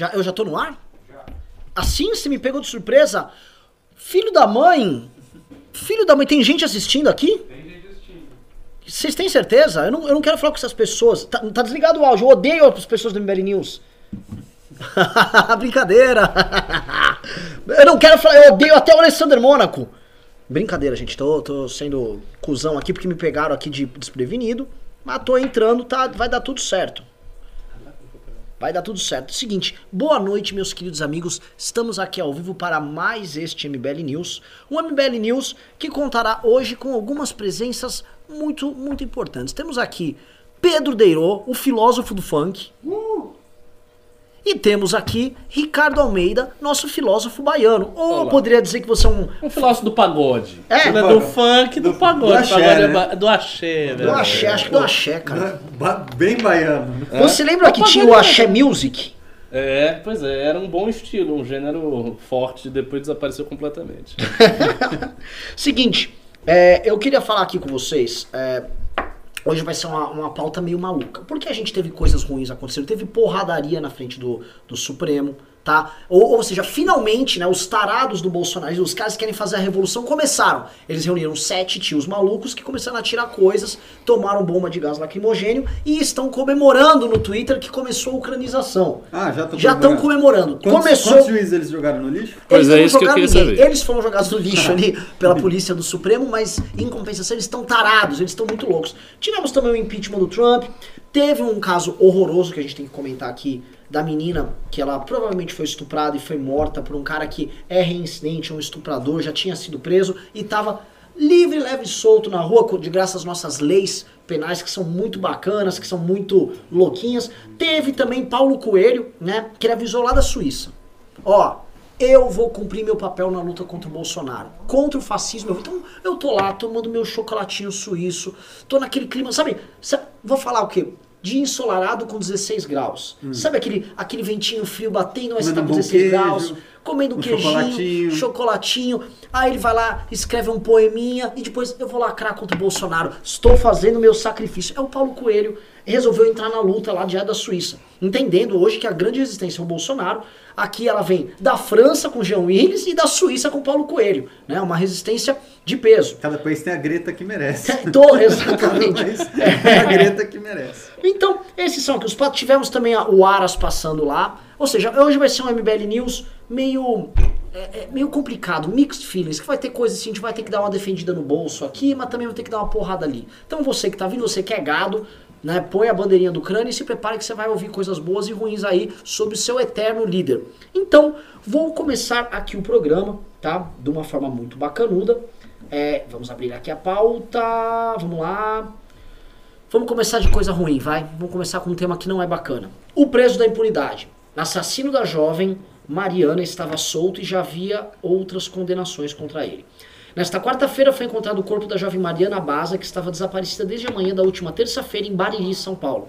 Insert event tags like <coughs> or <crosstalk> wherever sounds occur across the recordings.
Já, eu já tô no ar? Assim você me pegou de surpresa? Filho da mãe! Filho da mãe, tem gente assistindo aqui? Tem gente assistindo. Vocês têm certeza? Eu não, eu não quero falar com essas pessoas. Tá, tá desligado o áudio. Eu odeio as pessoas do MBL News. <laughs> Brincadeira. eu não quero falar. Eu odeio até o Alessandro Mônaco. Brincadeira, gente. Tô, tô sendo cuzão aqui porque me pegaram aqui de desprevenido. Mas tô entrando, tá, vai dar tudo certo. Vai dar tudo certo. Seguinte, boa noite, meus queridos amigos. Estamos aqui ao vivo para mais este MBL News. Um MBL News que contará hoje com algumas presenças muito, muito importantes. Temos aqui Pedro Deirô, o filósofo do funk. E temos aqui Ricardo Almeida, nosso filósofo baiano. Ou eu Olá. poderia dizer que você é um Um filósofo do pagode. É. É do funk do, Do- pagode. do axé, pagode é né? do axé, do velho. axé, acho que do axé, cara. Ba- Bem baiano. Você lembra que tinha o axé music? É, pois é, era um bom estilo, um gênero forte, depois desapareceu completamente. <laughs> Seguinte, é, eu queria falar aqui com vocês. é, hoje vai ser uma, uma pauta meio maluca. Porque a gente teve coisas ruins acontecendo. Teve porradaria na frente do, do Supremo, tá? Ou, ou seja, finalmente, né, os tarados do Bolsonaro, os caras que querem fazer a revolução, começaram. Eles reuniram sete tios malucos que começaram a tirar coisas, tomaram bomba de gás lacrimogênio e estão comemorando no Twitter que começou a ucranização. Ah, já Já estão comemorando. Quantos, Começou. quantos juízes eles jogaram no lixo? Pois Eles é, não isso que eu jogaram queria ninguém. saber. Eles foram jogados no lixo ali pela polícia do Supremo, mas em compensação eles estão tarados, eles estão muito loucos. Tivemos também o impeachment do Trump. Teve um caso horroroso que a gente tem que comentar aqui da menina que ela provavelmente foi estuprada e foi morta por um cara que é reincidente, um estuprador, já tinha sido preso e tava livre, leve e solto na rua, de graças às nossas leis penais que são muito bacanas, que são muito louquinhas. Teve também Paulo Coelho, né, que ele avisou lá da Suíça. Ó, eu vou cumprir meu papel na luta contra o Bolsonaro. Contra o fascismo. Então, eu tô lá tomando meu chocolatinho suíço. Tô naquele clima, sabe? sa- Vou falar o quê? Dia ensolarado com 16 graus. Sabe aquele, aquele ventinho frio batendo, mas tá Comendo com um bom 16 queijo, graus. Comendo um queijinho, chocolatinho. chocolatinho. Aí ele vai lá, escreve um poeminha e depois eu vou lacrar contra o Bolsonaro. Estou fazendo meu sacrifício. É o Paulo Coelho. Resolveu entrar na luta lá direto da Suíça. Entendendo hoje que a grande resistência ao Bolsonaro, aqui ela vem da França com Jean Willis e da Suíça com Paulo Coelho. Né? Uma resistência de peso. Cada país tem a Greta que merece. <laughs> Tô, <laughs> exatamente. Mas tem a Greta que merece. Então, esses são aqui os pratos. Tivemos também o Aras passando lá. Ou seja, hoje vai ser um MBL News meio, é, é, meio complicado, mixed feelings. Que vai ter coisa assim, a gente vai ter que dar uma defendida no bolso aqui, mas também vai ter que dar uma porrada ali. Então você que tá vindo, você que é gado, né, põe a bandeirinha do crânio e se prepare que você vai ouvir coisas boas e ruins aí sobre o seu eterno líder. Então, vou começar aqui o programa, tá? De uma forma muito bacanuda. É, vamos abrir aqui a pauta. Vamos lá. Vamos começar de coisa ruim, vai? Vamos começar com um tema que não é bacana. O preso da impunidade. Assassino da jovem Mariana estava solto e já havia outras condenações contra ele. Nesta quarta-feira foi encontrado o corpo da jovem Mariana Baza, que estava desaparecida desde a manhã da última terça-feira em Bariri, São Paulo.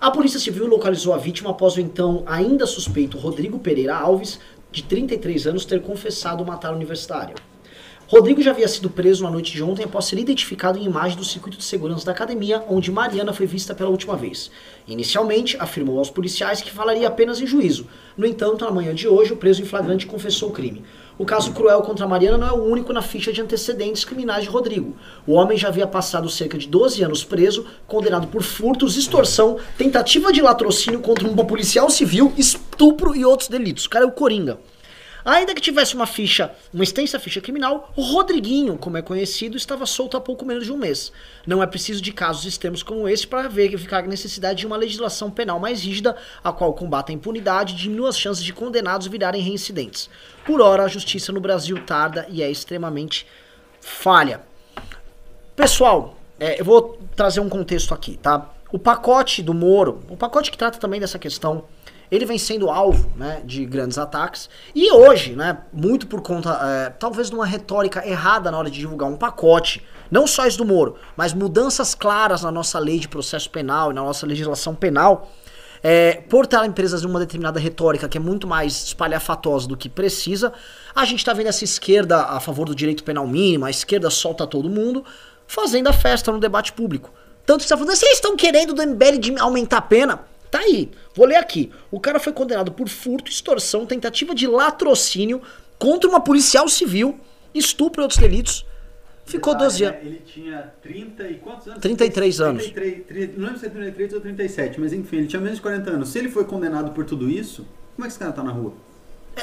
A Polícia Civil localizou a vítima após o então ainda suspeito Rodrigo Pereira Alves, de 33 anos, ter confessado matar a universitária. Rodrigo já havia sido preso na noite de ontem após ser identificado em imagem do circuito de segurança da academia, onde Mariana foi vista pela última vez. Inicialmente, afirmou aos policiais que falaria apenas em juízo. No entanto, na manhã de hoje, o preso em flagrante confessou o crime. O caso cruel contra Mariana não é o único na ficha de antecedentes criminais de Rodrigo. O homem já havia passado cerca de 12 anos preso, condenado por furtos, extorsão, tentativa de latrocínio contra um policial civil, estupro e outros delitos. O cara é o Coringa. Ainda que tivesse uma ficha, uma extensa ficha criminal, o Rodriguinho, como é conhecido, estava solto há pouco menos de um mês. Não é preciso de casos extremos como esse para verificar a necessidade de uma legislação penal mais rígida, a qual combata a impunidade e diminua as chances de condenados virarem reincidentes. Por ora, a justiça no Brasil tarda e é extremamente falha. Pessoal, é, eu vou trazer um contexto aqui, tá? O pacote do Moro, o pacote que trata também dessa questão, ele vem sendo alvo né, de grandes ataques. E hoje, né, muito por conta, é, talvez, de uma retórica errada na hora de divulgar um pacote, não só isso do Moro, mas mudanças claras na nossa lei de processo penal e na nossa legislação penal, é, por estar empresas de uma determinada retórica que é muito mais espalhafatosa do que precisa, a gente está vendo essa esquerda a favor do direito penal mínimo, a esquerda solta todo mundo, fazendo a festa no debate público. Tanto que você está falando, vocês estão querendo do MBL de aumentar a pena? Tá aí. Vou ler aqui. O cara foi condenado por furto, extorsão, tentativa de latrocínio contra uma policial civil, estupro e outros delitos. Ficou 12 anos. Né? Ele tinha 30 e quantos anos? 33 anos. 33, 30, não lembro se é 33 ou 37, mas enfim, ele tinha menos de 40 anos. Se ele foi condenado por tudo isso, como é que esse cara tá na rua?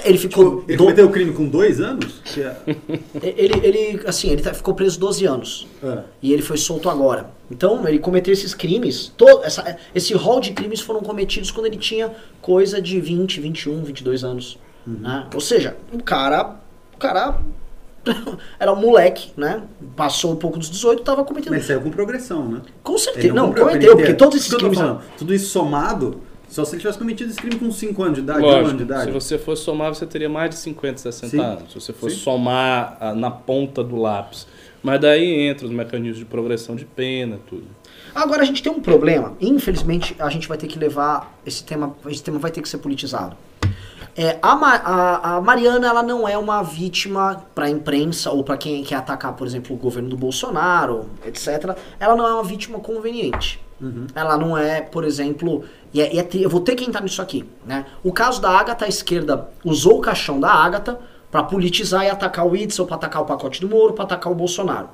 Ele ficou. Tipo, ele do- cometeu o crime com dois anos? É- <laughs> Ele, ele, assim, ele tá- ficou preso 12 anos. Ah. E ele foi solto agora. Então, ele cometeu esses crimes. To, essa, esse rol de crimes foram cometidos quando ele tinha coisa de 20, 21, 22 anos. né? Ou seja, o cara. O cara <laughs> era um moleque, né? Passou um pouco dos 18 tava cometendo. Mas saiu com progressão, né? Com certeza. Não, a cometeu, porque todos esses crimes. falando. Tudo isso somado, só se ele tivesse cometido esse crime com 5 anos de idade, 1 Lógico, ano de idade. se você for somar, você teria mais de 50, 60 Sim. anos. Se você for Sim. somar ah, na ponta do lápis. Mas daí entra os mecanismos de progressão de pena, tudo. Agora a gente tem um problema. Infelizmente, a gente vai ter que levar esse tema. Esse tema vai ter que ser politizado. É, a, a- a Mariana ela não é uma vítima para a imprensa ou para quem quer atacar, por exemplo, o governo do Bolsonaro, etc. Ela não é uma vítima conveniente. Ela não é, por exemplo, e é- e é eu vou ter que entrar nisso aqui, né? O caso da Agatha, a esquerda usou o caixão da Agatha para politizar e atacar o Itzel, para atacar o pacote do Moro, para atacar o Bolsonaro,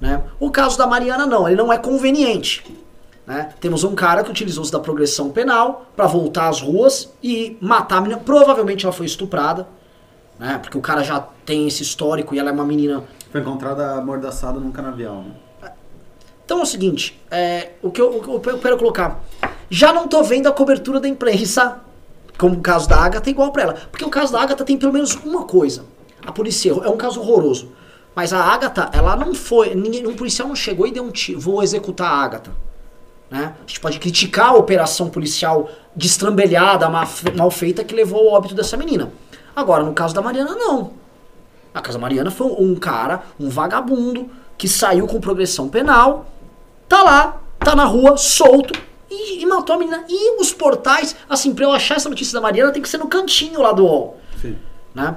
né? O caso da Mariana não, ele não é conveniente. né? Temos um cara que utilizou-se da progressão penal para voltar às ruas e matar a menina. Provavelmente ela foi estuprada, né? Porque o cara já tem esse histórico e ela é uma menina Foi encontrada amordaçada num canavial, né? Então é o seguinte, é, o, que eu, eu quero colocar. Já não tô vendo a cobertura da imprensa, como o caso da Agatha, igual pra ela. Porque o caso da Agatha tem pelo menos uma coisa. A polícia é um caso horroroso. Mas a Agatha, ela não foi. Ninguém, um policial não chegou e deu um tiro. Vou executar a Agatha. Né? A gente pode criticar a operação policial destrambelhada, ma- mal feita, que levou ao óbito dessa menina. Agora, no caso da Mariana, não. A Casa Mariana foi um cara, um vagabundo, que saiu com progressão penal, tá lá, tá na rua, solto, e, e matou a menina. E os portais, assim, pra eu achar essa notícia da Mariana, tem que ser no cantinho lá do UOL. Sim. Né?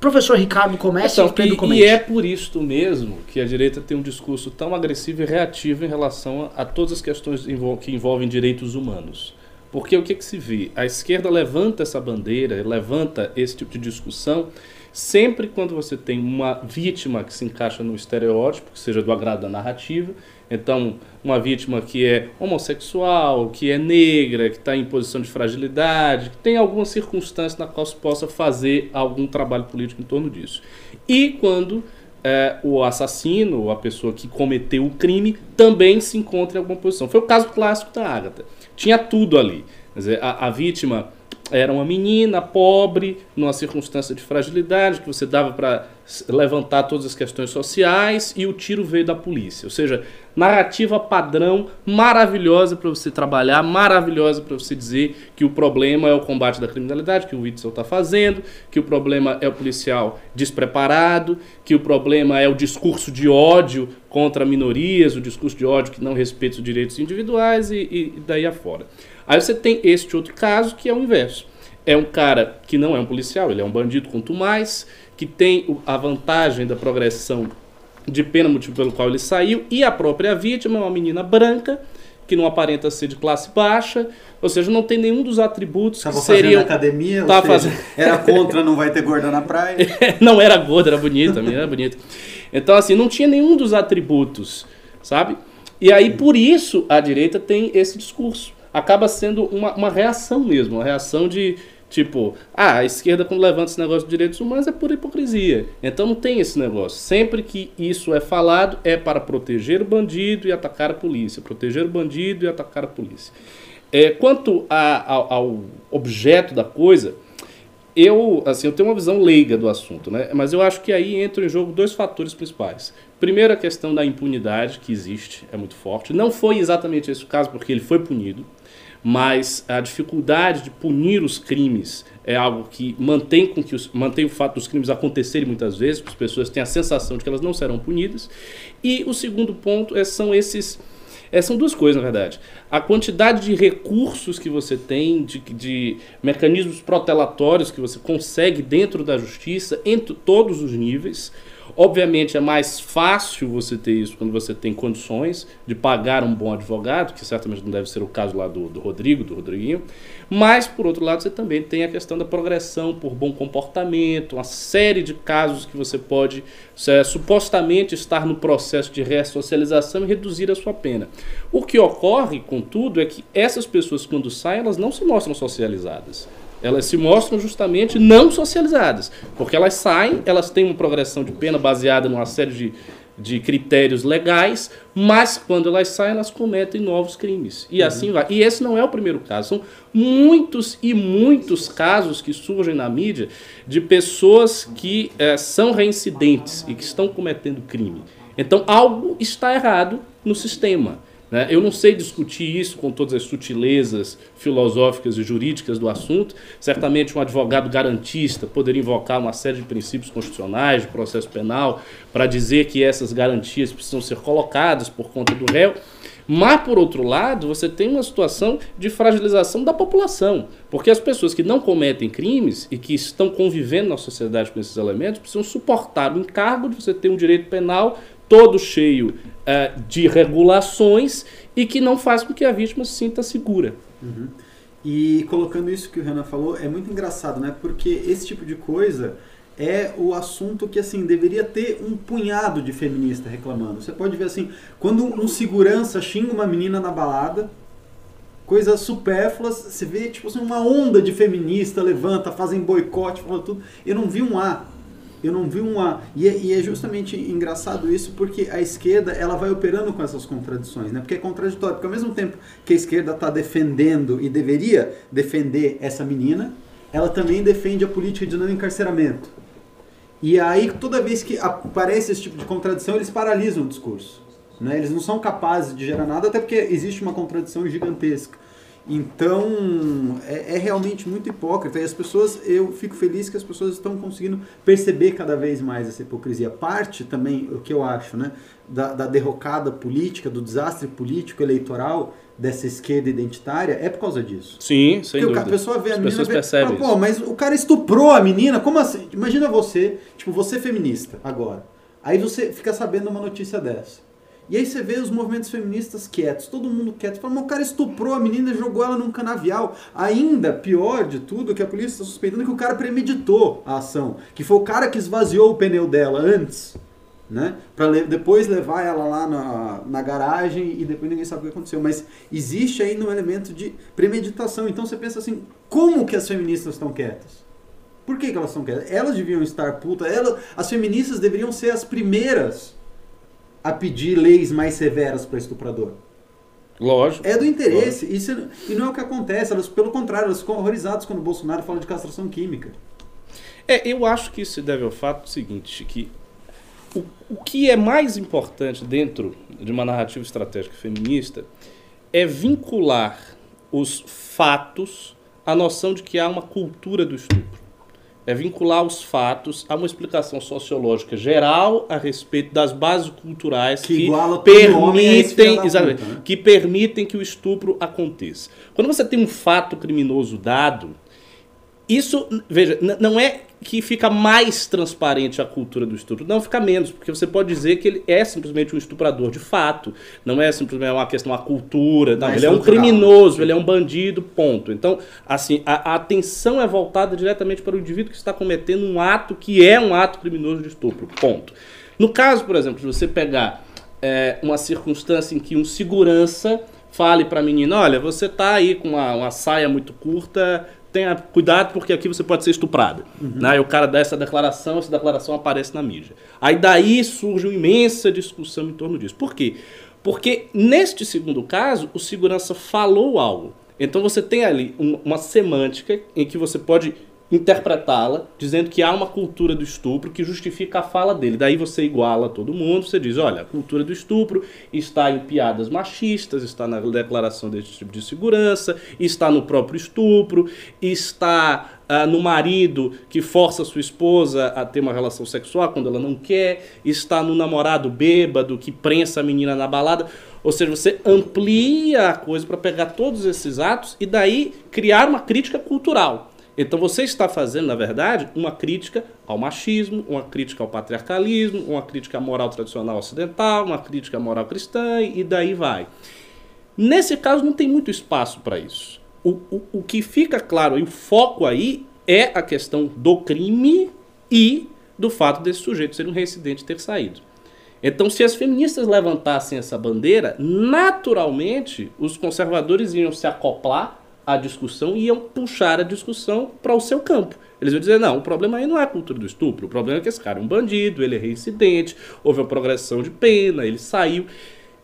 Professor Ricardo comece Então, e Pedro e, comente. e é por isto mesmo que a direita tem um discurso tão agressivo e reativo em relação a, a todas as questões envol- que envolvem direitos humanos. Porque o que, que se vê? A esquerda levanta essa bandeira, levanta esse tipo de discussão, sempre quando você tem uma vítima que se encaixa no estereótipo, que seja do agrado da narrativa. Então, uma vítima que é homossexual, que é negra, que está em posição de fragilidade, que tem alguma circunstância na qual se possa fazer algum trabalho político em torno disso. E quando é, o assassino, ou a pessoa que cometeu o crime, também se encontra em alguma posição. Foi o caso clássico da Agatha. Tinha tudo ali. Quer dizer, a, a vítima era uma menina pobre, numa circunstância de fragilidade, que você dava para levantar todas as questões sociais, e o tiro veio da polícia. Ou seja, narrativa padrão maravilhosa para você trabalhar, maravilhosa para você dizer que o problema é o combate da criminalidade, que o Witzel está fazendo, que o problema é o policial despreparado, que o problema é o discurso de ódio contra minorias, o discurso de ódio que não respeita os direitos individuais e, e daí afora. Aí você tem este outro caso que é o inverso. É um cara que não é um policial, ele é um bandido quanto mais, que tem a vantagem da progressão de pena, motivo pelo qual ele saiu, e a própria vítima é uma menina branca, que não aparenta ser de classe baixa, ou seja, não tem nenhum dos atributos Tava que fazendo seriam. academia, ou Tava seja, fazendo- era <laughs> contra não vai ter gorda na praia. <laughs> não era gorda, era bonita, a menina era bonita. Então, assim, não tinha nenhum dos atributos, sabe? E aí, por isso, a direita tem esse discurso. Acaba sendo uma, uma reação mesmo, uma reação de, tipo, ah, a esquerda quando levanta esse negócio de direitos humanos é pura hipocrisia. Então não tem esse negócio. Sempre que isso é falado, é para proteger o bandido e atacar a polícia. Proteger o bandido e atacar a polícia. É, quanto a- ao, ao objeto da coisa, eu, assim, eu tenho uma visão leiga do assunto, né? Mas eu acho que aí entram em jogo dois fatores principais. Primeiro, a questão da impunidade que existe é muito forte. Não foi exatamente esse o caso, porque ele foi punido, mas a dificuldade de punir os crimes é algo que mantém, com que os, mantém o fato dos crimes acontecerem muitas vezes, as pessoas têm a sensação de que elas não serão punidas. E o segundo ponto é, são esses é, são duas coisas, na verdade. A quantidade de recursos que você tem, de, de mecanismos protelatórios que você consegue dentro da justiça, em todos os níveis, Obviamente é mais fácil você ter isso quando você tem condições de pagar um bom advogado, que certamente não deve ser o caso lá do, do Rodrigo, do Rodriguinho. Mas, por outro lado, você também tem a questão da progressão por bom comportamento, uma série de casos que você pode é, supostamente estar no processo de ressocialização e reduzir a sua pena. O que ocorre, contudo, é que essas pessoas, quando saem, elas não se mostram socializadas elas se mostram justamente não socializadas, porque elas saem, elas têm uma progressão de pena baseada numa série de, de critérios legais, mas quando elas saem, elas cometem novos crimes. E uhum. assim vai. E esse não é o primeiro caso. São muitos e muitos casos que surgem na mídia de pessoas que é, são reincidentes e que estão cometendo crime. Então, algo está errado no sistema. Né? Eu não sei discutir isso com todas as sutilezas filosóficas e jurídicas do assunto. Certamente um advogado garantista poderia invocar uma série de princípios constitucionais, de processo penal, para dizer que essas garantias precisam ser colocadas por conta do réu. Mas, por outro lado, você tem uma situação de fragilização da população. Porque as pessoas que não cometem crimes e que estão convivendo na sociedade com esses elementos precisam suportar o encargo de você ter um direito penal todo cheio uh, de regulações e que não faz com que a vítima se sinta segura. Uhum. E colocando isso que o Renan falou, é muito engraçado, né? Porque esse tipo de coisa é o assunto que assim deveria ter um punhado de feminista reclamando. Você pode ver assim, quando um segurança xinga uma menina na balada, coisas supérfluas, você vê tipo assim, uma onda de feminista levanta, fazem boicote, fala tudo. Eu não vi um A eu não vi uma. E é, e é, justamente engraçado isso porque a esquerda ela vai operando com essas contradições, né? Porque é contraditório. Porque ao mesmo tempo que a esquerda está defendendo e deveria defender essa menina, ela também defende a política de não encarceramento. E aí, toda vez que aparece esse tipo de contradição, eles paralisam o discurso. Né? Eles não são capazes de gerar nada, até porque existe uma contradição gigantesca. Então, é, é, realmente muito hipócrita. E as pessoas, eu fico feliz que as pessoas estão conseguindo perceber cada vez mais essa hipocrisia. Parte também, o que eu acho, né, da, da derrocada política, do desastre político eleitoral dessa esquerda identitária, é por causa disso. Sim, sem Porque dúvida. a pessoa vê a as menina... Vê, fala, Pô, mas o cara estuprou a menina, como assim? Imagina você, tipo, você feminista, agora. Aí você fica sabendo uma notícia dessa. E aí você vê os movimentos feministas quietos, todo mundo quieto. Fala, o cara estuprou a menina e jogou ela num canavial. Ainda pior de tudo, que a polícia está suspeitando que o cara premeditou a ação. Que foi o cara que esvaziou o pneu dela antes, né? Pra le depois levar ela lá na, na garagem e depois ninguém sabe o que aconteceu. Mas existe aí um elemento de premeditação. Então você pensa assim, como que as feministas estão quietas? Por que, que elas estão quietas? Elas deviam estar putas. Elas, as feministas deveriam ser as primeiras a pedir leis mais severas para estuprador. Lógico. É do interesse. Isso, e não é o que acontece. Elas, pelo contrário, elas ficam horrorizadas quando o Bolsonaro fala de castração química. É, eu acho que isso se deve ao fato seguinte, que o, o que é mais importante dentro de uma narrativa estratégica feminista é vincular os fatos à noção de que há uma cultura do estupro é vincular os fatos a uma explicação sociológica geral a respeito das bases culturais que, que permitem, exatamente, puta, né? que permitem que o estupro aconteça. Quando você tem um fato criminoso dado, isso, veja, não é que fica mais transparente a cultura do estupro. Não, fica menos, porque você pode dizer que ele é simplesmente um estuprador de fato. Não é simplesmente uma questão, uma cultura. Não, ele é um criminoso, ele é um bandido, ponto. Então, assim, a, a, atenção é voltada diretamente para o indivíduo que está cometendo um ato que é um ato criminoso de estupro, ponto. No caso, por exemplo, de você pegar é, uma circunstância em que um segurança fale para a menina, olha, você está aí com uma, uma saia muito curta, tenha cuidado porque aqui você pode ser estuprada. Uhum. Né? E o cara dá essa declaração, essa declaração aparece na mídia. Aí daí surge uma imensa discussão em torno disso. Por quê? Porque neste segundo caso, o segurança falou algo. Então você tem ali uma semântica em que você pode interpretá-la, dizendo que há uma cultura do estupro que justifica a fala dele. Daí você iguala todo mundo, você diz, olha, a cultura do estupro está em piadas machistas, está na declaração desse tipo de segurança, está no próprio estupro, está ah, no marido que força sua esposa a ter uma relação sexual quando ela não quer, está no namorado bêbado que prensa a menina na balada. Ou seja, você amplia a coisa para pegar todos esses atos e daí criar uma crítica cultural. Então você está fazendo, na verdade, uma crítica ao machismo, uma crítica ao patriarcalismo, uma crítica à moral tradicional ocidental, uma crítica à moral cristã e daí vai. Nesse caso não tem muito espaço para isso. O, o, o que fica claro e o foco aí é a questão do crime e do fato desse sujeito ser um reincidente ter saído. Então, se as feministas levantassem essa bandeira, naturalmente os conservadores iam se acoplar à discussão e iam puxar a discussão para o seu campo. Eles iam dizer: não, o problema aí não é a cultura do estupro, o problema é que esse cara é um bandido, ele é reincidente, houve uma progressão de pena, ele saiu.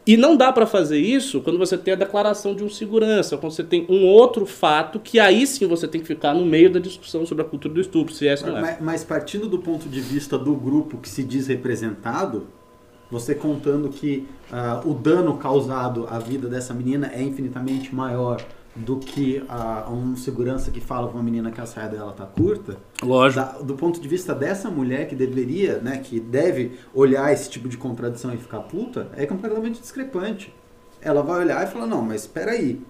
E não dá para fazer isso quando você tem a declaração de um segurança, quando você tem um outro fato que aí sim você tem que ficar no meio da discussão sobre a cultura do estupro, se é ou não é. Mas, mas partindo do ponto de vista do grupo que se diz representado, você contando que uh, o dano causado à vida dessa menina é infinitamente maior do que a, um segurança que fala com uma menina que a saia dela tá curta. Lógico. Da, do ponto de vista dessa mulher que deveria, né, que deve olhar esse tipo de contradição e ficar puta, é completamente discrepante. Ela vai olhar e falar, não, mas espera aí,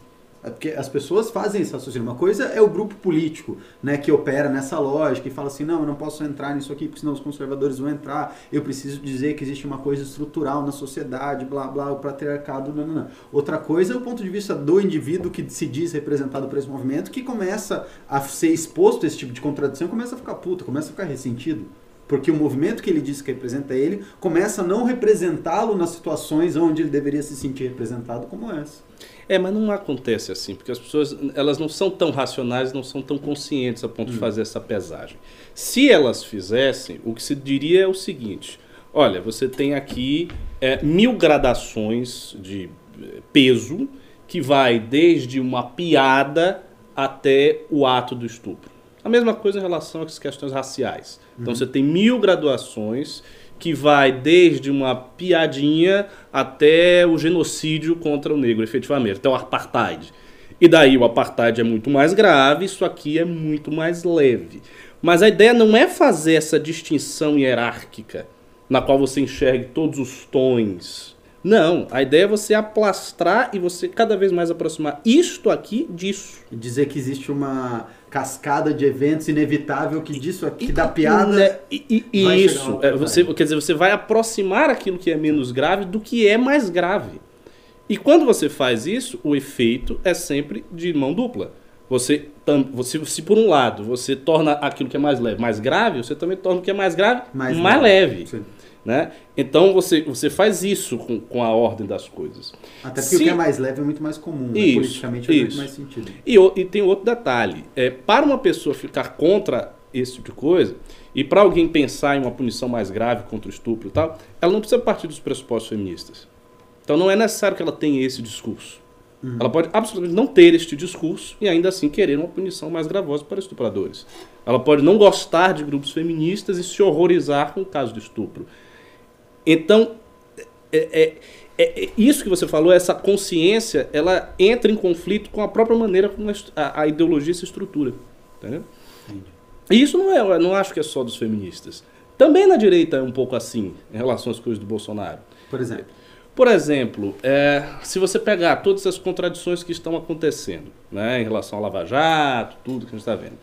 porque as pessoas fazem esse raciocínio. Uma coisa é o grupo político, né, que opera nessa lógica e fala assim: não, eu não posso entrar nisso aqui porque senão os conservadores vão entrar. Eu preciso dizer que existe uma coisa estrutural na sociedade, blá blá, o patriarcado, não, não, não. Outra coisa é o ponto de vista do indivíduo que se diz representado por esse movimento, que começa a ser exposto a esse tipo de contradição começa a ficar puto, começa a ficar ressentido. Porque o movimento que ele diz que representa ele começa a não representá-lo nas situações onde ele deveria se sentir representado como essa. É, mas não acontece assim, porque as pessoas elas não são tão racionais, não são tão conscientes a ponto hum. de fazer essa pesagem. Se elas fizessem, o que se diria é o seguinte: olha, você tem aqui é, mil gradações de é, peso que vai desde uma piada até o ato do estupro. A mesma coisa em relação às questões raciais. Então uhum. você tem mil graduações que vai desde uma piadinha até o genocídio contra o negro, efetivamente, até o apartheid. E daí o apartheid é muito mais grave, isso aqui é muito mais leve. Mas a ideia não é fazer essa distinção hierárquica, na qual você enxergue todos os tons. Não, a ideia é você aplastrar e você cada vez mais aproximar isto aqui disso. Dizer que existe uma cascada de eventos inevitável que disso aqui que dá piada. Né, e, e isso, é, você, quer dizer, você vai aproximar aquilo que é menos grave do que é mais grave. E quando você faz isso, o efeito é sempre de mão dupla. Você, você se por um lado você torna aquilo que é mais leve mais grave, você também torna o que é mais grave mais, mais leve. leve. Né? Então você, você faz isso com, com a ordem das coisas. Até porque Se... o que é mais leve é muito mais comum, né? isso, politicamente faz muito mais sentido. E, e tem outro detalhe: é, para uma pessoa ficar contra esse tipo de coisa, e para alguém pensar em uma punição mais grave contra o estupro e tal, ela não precisa partir dos pressupostos feministas. Então não é necessário que ela tenha esse discurso. Uhum. Ela pode absolutamente não ter este discurso e ainda assim querer uma punição mais gravosa para estupradores. Ela pode não gostar de grupos feministas e se horrorizar com o caso de estupro. Então, é, é, é, é, isso que você falou, essa consciência, ela entra em conflito com a própria maneira como a, a ideologia se estrutura. Entendeu? E isso não é, não acho que é só dos feministas. Também na direita é um pouco assim, em relação às coisas do Bolsonaro. Por exemplo? Por exemplo, é, se você pegar todas as contradições que estão acontecendo, né, em relação ao Lava Jato, tudo que a gente está vendo.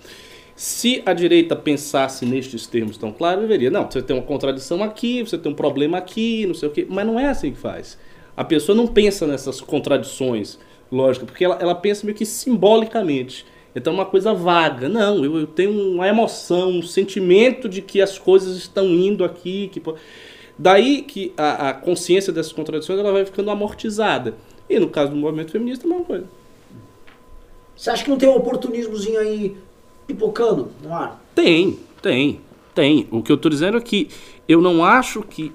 Se a direita pensasse nestes termos tão claros, deveria. Não, você tem uma contradição aqui, você tem um problema aqui, não sei o quê. Mas não é assim que faz. A pessoa não pensa nessas contradições lógicas, porque ela, ela pensa meio que simbolicamente. Então é uma coisa vaga. Não, eu, eu tenho uma emoção, um sentimento de que as coisas estão indo aqui. Que... Daí que a, a consciência dessas contradições ela vai ficando amortizada. E no caso do movimento feminista, a mesma coisa. Você acha que não tem um oportunismozinho aí pipocando no ar? Tem, tem, tem. O que eu estou dizendo é que eu não acho que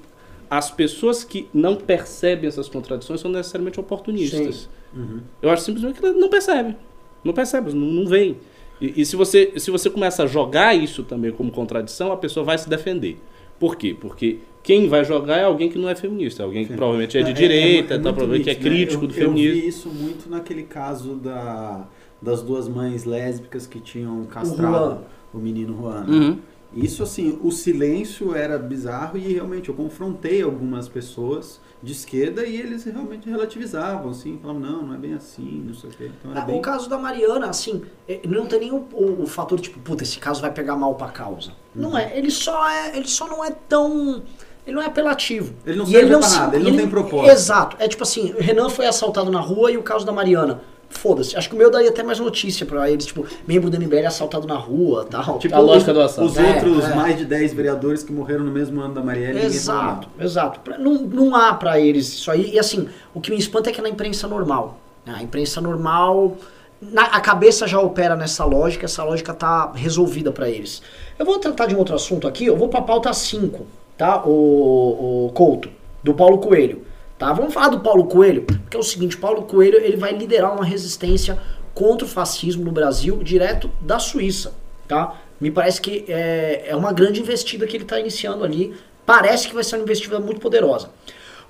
as pessoas que não percebem essas contradições são necessariamente oportunistas. Uhum. Eu acho simplesmente que não percebem. Não percebem, não, não veem. E, e, se, você, se você começa a jogar isso também como contradição, a pessoa vai se defender. Por quê? Porque quem vai jogar é alguém que não é feminista, alguém que Sim. provavelmente é de é, é direita, é, é, tá, provavelmente é crítico né? eu, do feminismo. Eu vi isso muito naquele caso da das duas mães lésbicas que tinham castrado o, o menino Juan. Né? Uhum. Isso, assim, o silêncio era bizarro e realmente eu confrontei algumas pessoas de esquerda e eles realmente relativizavam, assim, falavam, não, não é bem assim, não sei o quê. Então era Ah, bem... O caso da Mariana, assim, eh, não tem nem o, o- o fator tipo, puta, esse caso vai pegar mal pra causa. Uhum. Não é, ele só é, ele só não é tão, ele não é apelativo. Ele não serve pra se- nada, ele e não tem propósito. Exato, é tipo assim, Renan foi assaltado na rua e o caso da Mariana. Foda-se, acho que o meu daria até mais notícia pra eles, tipo, membro do MBL assaltado na rua tal. Tipo, A lógica do assalto. os É, outros é. mais de 10 vereadores que morreram no mesmo ano da Marielle, Exato, exato. Pra- Não, não há pra eles isso aí. E assim, o que me espanta é que é na imprensa normal. né? A imprensa normal, na- a cabeça já opera nessa lógica, essa lógica tá resolvida pra eles. Eu vou tratar de um outro assunto aqui, eu vou pra pauta 5, tá? O, o Couto, do Paulo Coelho. Tá? Vamos falar do Paulo Coelho, porque é o seguinte, Paulo Coelho ele vai liderar uma resistência contra o fascismo no Brasil, direto da Suíça, tá? Me parece que é, é uma grande investida que ele está iniciando ali. Parece que vai ser uma investida muito poderosa.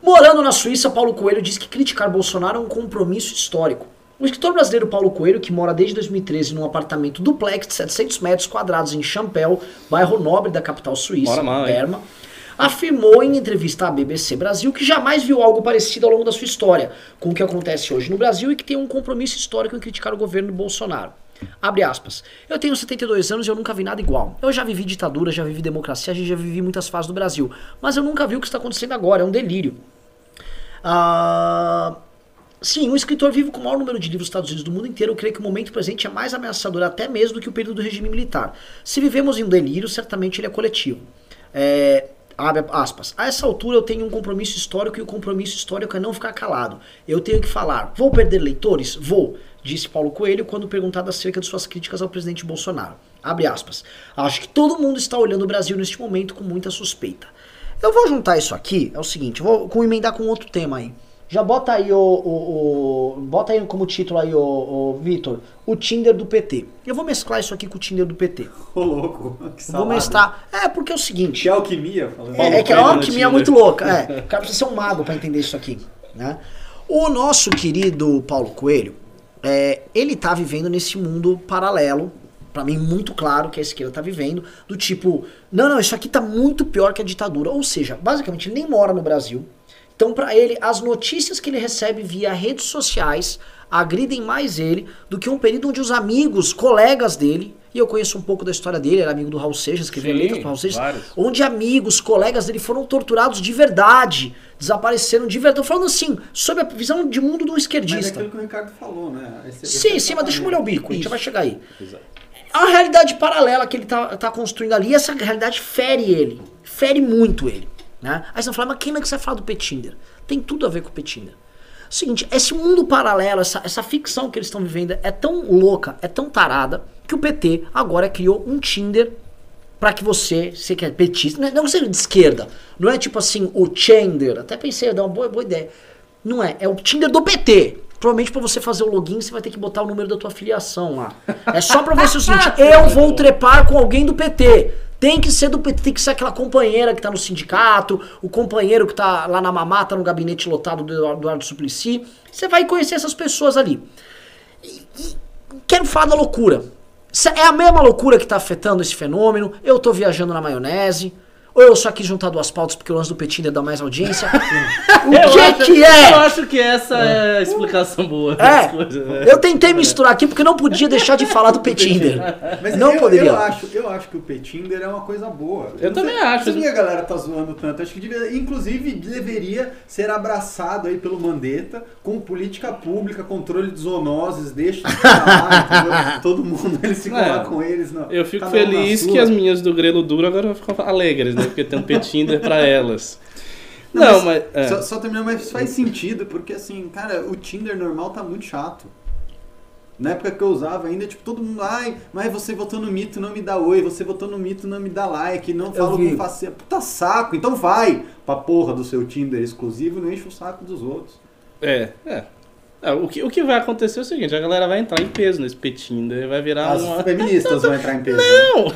Morando na Suíça, Paulo Coelho diz que criticar Bolsonaro é um compromisso histórico. O escritor brasileiro Paulo Coelho, que mora desde 2013 num apartamento duplex de 700 metros quadrados em Champel, bairro nobre da capital suíça? Berma, afirmou em entrevista à BBC Brasil que jamais viu algo parecido ao longo da sua história com o que acontece hoje no Brasil e que tem um compromisso histórico em criticar o governo de Bolsonaro. Abre aspas. Eu tenho 72 anos e eu nunca vi nada igual. Eu já vivi ditadura, já vivi democracia, já vivi muitas fases do Brasil. Mas eu nunca vi o que está acontecendo agora. É um delírio. Ah, sim, um escritor vivo com o maior número de livros traduzidos do mundo inteiro, eu creio que o momento presente é mais ameaçador até mesmo do que o período do regime militar. Se vivemos em um delírio, certamente ele é coletivo. É, abre aspas. A essa altura eu tenho um compromisso histórico e o compromisso histórico é não ficar calado. Eu tenho que falar. Vou perder leitores? Vou, disse Paulo Coelho quando perguntado acerca de suas críticas ao presidente Bolsonaro. Abre aspas. Acho que todo mundo está olhando o Brasil neste momento com muita suspeita. Eu vou juntar isso aqui, é o seguinte, vou emendar com outro tema aí. Já bota aí o, o, o- bota aí como título aí o, o Vitor, o Tinder do PT. Eu vou mesclar isso aqui com o Tinder do PT. Ô, louco, <laughs> que Vou salada. mesclar. É, porque é o seguinte, Que alquimia, falando. é, é que é uma no alquimia Tinder. muito louca. É, <laughs> o cara precisa ser um mago pra entender isso aqui. Né? O nosso querido Paulo Coelho, é, ele tá vivendo nesse mundo paralelo, pra mim muito claro que a esquerda tá vivendo, do tipo, não, não, isso aqui tá muito pior que a ditadura. Ou seja, basicamente ele nem mora no Brasil. Então, pra ele, as notícias que ele recebe via redes sociais agridem mais ele do que um período onde os amigos, colegas dele, e eu conheço um pouco da história dele, era amigo do Raul Seixas, escreveu Sim, letras pro Raul Seixas, vários. onde amigos, colegas dele foram torturados de verdade, desapareceram de verdade. Falando assim, sob a visão de mundo do Mas é esquerdista. aquilo que o Ricardo falou, né? Esse- esse Sim, é sim, mas deixa eu molhar o bico, a gente já vai chegar aí. Exato. É uma realidade paralela que ele tá, tá construindo ali, e essa realidade fere ele. Fere muito ele. Né? Aí você vai falar, mas quem é que você vai falar do Petinder? Tem tudo a ver com o Petinder. Seguinte, esse mundo paralelo, essa, essa ficção que eles estão vivendo é tão louca, é tão tarada, que o PT agora criou um Tinder pra que você, você que é petista, não é- não seja de esquerda, não é tipo assim, o Tinder, até pensei, dá uma boa, boa ideia. Não é, é o Tinder do PT. Provavelmente pra você fazer o login, você vai ter que botar o número da tua filiação lá. É só pra você o seguinte, <laughs> eu vou trepar com alguém do PT. Tem que ser do PT, tem que ser aquela companheira que tá no sindicato, o companheiro que tá lá na mamata, no gabinete lotado do Eduardo Suplicy. Você vai conhecer essas pessoas ali. E- e quero falar da loucura. É a mesma loucura que tá afetando esse fenômeno. Eu tô viajando na maionese. Ou eu só quis juntar duas pautas porque o lance do Petinder dá mais audiência. <laughs> o Eu que acho- que Eu é? acho que essa é a explicação boa das É, coisas. né? eu tentei misturar aqui porque não podia deixar de falar do Petinder. Mas Não eu, poderia. Eu acho, eu acho que o Petinder é uma coisa boa. Eu não também sei, acho. Não sei por que a galera tá zoando tanto. Acho que devia, inclusive deveria ser abraçado aí pelo Mandetta com política pública, controle de zoonoses, deixa de ficar lá, <laughs> entendeu? todo mundo eles ficam É. com eles. Não. Eu fico Cada feliz que as minhas do Grelo Duro agora ficam alegres, né? Porque tem um Petinder pra elas. Não, Não, mas, mas. é. Só, só terminando, mas faz sentido, porque assim, cara, o Tinder normal tá muito chato. Na época que eu usava ainda, tipo, todo mundo, ai, mas você votou no mito, não me dá oi, você votou no mito, não me dá like, não falo vi. com facinha. Puta saco, então vai pra porra do seu Tinder exclusivo e não enche o saco dos outros. É, é. É, o, que, o que vai acontecer é o seguinte, a galera vai entrar em peso nesse Petinder, vai virar As uma... feministas <laughs> vão entrar em peso. Não!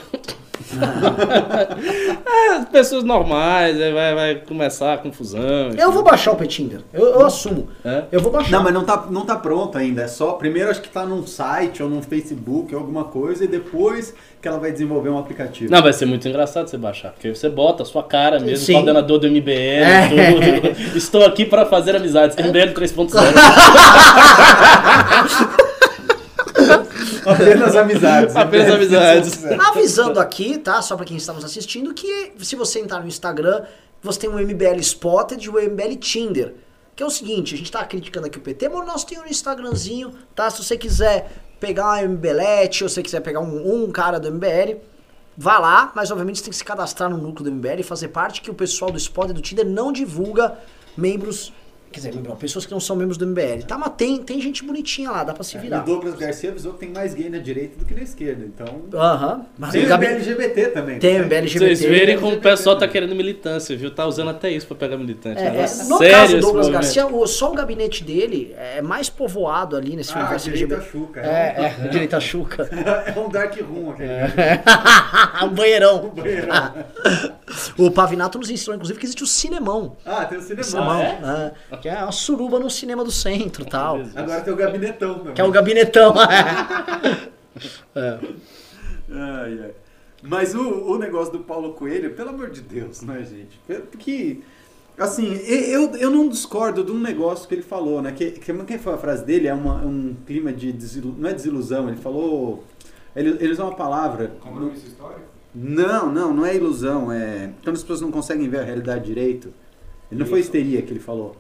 <laughs> é, pessoas normais, aí vai, vai começar a confusão. Eu vou baixar o Petinder. Eu, eu assumo. É? Eu vou baixar. Não, mas não tá, não tá pronto ainda. É só. Primeiro acho que tá num site ou num Facebook ou alguma coisa, e depois que ela vai desenvolver um aplicativo. Não, vai ser muito engraçado você baixar, porque você bota a sua cara mesmo, Sim. coordenador do MBL, É. tudo. <laughs> Estou aqui para fazer amizades. MBL <laughs> 3.0. <laughs> Apenas amizades. Apenas amizades. Avisando aqui, tá? Só pra quem está nos assistindo, que se você entrar no Instagram, você tem o MBL Spotted e o MBL Tinder. Que é o seguinte, a gente tá criticando aqui o PT, mas nós temos um Instagramzinho, tá? Se você quiser pegar uma MBLete, ou se você quiser pegar um, um cara do MBL, vá lá, mas obviamente você tem que se cadastrar no núcleo do MBL e fazer parte que o pessoal do Spotted e do Tinder não divulga membros, quer dizer, pessoas que não são membros do MBL, tá? Mas tem, tem gente bonitinha lá, dá pra se E o virar. Douglas Garcia avisou que tem mais gay na direita do que na esquerda. Então. Aham. Mas Tem o o Gabi- LGBT também. Tem o né? MBL LGBT. Vocês verem como o pessoal tá querendo militância, viu? Tá usando até isso pra pegar militante. É, Negócio é, no sério caso do Douglas. Garcia, o- só o gabinete dele é mais povoado ali nesse Ah, universo direita LGBT. chuca. É, é, <laughs> direita chuca. É um dark room aquele. <laughs> um banheirão. banheirão. <laughs> o Pavinato nos ensinou, inclusive, que existe o cinemão. Ah, tem o cinema. Cinemão, é? É, que é uma suruba no cinema do centro e tal. Agora tem o gabinetão também. Que é o gabinetão. <laughs> É. Ai, ai. Mas o, o negócio do Paulo Coelho, pelo amor de Deus, né, gente? Porque, assim, eu, eu não discordo de um negócio que ele falou, né? Que, que quem foi a frase dele? É uma- um clima de desilusão. Não é desilusão, ele falou. Ele, ele usou uma palavra. Compromisso histórico? Não, não, não é ilusão. É quando as pessoas não conseguem ver a realidade direito. Ele não foi histeria que ele falou.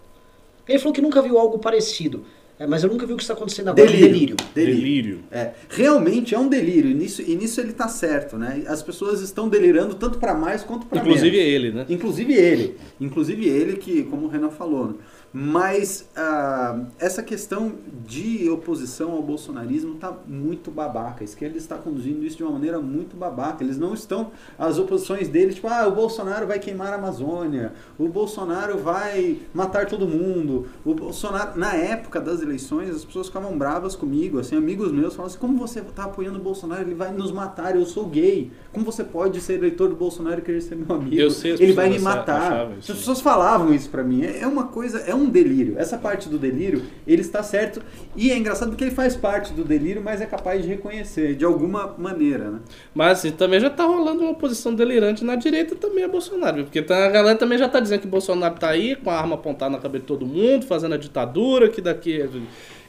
Ele falou que nunca viu algo parecido. É, mas eu nunca vi o que está acontecendo agora. Delírio. Delírio. Delírio. Delírio. É, realmente é um delírio, e nisso, e nisso ele tá certo, né? As pessoas estão delirando tanto para mais quanto para menos. Inclusive ele, né? Inclusive ele. Inclusive ele, que, como o Renan falou. Mas ah, essa questão de oposição ao bolsonarismo está muito babaca. A esquerda está conduzindo isso de uma maneira muito babaca. Eles não estão. As oposições deles, tipo, ah, o Bolsonaro vai queimar a Amazônia, o Bolsonaro vai matar todo mundo. O Bolsonaro. Na época das eleições, as pessoas ficavam bravas comigo, assim, amigos meus falavam assim, como você está apoiando o Bolsonaro? Ele vai nos matar, eu sou gay. Como você pode ser eleitor do Bolsonaro e querer ser meu amigo? Eu sei, Ele vai me matar. As pessoas falavam isso pra mim. É é uma coisa, é um delírio. Essa parte do delírio, ele está certo. E é engraçado porque ele faz parte do delírio, mas é capaz de reconhecer de alguma maneira, né? Mas assim, também já tá rolando uma oposição delirante na direita também a Bolsonaro. Porque tá- a galera também já tá dizendo que Bolsonaro tá aí com a arma apontada na cabeça de todo mundo, fazendo a ditadura, que daqui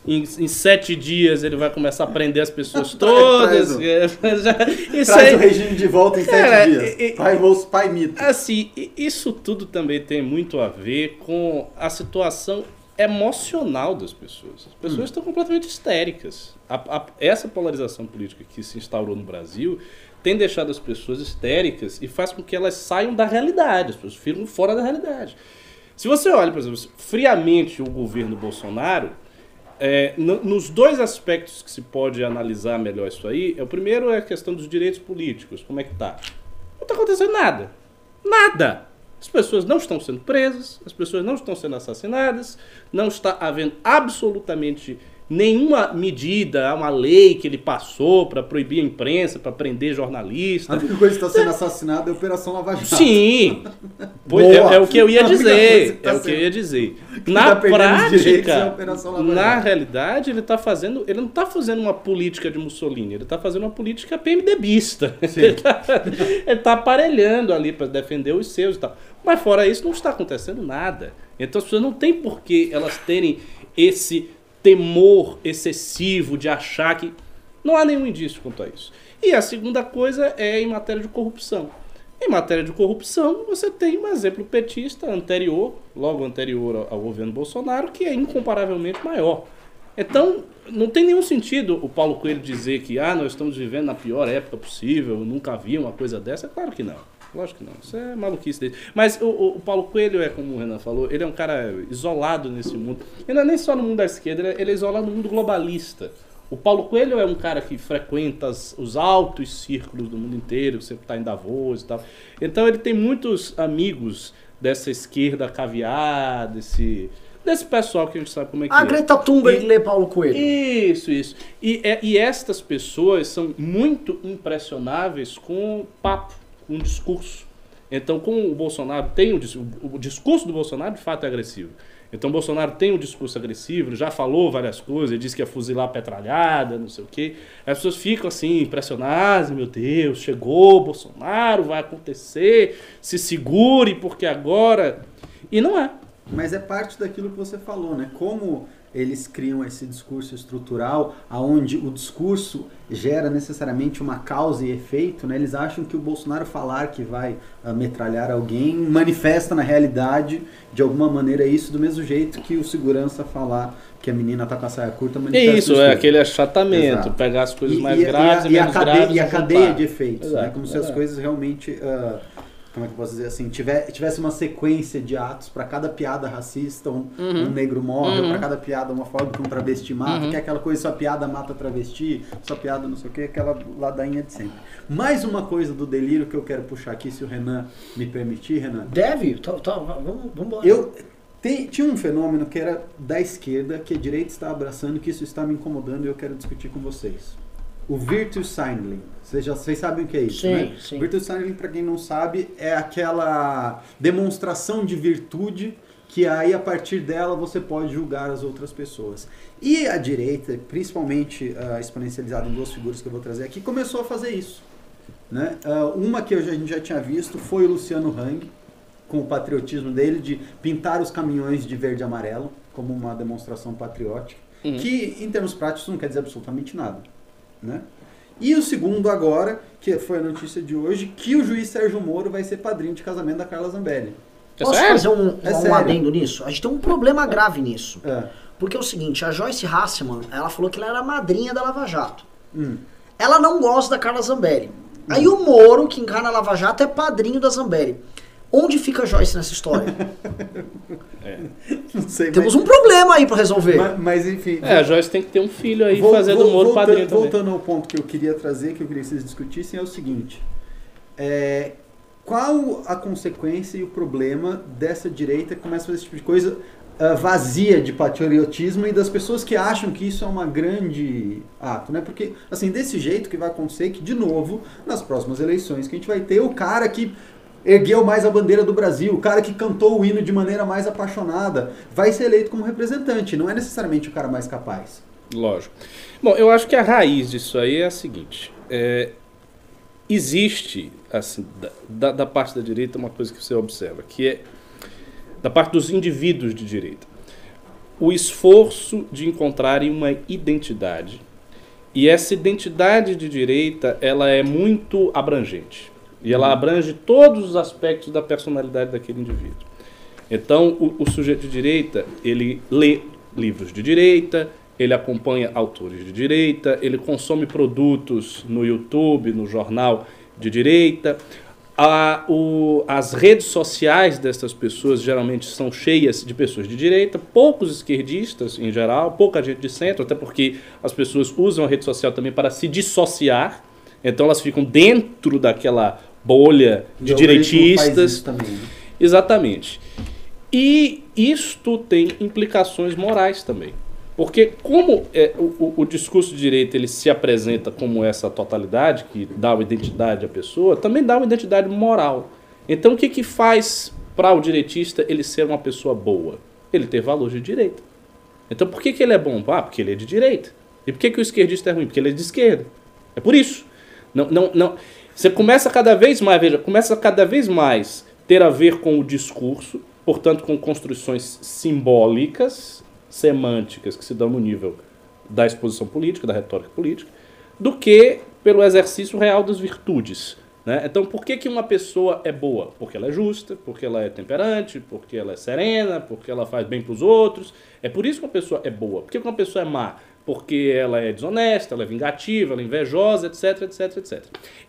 em, em sete dias ele vai começar a prender as pessoas <laughs> Traz todas. o- <laughs> É, isso Traz aí- o regime de volta em Cara, sete dias. e- pai moço, pai mito. Assim, isso tudo também tem muito a ver com a situação emocional das pessoas. As pessoas estão completamente histéricas. A- a- essa polarização política que se instaurou no Brasil tem deixado as pessoas histéricas e faz com que elas saiam da realidade, as pessoas ficam fora da realidade. Se você olha, por exemplo, friamente o governo Bolsonaro, é, no- nos dois aspectos que se pode analisar melhor isso aí, é, o primeiro é a questão dos direitos políticos, como é que tá? Não está acontecendo nada. Nada. As pessoas não estão sendo presas, as pessoas não estão sendo assassinadas, não está havendo absolutamente nenhuma medida, uma lei que ele passou para proibir a imprensa, para prender A jornalista. única coisa que está sendo assassinada é a Operação Lava Jato. Sim! Pois é, é o que eu ia A dizer. tá É o que eu ia dizer. Na tá direitos é a prática, Lava na realidade, ele tá fazendo. Ele não está fazendo uma política de Mussolini, ele está fazendo uma política PMDBista. Ele tá, <laughs> ele tá aparelhando ali para defender os seus e tal. Mas fora isso, não está acontecendo nada. Então as pessoas não têm por que elas terem esse temor excessivo de achar que. Não há nenhum indício quanto a isso. E a segunda coisa é em matéria de corrupção. Em matéria de corrupção, você tem um exemplo petista anterior, logo anterior ao- governo Bolsonaro, que é incomparavelmente maior. Então, não tem nenhum sentido o Paulo Coelho dizer que ah, nós estamos vivendo na pior época possível, nunca vi uma coisa dessa. Claro que não. Lógico que não. Isso é maluquice dele. Mas o, o- Paulo Coelho é, como o Renan falou, ele é um cara isolado nesse mundo. Ele não é nem só no mundo da esquerda, ele é, é isolado no mundo globalista. O Paulo Coelho é um cara que frequenta os altos círculos do mundo inteiro, sempre está em Davos e tal. Então ele tem muitos amigos dessa esquerda caviar, desse. desse pessoal que a gente sabe como é que A é. Greta Thunberg E- lê Paulo Coelho. Isso, isso. E, é- e estas pessoas são muito impressionáveis com papo, com discurso. Então, como o Bolsonaro tem o, dis- o, o discurso do Bolsonaro de fato é agressivo. Então, o Bolsonaro tem um discurso agressivo, já falou várias coisas, ele disse que ia fuzilar petralhada, não sei o quê. As pessoas ficam assim, impressionadas, meu Deus, chegou o Bolsonaro, vai acontecer, se segure, porque agora. E não é. Mas é parte daquilo que você falou, né? Como eles criam esse discurso estrutural, aonde o discurso gera necessariamente uma causa e efeito, né? Eles acham que o Bolsonaro falar que vai ah, metralhar alguém manifesta na realidade, de alguma maneira, isso do mesmo jeito que o segurança falar que a menina tá com a saia curta É manifesta isso, é estupro. aquele achatamento, Exato. pegar as coisas E- mais e, graves e e, e a menos cadeia, graves e a cadeia de efeitos, né? Exato, Como se as exato. coisas realmente, ah, como é que eu posso dizer assim, tiver, tivesse uma sequência de atos para cada piada racista, um, um negro morre, Uhum. para cada piada homofóbica, um travesti mata, Uhum. que é aquela coisa, sua piada mata travesti, sua piada não sei o que, aquela ladainha de sempre. Mais uma coisa do delírio que eu quero puxar aqui, se o Renan me permitir, Renan. Deve? Tá, tá, vamos, vamos embora. Eu tem- tinha um fenômeno que era da esquerda, que a direita está abraçando, que isso está me incomodando e eu quero discutir com vocês. O Virtue Signaling. Vocês, já, vocês sabem o que é isso, Sim, né? sim. Virtue Signaling, para quem não sabe, é aquela demonstração de virtude que aí a partir dela você pode julgar as outras pessoas. E a direita, principalmente ah, exponencializada em duas figuras que eu vou trazer aqui, começou a fazer isso. Né? Ah, uma que já- a gente já tinha visto foi o Luciano Hang, com o patriotismo dele de pintar os caminhões de verde e amarelo como uma demonstração patriótica, Uhum. que em termos práticos não quer dizer absolutamente nada. Né? E o segundo agora, que foi a notícia de hoje, que o juiz Sérgio Moro vai ser padrinho de casamento da Carla Zambelli. É Posso sério? fazer um, É um sério. adendo nisso? A gente tem um problema grave nisso. É. Porque é o seguinte, a Joyce Hasselman, ela falou que ela era a madrinha da Lava Jato. Hum. Ela não gosta da Carla Zambelli. Aí o Moro, que encarna a Lava Jato, é padrinho da Zambelli. Onde fica a Joyce nessa história? <laughs> Não sei, Temos mas, um problema aí pra resolver. mas, mas enfim. É, a Joyce tem que ter um filho aí Vol- fazendo o Moro voltando, padrinho também. Voltando ao ponto que eu queria trazer, que eu queria que vocês discutissem, é o seguinte. É, qual a consequência e o problema dessa direita que começa a fazer esse tipo de coisa ah, vazia de patriotismo e das pessoas que acham que isso é uma grande ato, né? Porque, assim, desse jeito que vai acontecer que, de novo, nas próximas eleições, que a gente vai ter o cara que ergueu mais a bandeira do Brasil, o cara que cantou o hino de maneira mais apaixonada, vai ser eleito como representante, não é necessariamente o cara mais capaz. Lógico. Bom, eu acho que a raiz disso aí é a seguinte. é, existe, assim, da, da, parte da direita, uma coisa que você observa, que é da parte dos indivíduos de direita. O esforço de encontrarem uma identidade. E essa identidade de direita, ela é muito abrangente. E ela abrange todos os aspectos da personalidade daquele indivíduo. Então, o, o sujeito de direita, ele lê livros de direita, ele acompanha autores de direita, ele consome produtos no YouTube, no jornal de direita. A- o- as redes sociais dessas pessoas geralmente são cheias de pessoas de direita, poucos esquerdistas em geral, pouca gente de centro, até porque as pessoas usam a rede social também para se dissociar. Então elas ficam dentro daquela bolha de direitistas. também, né? Exatamente. E isto tem implicações morais também. Porque como é, o, o- o discurso de direita ele se apresenta como essa totalidade, que dá uma identidade à pessoa, também dá uma identidade moral. Então o que, que faz para o direitista ele ser uma pessoa boa? Ele ter valor de direita. Então por que, que ele é bom? Ah, porque ele é de direita. E por que, que o esquerdista é ruim? Porque ele é de esquerda. É por isso. Não, não, não. Você começa cada vez mais, veja, começa cada vez mais ter a ver com o discurso, portanto, com construções simbólicas, semânticas que se dão no nível da exposição política, da retórica política, do que pelo exercício real das virtudes. Né? Então, por que, que uma pessoa é boa? Porque ela é justa, porque ela é temperante, porque ela é serena, porque ela faz bem para os outros. É por isso que uma pessoa é boa. Por que que uma pessoa é má? Porque ela é desonesta, ela é vingativa, ela é invejosa, etc, etc, etc.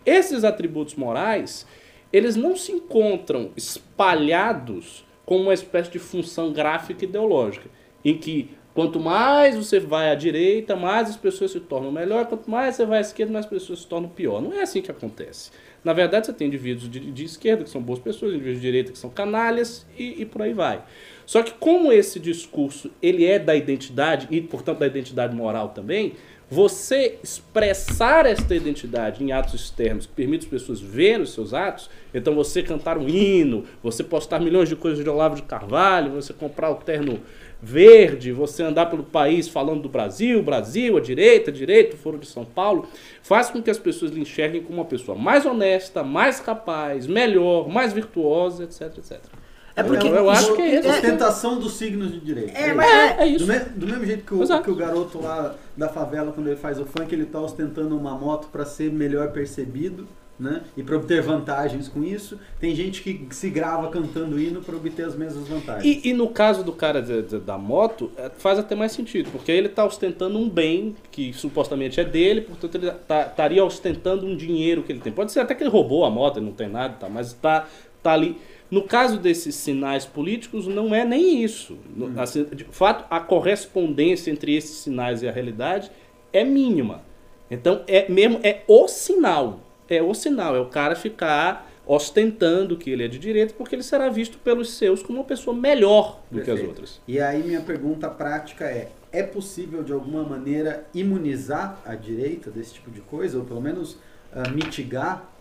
Esses atributos morais, eles não se encontram espalhados como uma espécie de função gráfica ideológica, em que quanto mais você vai à direita, mais as pessoas se tornam melhor, quanto mais você vai à esquerda, mais as pessoas se tornam pior. Não é assim que acontece. Na verdade, você tem indivíduos de, de esquerda, que são boas pessoas, indivíduos de direita, que são canalhas, e, e por aí vai. Só que como esse discurso ele é da identidade, e portanto da identidade moral também, você expressar esta identidade em atos externos que permite as pessoas verem os seus atos, então você cantar um hino, você postar milhões de coisas de Olavo de Carvalho, você comprar o terno verde, você andar pelo país falando do Brasil, Brasil, a direita, a direita, o Foro de São Paulo, faz com que as pessoas lhe enxerguem como uma pessoa mais honesta, mais capaz, melhor, mais virtuosa, etc, etc. É porque Eu- eu acho que é isso. Ostentação dos signos de direito. É, isso. mas é, É isso. Do, me- do mesmo jeito que o, que o garoto lá da favela, quando ele faz o funk, ele tá ostentando uma moto para ser melhor percebido, né? E para obter vantagens com isso. Tem gente que se grava cantando hino para obter as mesmas vantagens. E, e no caso do cara de- de- da moto, é, faz até mais sentido, porque ele está ostentando um bem que supostamente é dele, portanto ele tá- estaria ostentando um dinheiro que ele tem. Pode ser até que ele roubou a moto, ele não tem nada, tá, mas está tá ali. No caso desses sinais políticos, não é nem isso. No- assim, de fato, a correspondência entre esses sinais e a realidade é mínima. Então, é mesmo é o sinal. É o sinal, é o cara ficar ostentando que ele é de direita, porque ele será visto pelos seus como uma pessoa melhor do que as Perfeito. outras. E aí minha pergunta prática é: é possível de alguma maneira imunizar a direita desse tipo de coisa, ou pelo menos ah, mitigar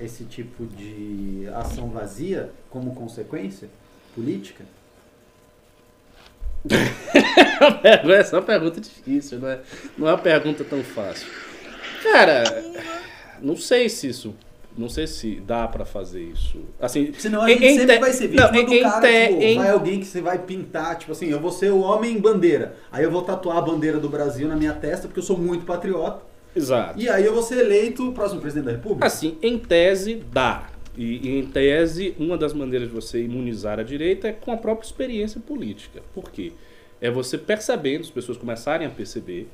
esse tipo de ação vazia como consequência política? <laughs> Essa é uma pergunta difícil, não é, não é uma pergunta tão fácil. Cara, não sei se isso. Não sei se dá pra fazer isso. Assim, Senão a gente em sempre te- vai ser vítima não, do cara, te- tipo, em- vai alguém que você vai pintar, tipo assim, eu vou ser o homem bandeira. Aí eu vou tatuar a bandeira do Brasil na minha testa, porque eu sou muito patriota. Exato. E aí eu vou ser eleito próximo presidente da república. Assim, em tese, dá. E, e em tese, uma das maneiras de você imunizar a direita é com a própria experiência política. Por quê? É você percebendo, as pessoas começarem a perceber,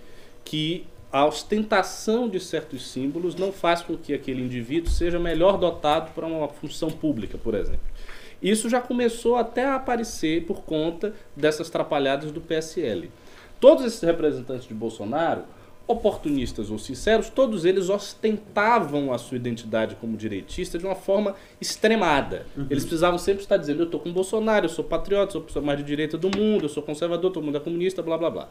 que a ostentação de certos símbolos não faz com que aquele indivíduo seja melhor dotado para uma função pública, por exemplo. Isso já começou até a aparecer por conta dessas trapalhadas do PSL. Todos esses representantes de Bolsonaro, oportunistas ou sinceros, todos eles ostentavam a sua identidade como direitista de uma forma extremada. Eles precisavam sempre estar dizendo: eu estou com Bolsonaro, eu sou patriota, sou a pessoa mais de direita do mundo, eu sou conservador, todo mundo é comunista, blá blá blá.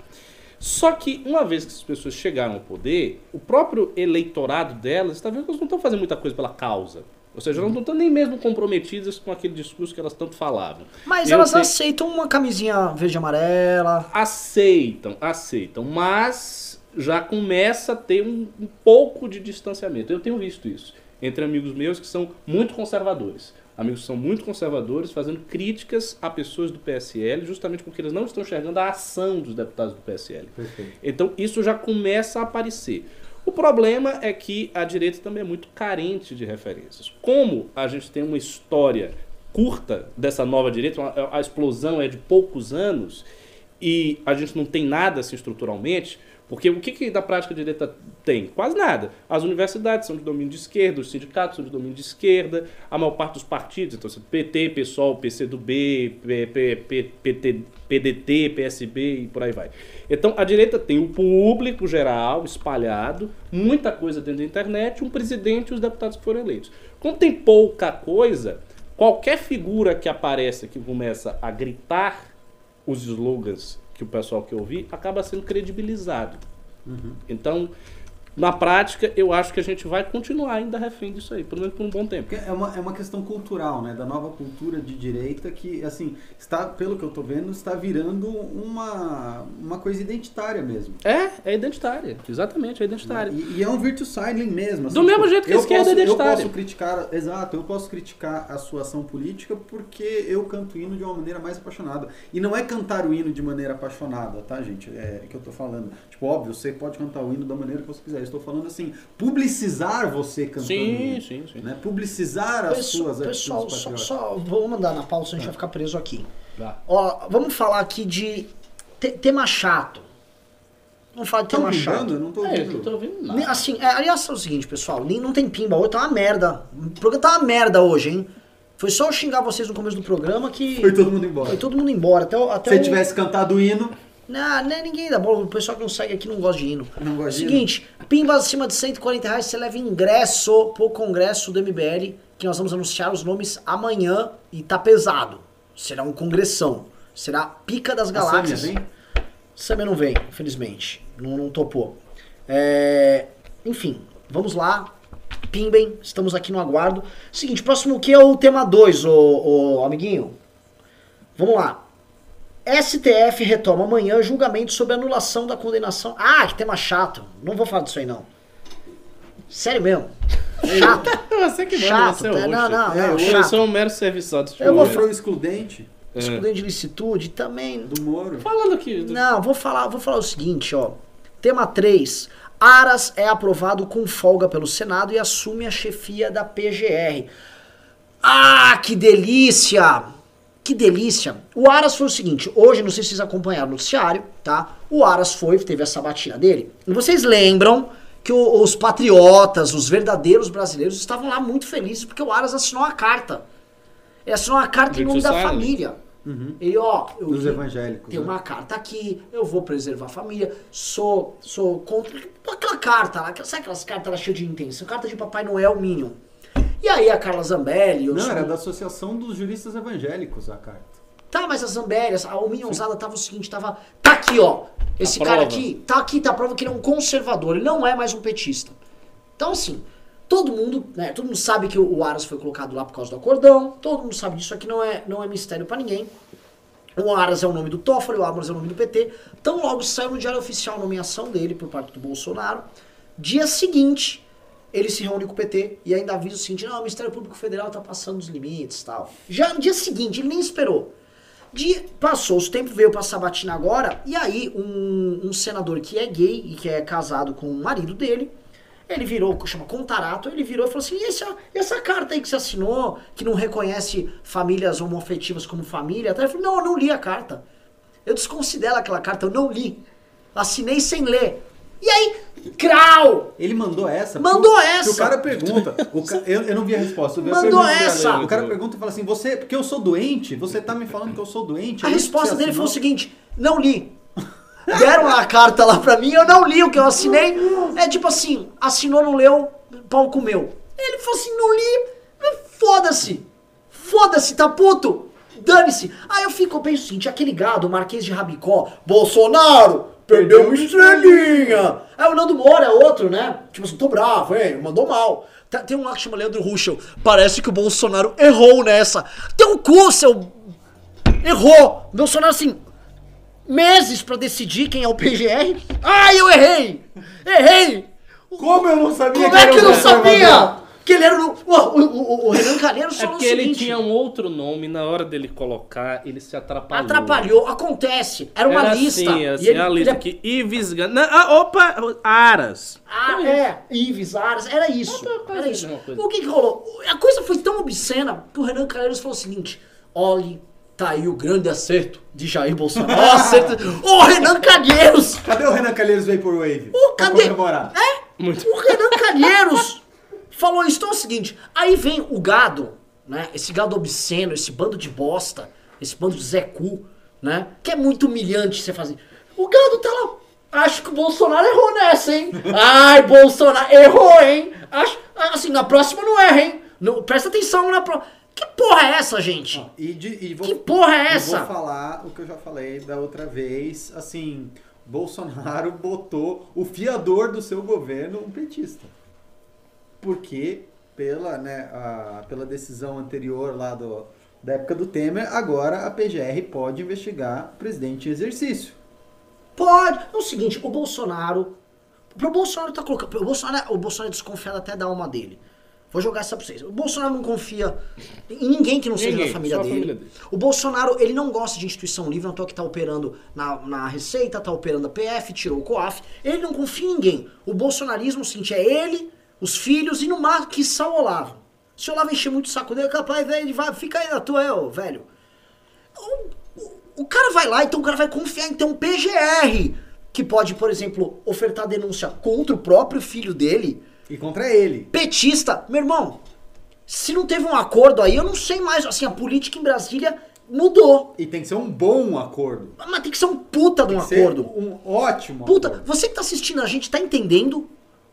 Só que uma vez que essas pessoas chegaram ao poder, o próprio eleitorado delas está vendo que elas não estão fazendo muita coisa pela causa. Ou seja, elas não estão nem mesmo comprometidas com aquele discurso que elas tanto falavam. Mas Eu elas tenho- aceitam uma camisinha verde e amarela. aceitam, aceitam, mas já começa a ter um, um pouco de distanciamento. Eu tenho visto isso entre amigos meus que são muito conservadores. Amigos que são muito conservadores fazendo críticas a pessoas do PSL, justamente porque eles não estão enxergando a ação dos deputados do PSL. Perfeito. Então isso já começa a aparecer. O problema é que a direita também é muito carente de referências. Como a gente tem uma história curta dessa nova direita, a explosão é de poucos anos e a gente não tem nada assim estruturalmente, porque o que, que da prática direita tem? Quase nada. As universidades são de domínio de esquerda, os sindicatos são de domínio de esquerda, a maior parte dos partidos, então assim, PT, PSOL, PCdoB, PT, PDT, PSB e por aí vai. Então a direita tem o público geral espalhado, muita coisa dentro da internet, um presidente e os deputados que foram eleitos. Como tem pouca coisa, qualquer figura que aparece que começa a gritar os slogans que o pessoal quer ouvir, acaba sendo credibilizado. Então, na prática, eu acho que a gente vai continuar ainda refém disso aí, pelo menos por um bom tempo. É uma, é uma questão cultural, né? Da nova cultura de direita que, assim, está, pelo que eu tô vendo, está virando uma, uma coisa identitária mesmo. É, é identitária. Exatamente, é identitária. E, e é um virtue signaling mesmo. assim, Do mesmo jeito que a esquerda posso, é identitária. Eu posso criticar, exato, eu posso criticar a sua ação política porque eu canto o hino de uma maneira mais apaixonada. E não é cantar o hino de maneira apaixonada, tá, gente? É que eu tô falando. Tipo, óbvio, você pode cantar o hino da maneira que você quiser. Eu estou falando assim, publicizar você cantando Sim, hino. sim, sim. Né? Publicizar as Pessoal, suas pessoal atitudes só, só vou mandar na pausa, a gente vai ficar preso aqui. Vá. Ó, vamos falar aqui de te- tema chato. Vamos falar de Estão tema chato. pimbando? Eu não tô É, eu ouvindo. não tô ouvindo nada. Assim, é, aliás, é o seguinte, pessoal, não tem pimba, hoje tá uma merda. O programa tá uma merda hoje, hein? Foi só eu xingar vocês no começo do programa que. Foi todo mundo embora. Foi todo mundo embora. Até, até Se o- tivesse cantado o hino, Não, não é ninguém dá bola. O pessoal que não segue aqui não gosta de hino. Não gosta de Seguinte, pimba acima de 140 reais, você leva ingresso pro congresso do MBL, que nós vamos anunciar os nomes amanhã e tá pesado. Será um congressão. Será pica das galáxias. Vem? Samia não vem, infelizmente. Não, não topou. É, enfim, vamos lá. Pimbem, estamos aqui no aguardo. Seguinte, próximo o que é o tema 2, ô, ô amiguinho? Vamos lá. STF retoma amanhã julgamento sobre anulação da condenação. Ah, que tema chato. Não vou falar disso aí, não. Sério mesmo. Chato. <laughs> Você que manda, chato. você é tá? o Não, não, É, não. eu Eu chato. sou um mero serviçado. Eu vou Mostrou o excludente É. Excludente de licitude também. do Moro. Falando aqui. Não, vou falar, vou falar o seguinte, ó. Tema 3. Aras é aprovado com folga pelo Senado e assume a chefia da PGR. Ah, que delícia! Que delícia! O Aras foi o seguinte, hoje, não sei se vocês acompanharam o noticiário, tá? O Aras foi, teve a sabatina dele. E vocês lembram que o- os patriotas, os verdadeiros brasileiros, estavam lá muito felizes porque o Aras assinou a carta. Ele assinou a carta em nome da família. Ele, ó, eu Dos evangélicos. tem né? uma carta aqui, eu vou preservar a família, sou, sou contra. Aquela carta lá, sabe aquelas cartas lá cheias de intenção? Carta de Papai Noel Minion. E aí a Carla Zambelli. eu Não, sou- era da Associação dos Juristas Evangélicos a carta. Tá, mas a Zambelli, a o Minionzada tava o seguinte, tava. Tá aqui, ó. Esse A cara prova. aqui, tá aqui, tá a prova que ele é um conservador, ele não é mais um petista. Então, assim, todo mundo, né? Todo mundo sabe que o Aras foi colocado lá por causa do acordão, todo mundo sabe disso aqui, não é, não é mistério pra ninguém. O Aras é o nome do Toffoli, o Aras é o nome do PT. Então logo saiu no Diário Oficial a nomeação dele por parte do Bolsonaro. Dia seguinte, ele se reúne com o PT e ainda avisa o seguinte, não, o Ministério Público Federal tá passando os limites tal. Já no dia seguinte, ele nem esperou. Passou os tempos, veio pra Sabatina agora, e aí um, um senador que é gay e que é casado com o marido dele, ele virou, chama Contarato, ele virou e falou assim, e essa, essa carta aí que você assinou, que não reconhece famílias homoafetivas como família? Ele falou, não, eu não li a carta. Eu desconsidero aquela carta, eu não li. Assinei sem ler. E aí, crau! Ele mandou essa? Mandou porque essa! porque o cara pergunta. o ca- eu, eu não vi a resposta. Mandou essa! O cara pergunta e fala assim: você, porque eu sou doente, você tá me falando que eu sou doente? A é resposta dele foi o assinou?" seguinte: não li. <laughs> Deram a carta lá pra mim, eu não li o que eu assinei. É tipo assim, assinou, não leu, pau comeu. Ele falou assim, não li, foda-se. Foda-se, tá puto? Dane-se. Aí eu fico, eu penso o seguinte, aquele gado, o Marquês de Rabicó, Bolsonaro, perdeu uma estrelinha. Aí o Nando Moura é outro, né? Tipo assim, tô bravo, hein? Mandou mal. Tá- Tem um lá que chama Leandro Ruschel. Parece que o Bolsonaro errou nessa. Teu cu, seu Errou! Bolsonaro, assim, meses pra decidir quem é o PGR. Ai, eu errei! Errei! Como eu não sabia Como é que eu não sabia? Que ele era o. O, o, o- o Renan Calheiros É falou o porque ele seguinte. tinha um outro nome, na hora dele colocar, ele se atrapalhou. Atrapalhou, acontece. Era uma Era lista. Assim, assim, e ele, a lista ele- aqui. Ives Gan- Não, ah, opa! Aras. Ah, é, Ives, Aras, era isso. Era isso. coisa. O que que rolou? A coisa foi tão obscena que o Renan Calheiros falou o seguinte: olhe, tá aí o grande acerto de Jair Bolsonaro. <laughs> Ó, acerto. Ô, Renan Calheiros! Cadê o Renan Calheiros Vaporwave? Pra cadê? comemorar. É? Muito. O Renan Calheiros falou isso. Então é o seguinte, aí vem o gado, né? Esse gado obsceno, esse bando de bosta, esse bando de Zé Cu, né? Que é muito humilhante você fazer. O gado tá lá. Acho que o Bolsonaro errou nessa, hein? <laughs> Ai, Bolsonaro errou, hein? Acho, assim, na próxima não erra, hein? Não, presta atenção na próxima. Que porra é essa, gente? E, de- e vou, Que porra é essa? Vou falar o que eu já falei da outra vez. Assim, Bolsonaro <laughs> botou o fiador do seu governo um petista. Porque, pela, né, a- pela decisão anterior lá do, da época do Temer, agora a PGR pode investigar o presidente em exercício. Pode. É o seguinte, o Bolsonaro. Pro Bolsonaro tá colocando. O Bolsonaro, o Bolsonaro é desconfiado até da alma dele. Vou jogar essa pra vocês. O Bolsonaro não confia em ninguém que não seja Ninguém, da família só a dele. família dele. O Bolsonaro, ele não gosta de instituição livre, não é toa que tá operando na, na Receita, tá operando a PF, tirou o COAF. Ele não confia em ninguém. O bolsonarismo, é o seguinte, é ele, os filhos e no máximo, que o Olavo. Se o Olavo encher muito o saco dele, capaz, velho, ele vai, fica aí na tua, é, velho. O, o- o cara vai lá, então o cara vai confiar em ter um PGR, que pode, por exemplo, ofertar denúncia contra o próprio filho dele, E contra ele. petista. Meu irmão, se não teve um acordo aí, eu não sei mais. Assim, a política em Brasília mudou. E tem que ser um bom acordo. Mas tem que ser um puta de um acordo. um ótimo Puta, acordo. você que tá assistindo a gente tá entendendo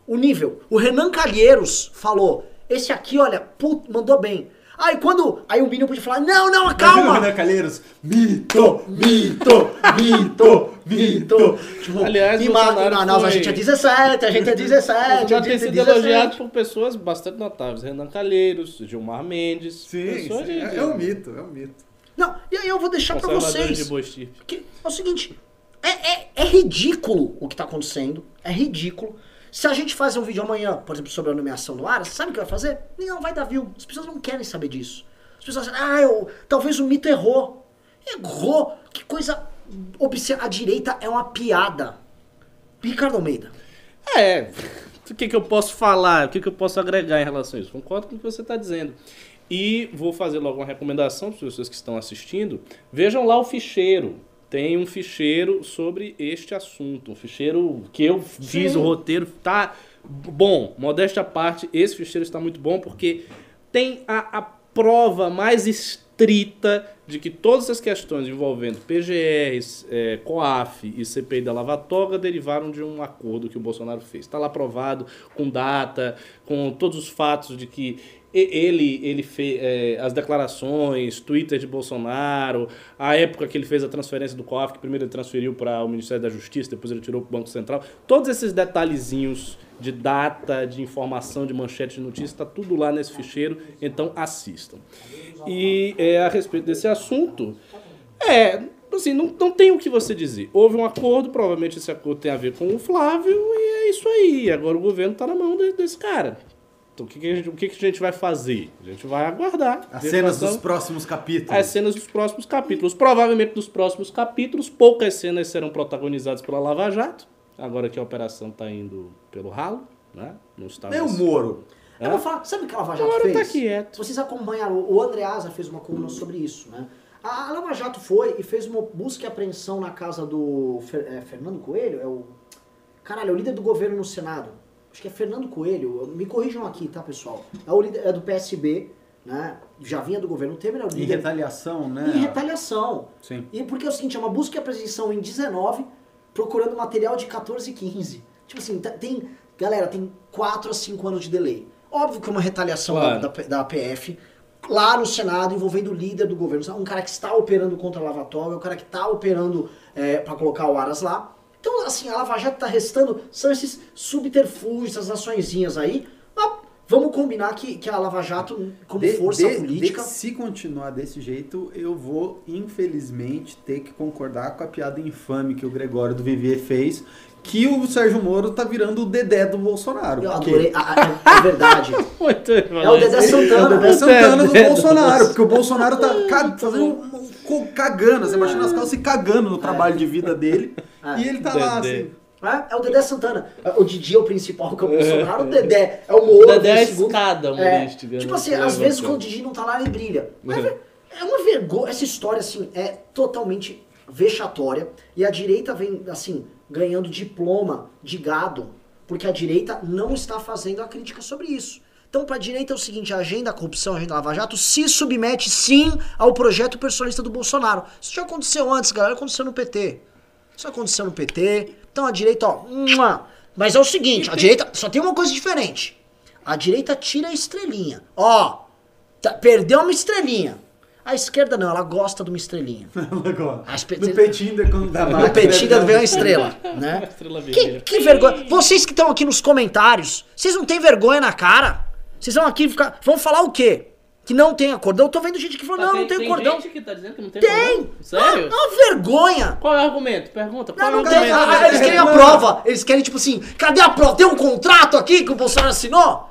o nível. O Renan Calheiros falou: esse aqui, olha, put, mandou bem. Aí quando. Aí o Minion podia falar: não, não, calma! Renan Calheiros, mito, mito, mito, mito. Tipo, Aliás, em, o Ma- Bolsonaro em Manaus a foi- gente é 17, a gente é 17, <laughs> Já a tem gente é sido 17. elogiado por pessoas bastante notáveis. Renan Calheiros, Gilmar Mendes. Sim, sim, de- é, é um mito, é um mito. Não, e aí eu vou deixar pra conservadores vocês. de. Que é o seguinte, é, é, é ridículo o que tá acontecendo, é ridículo. Se a gente fazer um vídeo amanhã, por exemplo, sobre a nomeação do Aras, sabe o que vai fazer? Não, vai dar view. As pessoas não querem saber disso. As pessoas acham, ah, eu, talvez o mito errou. Errou? Que coisa. A direita é uma piada. Ricardo Almeida. É, o que, que eu posso falar? O que, que eu posso agregar em relação a isso? Concordo com o que você está dizendo. E vou fazer logo uma recomendação para as pessoas que estão assistindo. Vejam lá o ficheiro. Tem um ficheiro sobre este assunto. Um ficheiro que eu fiz Sim. o roteiro. Tá bom, modéstia à parte, esse ficheiro está muito bom porque tem a, a prova mais estrita de que todas as questões envolvendo PGRs, eh, COAF e CPI da Lava Toga derivaram de um acordo que o Bolsonaro fez. Está lá provado, com data, com todos os fatos de que ele, ele fez as declarações, Twitter de Bolsonaro, a época que ele fez a transferência do COAF, que primeiro ele transferiu para o Ministério da Justiça, depois ele tirou para o Banco Central. Todos esses detalhezinhos de data, de informação, de manchete de notícia, está tudo lá nesse ficheiro, então assistam. E é, a respeito desse assunto, é, assim, não, não tem o que você dizer. Houve um acordo, provavelmente esse acordo tem a ver com o Flávio, e é isso aí. Agora o governo está na mão de- desse cara. Então o que, que a gente, o que, que a gente vai fazer? A gente vai aguardar. As cenas dos próximos capítulos. As cenas dos próximos capítulos. Provavelmente nos próximos capítulos, poucas cenas serão protagonizadas pela Lava Jato. Agora que a operação está indo pelo ralo, né? Não está Nem o Moro. Eu vou falar, sabe o que a Lava Jato Agora fez? tá quieto. Vocês acompanharam, o Andreasa fez uma coluna sobre isso, né? A a Lava Jato foi e fez uma busca e apreensão na casa do Fer- é, Fernando Coelho, é o... Caralho, é o líder do governo no Senado. Acho que é Fernando Coelho, me corrijam aqui, tá, pessoal? É, o líder, é do PSB, né? Já vinha do governo Temer, é o Em líder... retaliação, né? Em retaliação. Sim. E porque é o seguinte, é uma busca e apreensão em 19, procurando material de 14 e 15. Tipo assim, tá- tem. Galera, tem 4 a 5 anos de delay. Óbvio que é uma retaliação Claro. da, da, da PF lá no Senado envolvendo o líder do governo. Um cara que está operando contra a Lava Toga, um cara que está operando é, para colocar o Aras lá. Assim, a Lava Jato está restando, são esses subterfúgios, essas açõezinhas aí. Mas vamos combinar que, que a Lava Jato, como De- força de- política. de- se continuar desse jeito, eu vou, infelizmente, ter que concordar com a piada infame que o Gregório do Vivier fez, que o Sérgio Moro tá virando o Dedé do Bolsonaro. Eu porque adorei. a- a- É verdade. <laughs> É o Dedé Santana. É o Dedé? Santana do Bolsonaro, porque o Bolsonaro tá fazendo um- cagando, você imagina as calças se cagando no trabalho de vida dele, É. e ele tá lá assim. É, é o Dedé Santana. O Didi é o principal, que é o Bolsonaro. O Dedé é o Moro. Dedé é o escada É, humorística. tipo né? assim, às vezes Levantando. quando o Didi não tá lá, ele brilha. É uma vergonha. Essa história, assim, é totalmente vexatória. E a direita vem, assim, ganhando diploma de gado, porque a direita não está fazendo a crítica sobre isso. Então, pra direita é o seguinte, a agenda da corrupção, a agenda Lava Jato, se submete sim ao projeto personalista do Bolsonaro. Isso já aconteceu antes, galera, aconteceu no PT. Isso aconteceu no PT. Então a direita, ó. Mas é o seguinte, a direita só tem uma coisa diferente. A direita tira a estrelinha. Ó, tá- perdeu uma estrelinha. A esquerda não, ela gosta de uma estrelinha. <laughs> As pe- No peitinho da quando dá No petida vem uma estrela, <laughs> né? Estrela Que, que vergonha. Vocês que estão aqui nos comentários, vocês não têm vergonha na cara? Vocês vão aqui ficar. Vão falar o quê? Que não tem acordão? Eu tô vendo gente que falou, Tá, não, não tem, acordão. gente que tá dizendo que não tem, Tem! cordão? Sério? Ah, uma vergonha! Qual é o argumento? Pergunta. Qual Não, é o não tem. argumento? Ah, eles querem a prova. Eles querem, tipo assim, cadê a prova? Tem um contrato aqui que o Bolsonaro assinou?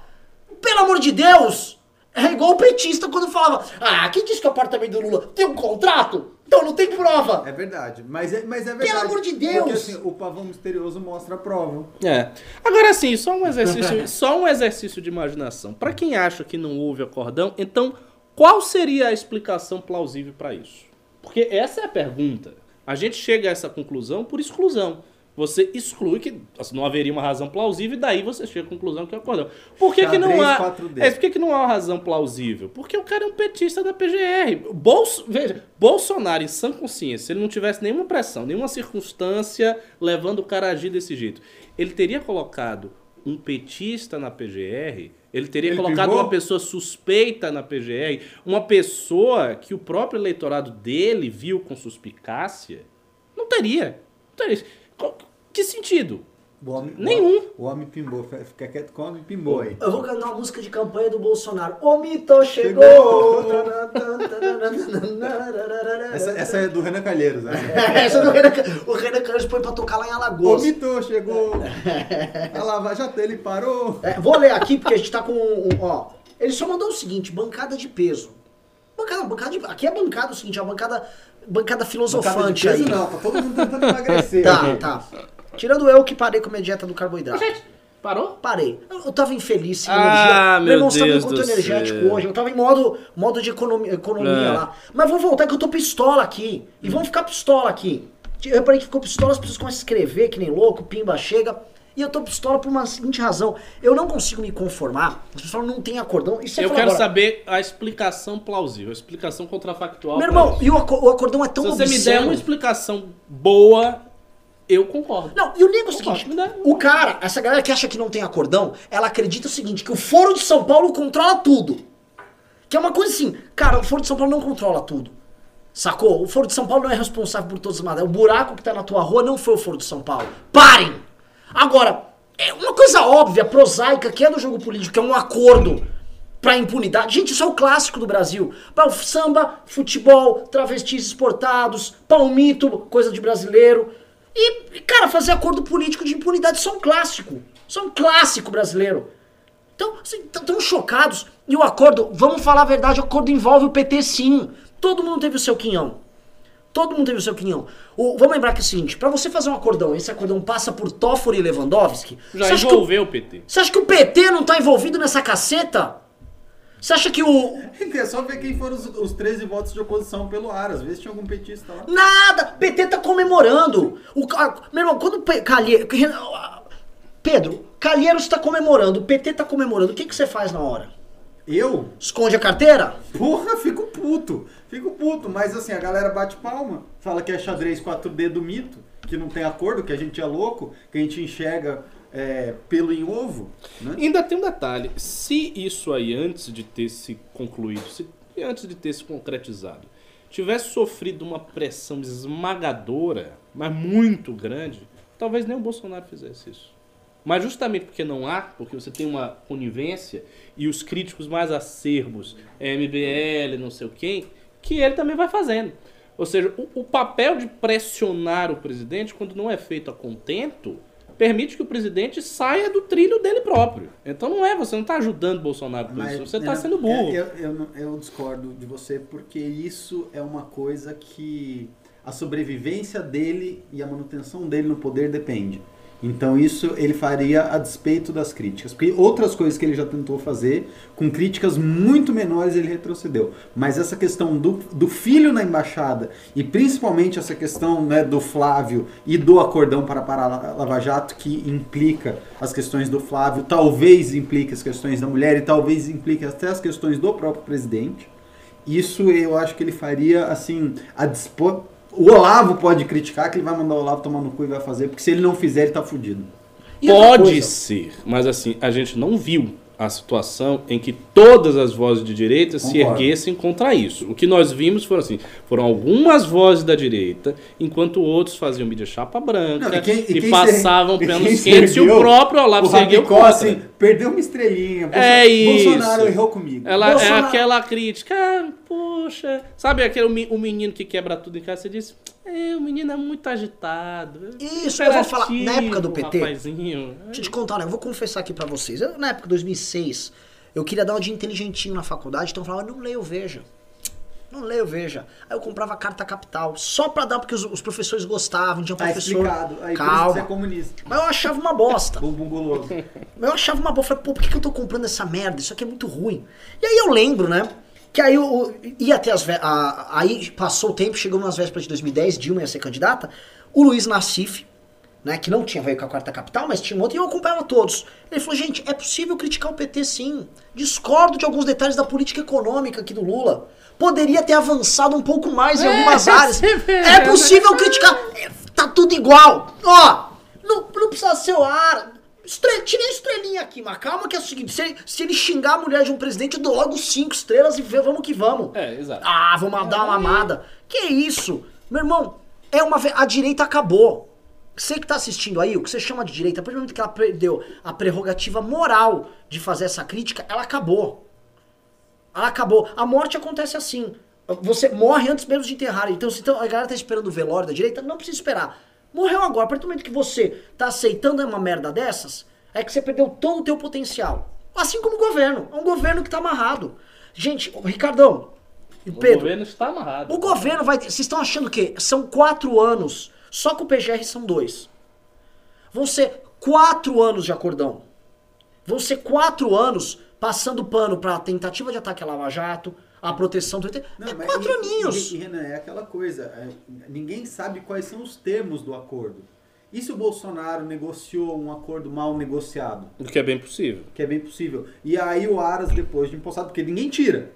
Pelo amor de Deus! É igual o petista quando falava: Ah, quem disse que o apartamento do Lula tem um contrato? Então não tem prova. É verdade, mas é, mas é verdade. amor de Porque Deus! assim, o pavão misterioso mostra a prova. É. Agora sim, só um exercício, <laughs> só um exercício de imaginação. Pra quem acha que não houve acordão, então qual seria a explicação plausível pra isso? Porque essa é a pergunta. A gente chega a essa conclusão por exclusão. Você exclui que assim, não haveria uma razão plausível e daí você chega à conclusão que é o acordão. Por que, que não há. 4D. É, por que, que não há uma razão plausível? Porque o cara é um petista da PGR. Bolso, veja, Bolsonaro, em sã consciência, se ele não tivesse nenhuma pressão, nenhuma circunstância levando o cara a agir desse jeito, ele teria colocado um petista na PGR, ele teria Ele colocado uma pessoa suspeita na PGR, uma pessoa que o próprio eleitorado dele viu com suspicácia. Não teria. Não teria. Qual- Que sentido? O homem, Nenhum. O homem pimbou. Fica quieto com o homem pimbou aí. Eu vou cantar uma música de campanha do Bolsonaro. O mito chegou! Essa, essa é do Renan Calheiros, né? <laughs> Essa do Renan, o Renan Carlos põe pra tocar lá em O Alagoas. Mito chegou. A Lava Jato, ele parou. É, vou ler aqui porque a gente tá com um, um- ó. Ele só mandou o seguinte: bancada de peso. Bancada, bancada de, aqui é bancada o seguinte, é a bancada, bancada filosofante de peso aí. não, tá todo mundo tentando emagrecer. Tá, tá. Tirando eu que parei com a minha dieta do carboidrato. Gente, parou? Parei. Eu, eu tava infeliz sem Ah, energia. meu irmão, do energético céu. hoje. Eu tava em modo, modo de economia, economia É. lá. Mas vou voltar que eu tô pistola aqui. E vamos ficar pistola aqui. Eu reparei que ficou pistola, as pessoas começam a escrever que nem louco, pimba chega. E eu tô pistola por uma seguinte razão. Eu não consigo me conformar. As pessoas não têm acordão. Isso Eu fala quero agora. saber a explicação plausível, a explicação contrafactual. Meu irmão, e o, aco- o acordão é tão Se você me der uma explicação boa, eu concordo. Não, e o nego é o seguinte, o cara, essa galera que acha que não tem acordão, ela acredita o seguinte, que o Foro de São Paulo controla tudo. Que é uma coisa assim, cara, o Foro de São Paulo não controla tudo. Sacou? O Foro de São Paulo não é responsável por todas as madeiras. O buraco que tá na tua rua não foi o Foro de São Paulo. Parem! Agora, é uma coisa óbvia, prosaica, que é do jogo político, que é um acordo pra impunidade. Gente, isso é o clássico do Brasil. Samba, futebol, travestis exportados, palmito, coisa de brasileiro. E, cara, fazer acordo político de impunidade, isso é um clássico. Isso é um clássico brasileiro. Então, estão chocados. E o acordo, vamos falar a verdade, o acordo envolve o PT sim. Todo mundo teve o seu quinhão. Todo mundo teve o seu quinhão. O- vamos lembrar que é o seguinte, pra você fazer um acordão, esse acordão passa por Toffoli e Lewandowski, Já que o, envolveu o PT. você acha que o PT não tá envolvido nessa caceta? Você acha que o... É só ver quem foram os, os 13 votos de oposição pelo ar. Às vezes tinha algum petista lá. Nada! PT tá comemorando. O, ca- meu irmão, quando o Pe- Calhe- Pedro, Calheiros tá comemorando, o PT tá comemorando, o que, que você faz na hora? Eu? Esconde a carteira? Porra, fico puto. Fico puto. Mas assim, a galera bate palma. Fala que é xadrez 4D do mito. Que não tem acordo, que a gente é louco. Que a gente enxerga é, pelo em ovo. Né? Ainda tem um detalhe. Se isso aí, antes de ter se concluído, se, antes de ter se concretizado, tivesse sofrido uma pressão esmagadora, mas muito grande, talvez nem o Bolsonaro fizesse isso. Mas justamente porque não há, porque você tem uma conivência e os críticos mais acerbos, MBL, não sei o quem, que ele também vai fazendo. Ou seja, o, o papel de pressionar o presidente, quando não é feito a contento, permite que o presidente saia do trilho dele próprio. Então não é, você não está ajudando o Bolsonaro com isso, você está sendo burro. é, Eu, eu, eu discordo de você porque isso é uma coisa que a sobrevivência dele e a manutenção dele no poder depende. Então isso ele faria a despeito das críticas. Porque outras coisas que ele já tentou fazer, com críticas muito menores, ele retrocedeu. Mas essa questão do, do filho na embaixada, e principalmente essa questão né, do Flávio e do acordão para parar Lava Jato, que implica as questões do Flávio, talvez implique as questões da mulher e talvez implique até as questões do próprio presidente. Isso eu acho que ele faria assim, a dispo... O Olavo pode criticar que ele vai mandar o Olavo tomar no cu e vai fazer, porque se ele não fizer, ele tá fudido. E Pode ser, mas assim, a gente não viu a situação em que todas as vozes de direita se Concordo. erguessem contra isso. O que nós vimos foram assim, foram algumas vozes da direita, enquanto outros faziam mídia chapa branca Não, e quem- e e quem passavam se- <laughs> e pelos se quentes e o próprio Olavo o se ergueu contra. assim, perdeu uma estrelinha. É isso. Bolsonaro errou comigo. Ela Bolsonaro- é aquela crítica, poxa, sabe aquele o menino que quebra tudo em casa, você diz, é, o menino é muito agitado. Isso, eu vou falar, na época do PT, Rapazinho. Deixa eu te contar, né? Eu vou confessar aqui pra vocês. Eu, na época de 2006, eu queria dar um dia inteligentinho na faculdade, então eu falava, não leio Veja. Não leio Veja. Aí eu comprava carta capital, só pra dar, porque os, os professores gostavam, tinha Tá professor. explicado. Aí você é Calma. comunista. Mas eu achava uma bosta. Bumbum guloso. Mas eu achava uma boa. Eu falei, pô, por que, que eu tô comprando essa merda? Isso aqui é muito ruim. E aí eu lembro, né? Que aí eu ia até as a- Aí passou o tempo, chegou nas vésperas de 2010, Dilma ia ser candidata. O Luiz Nassif né, que não tinha veio com a quarta capital, mas tinha um outro, e eu acompanhava todos. Ele falou, gente, é possível criticar o PT sim. Discordo de alguns detalhes da política econômica aqui do Lula. Poderia ter avançado um pouco mais em algumas <laughs> áreas. É possível criticar. É, tá tudo igual. Ó, não, não precisa ser o ar. Estre... Tirei a estrelinha aqui, mas calma que é o seguinte: se ele, se ele xingar a mulher de um presidente, eu dou logo cinco estrelas e vê, vamos que vamos. É, exato. Ah, vamos dar uma amada. Que isso? Meu irmão, é uma a direita acabou. Você que tá assistindo aí, o que você chama de direita, a partir do momento que ela perdeu a prerrogativa moral de fazer essa crítica, ela acabou. Ela acabou. A morte acontece assim. Você morre antes mesmo de enterrar. Então, se então, a galera tá esperando o velório da direita, não precisa esperar. Morreu agora. A partir do momento que você tá aceitando uma merda dessas, é que você perdeu todo o teu potencial. Assim como o governo. É um governo que tá amarrado. Gente, o Ricardão e O Pedro, governo está amarrado. o governo vai. Vocês estão achando que são quatro anos, só com o PGR são dois. Vão ser quatro anos de acordão. Vão ser quatro anos passando pano pra tentativa de ataque à Lava Jato, a proteção do. Não, é mas quatro e- aninhos. E, e, Renan, é aquela coisa, é, ninguém sabe quais são os termos do acordo. E se o Bolsonaro negociou um acordo mal negociado? O que é bem possível. Que é bem possível. E aí o Aras, depois de empossado, porque ninguém tira.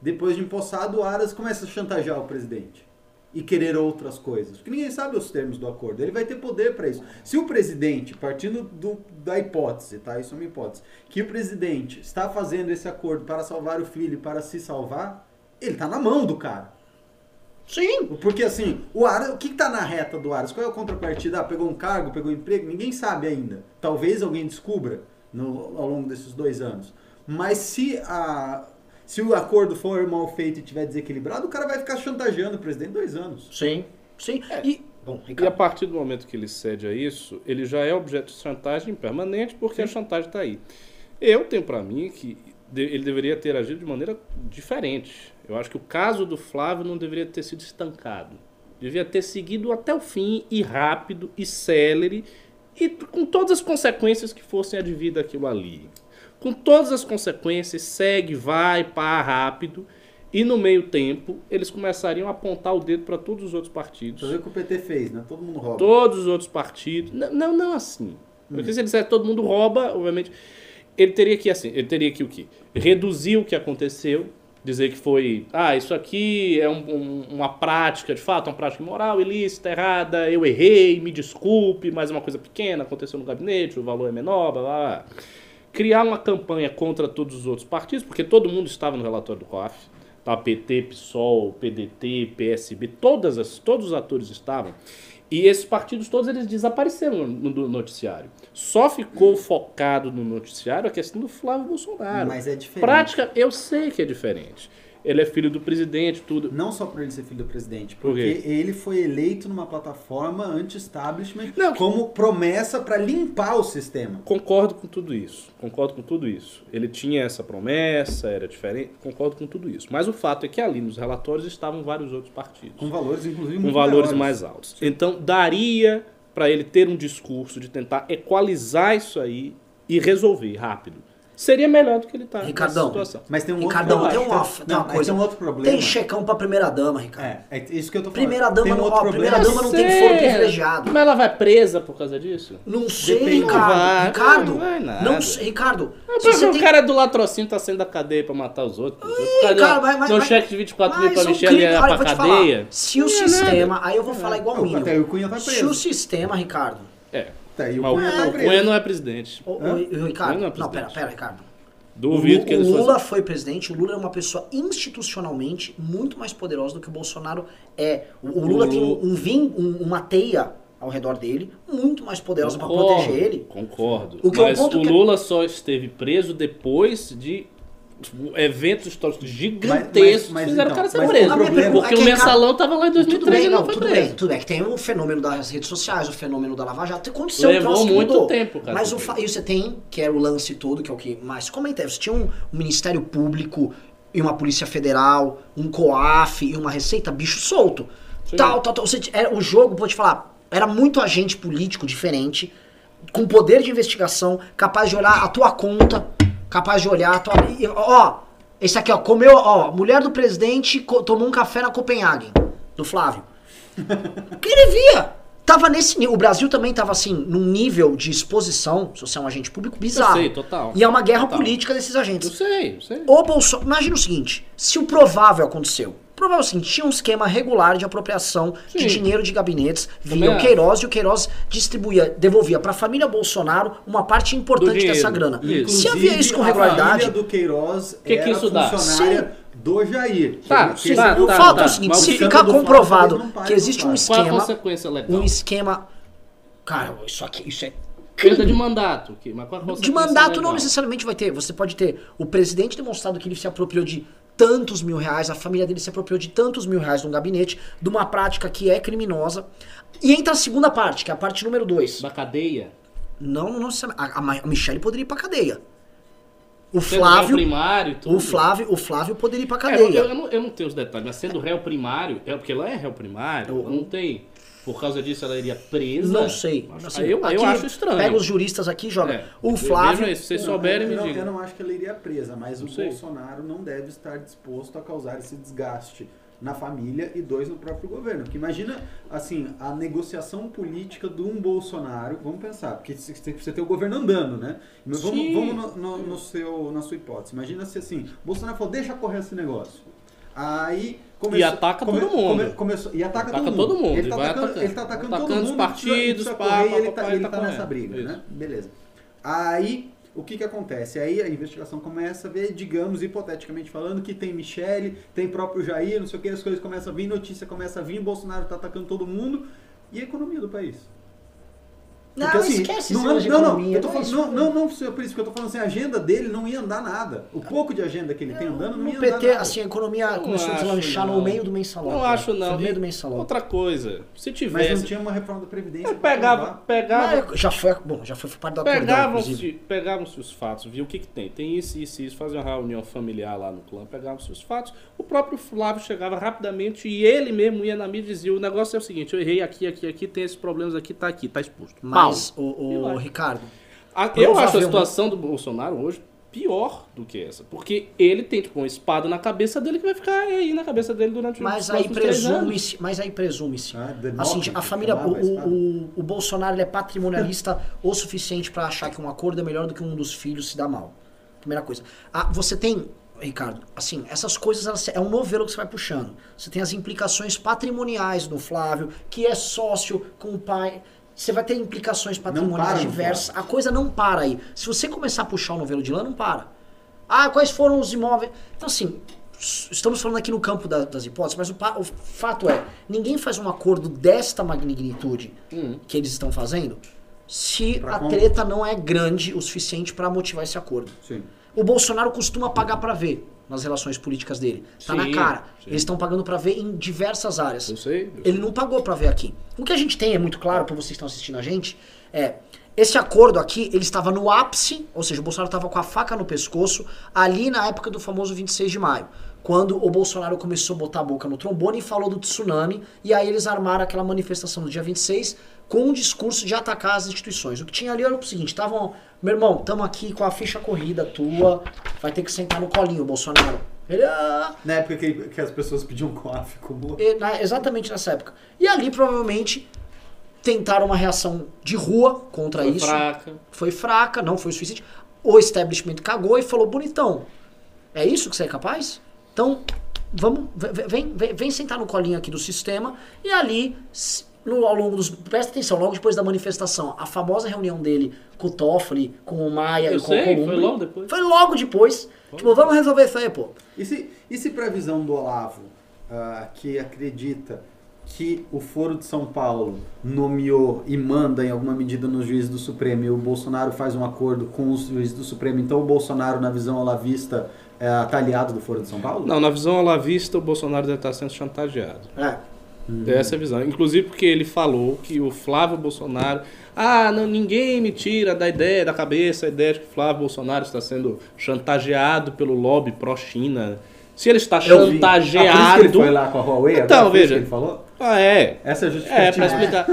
Depois de empossado, o Aras começa a chantagear o presidente. E querer outras coisas. Porque ninguém sabe os termos do acordo. Ele vai ter poder para isso. Se o presidente, partindo do- da hipótese, tá? Isso é uma hipótese. Que o presidente está fazendo esse acordo para salvar o filho e para se salvar, ele tá na mão do cara. Sim. Porque assim, o Aras, o que, que tá na reta do Aras? Qual é a contrapartida? Ah, pegou um cargo, pegou um emprego? Ninguém sabe ainda. Talvez alguém descubra no- ao longo desses dois anos. Mas se, a, se o acordo for mal feito e estiver desequilibrado, o cara vai ficar chantageando o presidente dois anos. Sim. Sim. E. Bom, E a partir do momento que ele cede a isso, ele já é objeto de chantagem permanente, porque a chantagem está aí. Eu tenho para mim que ele deveria ter agido de maneira diferente. Eu acho que o caso do Flávio não deveria ter sido estancado. Devia ter seguido até o fim, e rápido, e célere, e com todas as consequências que fossem advidas aquilo ali. Com todas as consequências, segue, vai, pá, rápido. E no meio tempo, eles começariam a apontar o dedo para todos os outros partidos. Fazer o que o PT fez, né? Todo mundo rouba. Todos os outros partidos. Não, não, não assim. Porque se ele disser todo mundo rouba, obviamente. Ele teria que, assim, ele teria que o quê? Reduzir o que aconteceu, dizer que foi. Ah, isso aqui é um- um- uma prática, de fato, uma prática imoral, ilícita, errada, eu errei, me desculpe, mas é uma coisa pequena, aconteceu no gabinete, o valor é menor, blá blá. blá. Criar uma campanha contra todos os outros partidos, porque todo mundo estava no relatório do COAF. Tá, PT, PSOL, PDT, PSB, todas as, todos os atores estavam. E esses partidos todos eles desapareceram no, no noticiário. Só ficou focado no noticiário a questão do Flávio Bolsonaro. Mas é diferente. Prática, eu sei que é diferente. Ele é filho do presidente, tudo. Não só por ele ser filho do presidente, Por porque quê? ele foi eleito numa plataforma anti-establishment como promessa para limpar o sistema. Concordo com tudo isso. Concordo com tudo isso. Ele tinha essa promessa, era diferente. Concordo com tudo isso. Mas o fato é que ali nos relatórios estavam vários outros partidos. Com valores, inclusive, com muito valores maiores. mais altos. Então, daria para ele ter um discurso de tentar equalizar isso aí e resolver rápido. Seria melhor do que ele está Ricardão, nessa situação. Mas tem um Ricardão, outro tem problema. uma, Tem- tem uma coisa. Tem um outro problema. Tem checão pra primeira dama, Ricardo. É, é isso que eu tô falando. Primeira dama tem um não- outro ó, problema. primeira dama não tem foro privilegiado. Mas ela vai presa por causa disso? Não sei, Depende. Ricardo. Não vai, Ricardo, não vai nada. não sei, Ricardo. Ah, se você o tem- cara do latrocínio tá saindo da cadeia pra matar os outros. Causa cara, mas- um mas- cheque de 24 mil pra e olha, eu pra cadeia. se o é sistema, aí eu vou falar igual o até o Cunha tá Se preso. o sistema, Ricardo. É. Tá, e o Mas o Cunha o. Cunha não é presidente. O, o- o Ricardo, Não é não, pera, pera, Ricardo. Duvido o, que eles o Lula foi presidente, o Lula é uma pessoa institucionalmente muito mais poderosa do que o Bolsonaro é. O, o Lula O tem um, vim, um- uma teia ao redor dele, muito mais poderosa pra Concordo, proteger ele. Concordo. O que é um Mas ponto o que- Lula só esteve preso depois de tipo, eventos históricos Mas- gigantescos mas que fizeram então, o cara ser mas preso. problema- Porque é que, o mensalão cara, tava lá em Tudo 2003 bem, e não, não foi tudo preso. bem, tudo bem. Que tem o fenômeno das redes sociais, o fenômeno da Lava Jato. Aconteceu um Levou que muito mudou. tempo, cara, Mas o fa... e você tem, que era o lance todo, que é o que mais comenta. Você tinha um, um Ministério Público e uma Polícia Federal, um COAF e uma Receita, bicho solto. Sim. Tal, tal, tal. Você, era, o jogo, vou te falar, era muito agente político diferente, com poder de investigação, capaz de olhar a tua conta, capaz de olhar a tua. Ó, esse aqui, ó, comeu, ó, mulher do presidente tomou um café na Copenhagen, do Flávio. <laughs> Que ele via. Tava nesse nível. O Brasil também tava assim, num nível de exposição, se você é um agente público, bizarro. Eu sei, total. E é uma guerra Total. política desses agentes. Eu sei, eu sei. O Bolsonaro. Imagina o seguinte: se o provável aconteceu. Provável tinha um esquema regular de apropriação de Sim. dinheiro de gabinetes via o. Queiroz e o Queiroz distribuía, devolvia pra família Bolsonaro uma parte importante dessa grana. Isso. Se havia isso com regularidade. A família do Queiroz Que que era isso dá? funcionária do Jair. Tá, Que- sim, que tá, o tá, fato tá. é o seguinte: se ficar Flávio comprovado não que existe não um a esquema. consequência legal? Um esquema. Cara, isso aqui, isso é. Perda de mandato. que- Mas qual a De mandato não legal? necessariamente vai ter. Você pode ter o presidente demonstrado que ele se apropriou de tantos mil reais, a família dele se apropriou de tantos mil reais num gabinete, de uma prática que é criminosa. E entra a segunda parte, que é a parte número dois. Da cadeia. Não, não necessariamente. A, a Michelle poderia ir pra cadeia. O Flávio. primário. O Flávio, o Flávio poderia ir pra É, eu, cadeia. eu não, eu não tenho os detalhes, mas sendo réu primário, é porque ela é réu primário, ela não tem. Por causa disso ela iria presa. Não sei. Assim, aí eu, eu acho estranho. Pega os juristas aqui e joga. É, O Flávio. aí, se vocês Não, souberem, eu, me não, digam. eu não acho que ela iria presa, mas Não o sei. Bolsonaro não deve estar disposto a causar esse desgaste na família e dois no próprio governo. Porque imagina, assim, a negociação política de um Bolsonaro, vamos pensar, porque você ter o governo andando, né? Mas vamos, vamos no, no- no seu, na sua hipótese. Imagina se assim, Bolsonaro falou, deixa correr esse negócio. Aí começou, E ataca todo mundo. começou, e ataca, Ataca todo, todo mundo. mundo, Ele e tá vai atacando, atacando. ele tá atacando, Atacando todo os mundo. partidos, precisa pá, correr, pá, ele pá, tá, tá nessa briga, Isso. né? Beleza. Aí, o que que acontece? Aí a investigação começa a ver, digamos, hipoteticamente falando, que tem Michele, tem próprio Jair, não sei o que, as coisas começam a vir, notícia começa a vir, Bolsonaro tá atacando todo mundo. E a economia do país? Não, Porque, assim, esquece não, de não, não, economia, eu tô não é falando, não, não, não, senhor, por isso que eu tô falando assim, a agenda dele não ia andar nada. O pouco de agenda que ele tem andando não ia PT, andar nada. assim, a economia Não começou a deslanchar não. no meio do mensalão. Não cara. acho não. No meio do mensalão. Outra coisa, se Mas tivesse. não tinha uma reforma da Previdência. Pra pegava, pegava, Mas já foi, bom, já foi parte acordão, Pegavam-se pegavam os fatos, viu o que, que tem. Tem isso, isso, isso, fazia uma reunião familiar lá no clã, pegavam-se os fatos. O próprio Flávio chegava rapidamente e ele mesmo ia na mídia e dizia: o negócio é o seguinte, eu errei aqui, aqui, aqui, tem esses problemas aqui, tá aqui, tá exposto. Mas, O, o. Ricardo, A- eu acho a situação do Bolsonaro hoje pior do que essa. Porque ele tem tipo, uma espada na cabeça dele que vai ficar aí na cabeça dele durante os mas aí três anos. presume-se, mas aí presume-se. Ah, Assim, a família, o, espada. o, o Bolsonaro ele é patrimonialista o suficiente pra achar que um acordo é melhor do que um dos filhos se dá mal. Primeira coisa. Ah, você tem, Ricardo, assim, essas coisas elas- é um novelo que você vai puxando. Você tem as implicações patrimoniais no Flávio, que é sócio com o pai. Você vai ter implicações patrimoniais para diversas. A coisa não para aí. Se você começar a puxar o novelo de lã, não para. Ah, quais foram os imóveis? Então, assim, estamos falando aqui no campo da- das hipóteses, mas o, o fato é, ninguém faz um acordo desta magnitude Hum. que eles estão fazendo se Pra a como? treta não é grande o suficiente para motivar esse acordo. Sim. O Bolsonaro costuma pagar para ver nas relações políticas dele. Tá Sim, na cara. sim. Eles estão pagando para ver em diversas áreas. Eu sei. eu Ele não pagou pra ver aqui. O que a gente tem é muito claro para vocês que estão assistindo a gente é esse acordo aqui, ele estava no ápice, ou seja, o Bolsonaro estava com a faca no pescoço ali na época do famoso 26 de maio, quando o Bolsonaro começou a botar a boca no trombone e falou do tsunami, e aí eles armaram aquela manifestação do dia 26 com um discurso de atacar as instituições. O que tinha ali era o seguinte, estavam, meu irmão, estamos aqui com a ficha corrida tua, vai ter que sentar no colinho, Bolsonaro. Ele, ah, Na época que, que as pessoas pediam COAF como... e na- exatamente nessa época. E ali provavelmente tentaram uma reação de rua contra Foi isso. fraca. Foi fraca, não foi o suficiente. O establishment cagou e falou: bonitão, é isso que você é capaz? Então, vamos, ve- vem, vem, vem sentar no colinho aqui do sistema e ali. No, ao longo dos. Presta atenção, logo depois da manifestação, a famosa reunião dele com o Toffoli, com o Maia Eu e com sei, o foi logo depois. Foi logo depois. Tipo, vamos resolver isso aí, pô. E se, e se previsão do Olavo, ah, que acredita que o Foro de São Paulo nomeou e manda em alguma medida nos juízes do Supremo e o Bolsonaro faz um acordo com os juízes do Supremo, então o Bolsonaro, na visão olavista, é tá aliado do Foro de São Paulo? Não, na visão à la vista, o Bolsonaro deve estar sendo chantageado. É. Essa é a visão. Inclusive porque ele falou que o Flávio Bolsonaro. Ah, não, ninguém me tira da ideia, da cabeça, a ideia de que o Flávio Bolsonaro está sendo chantageado pelo lobby pró-China. Se ele está. Ah, chantageado. que ele foi lá com a Huawei? Então, veja. que ele falou? Ah, é. Essa é a É, justificativa. pra explicar.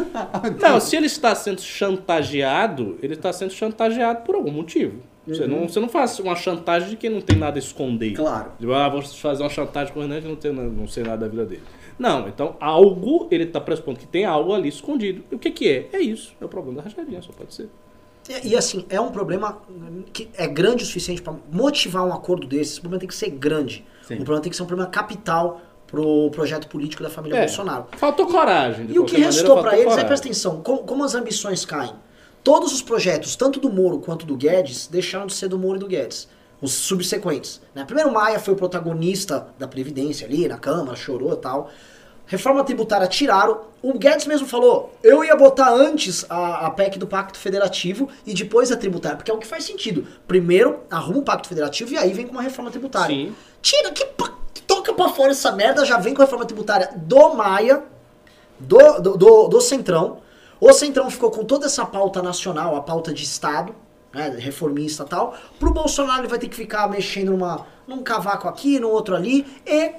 <laughs> Não, se ele está sendo chantageado, ele está sendo chantageado por algum motivo. Você, não, você não faz uma chantagem de quem não tem nada a esconder. Claro. Tipo, ah, vou fazer uma chantagem com o Renan que não, tem, não sei nada da vida dele. Não, então algo, ele está pressupondo que tem algo ali escondido. E o que que é? É isso. É o problema da rachadinha, só pode ser. E, e, assim, é um problema que é grande o suficiente para motivar um acordo desse. Esse problema tem que ser grande. Sim. O problema tem que ser um problema capital pro projeto político da família É, Bolsonaro. Faltou coragem. E o que restou para eles, aí coragem. presta atenção, como, como as ambições caem. Todos os projetos, tanto do Moro quanto do Guedes, deixaram de ser do Moro e do Guedes. Os subsequentes. Né? Primeiro, Maia foi o protagonista da Previdência ali na Câmara, chorou e tal. Reforma tributária tiraram. O Guedes mesmo falou: eu ia botar antes a, a PEC do Pacto Federativo e depois a tributária, porque é o que faz sentido. Primeiro, arruma um Pacto Federativo e aí vem com uma reforma tributária. Sim. Tira, que, toca pra fora essa merda, já vem com a reforma tributária do Maia, do, do, do, do Centrão. O Centrão ficou com toda essa pauta nacional, a pauta de Estado, né, reformista e tal. Pro Bolsonaro ele vai ter que ficar mexendo numa, num cavaco aqui, no outro ali, e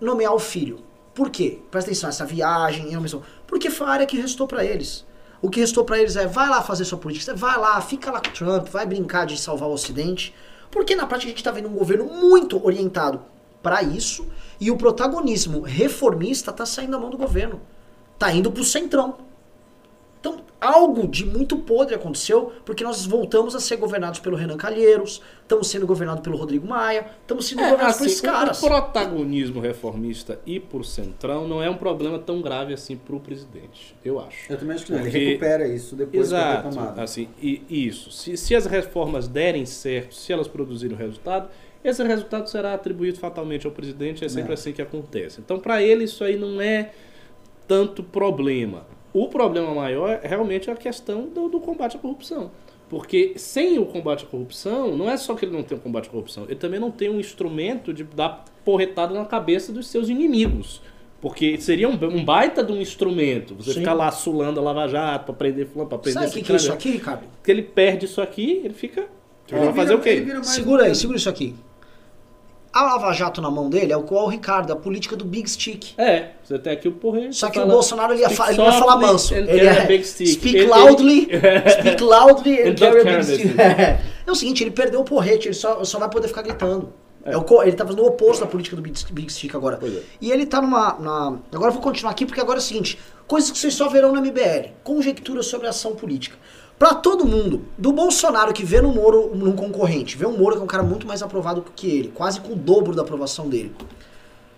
nomear o filho. Por quê? Presta atenção, essa viagem, nomeação. Porque foi a área que restou pra eles. O que restou pra eles é, vai lá fazer sua política, vai lá, fica lá com Trump, vai brincar de salvar o Ocidente. Porque na prática a gente tá vendo um governo muito orientado pra isso, e o protagonismo reformista tá saindo da mão do governo. Tá indo pro centrão. Então, algo de muito podre aconteceu, porque nós voltamos a ser governados pelo Renan Calheiros, estamos sendo governados pelo Rodrigo Maia, estamos sendo É, governados por assim, esses caras. o protagonismo reformista e por centrão não é um problema tão grave assim pro presidente, eu acho. Eu também acho que não. Ele Porque- recupera isso depois Exato, retomado. assim, e isso. Se, se as reformas derem certo, se elas produzirem o resultado, esse resultado será atribuído fatalmente ao presidente, é sempre É. assim que acontece. Então, para ele, isso aí não é tanto problema. O problema maior é realmente a questão do, do combate à corrupção. Porque sem o combate à corrupção, não é só que ele não tem um combate à corrupção, ele também não tem um instrumento de dar porretada na cabeça dos seus inimigos. Porque seria um, um baita de um instrumento. Você Sim. ficar lá sulando a Lava Jato pra prender fulano, pra prender Sabe o que, que é isso cara. aqui, Ricardo? Porque ele perde isso aqui, ele fica. Ele Ele vai fazer vira- o quê? Segura um- aí, segura isso aqui. A Lava Jato na mão dele é o qual o Ricardo, a política do Big Stick. É, você tem aqui o porrete. Só que fala, o Bolsonaro ele ia, "Speak fa- ele ia falar manso. Ele a é big stick." speak Ele- loudly, <laughs> speak loudly and carry a big stick. the É o seguinte, ele perdeu o porrete, ele só, só vai poder ficar gritando. É. o ele tá fazendo o oposto da política do Big Stick agora. É. E ele tá numa. na- agora eu vou continuar aqui, porque agora é o seguinte: coisas que vocês só verão na MBL. Conjecturas sobre ação política. Pra todo mundo, do Bolsonaro que vê no Moro num concorrente, vê um Moro que é um cara muito mais aprovado que ele, quase com o dobro da aprovação dele.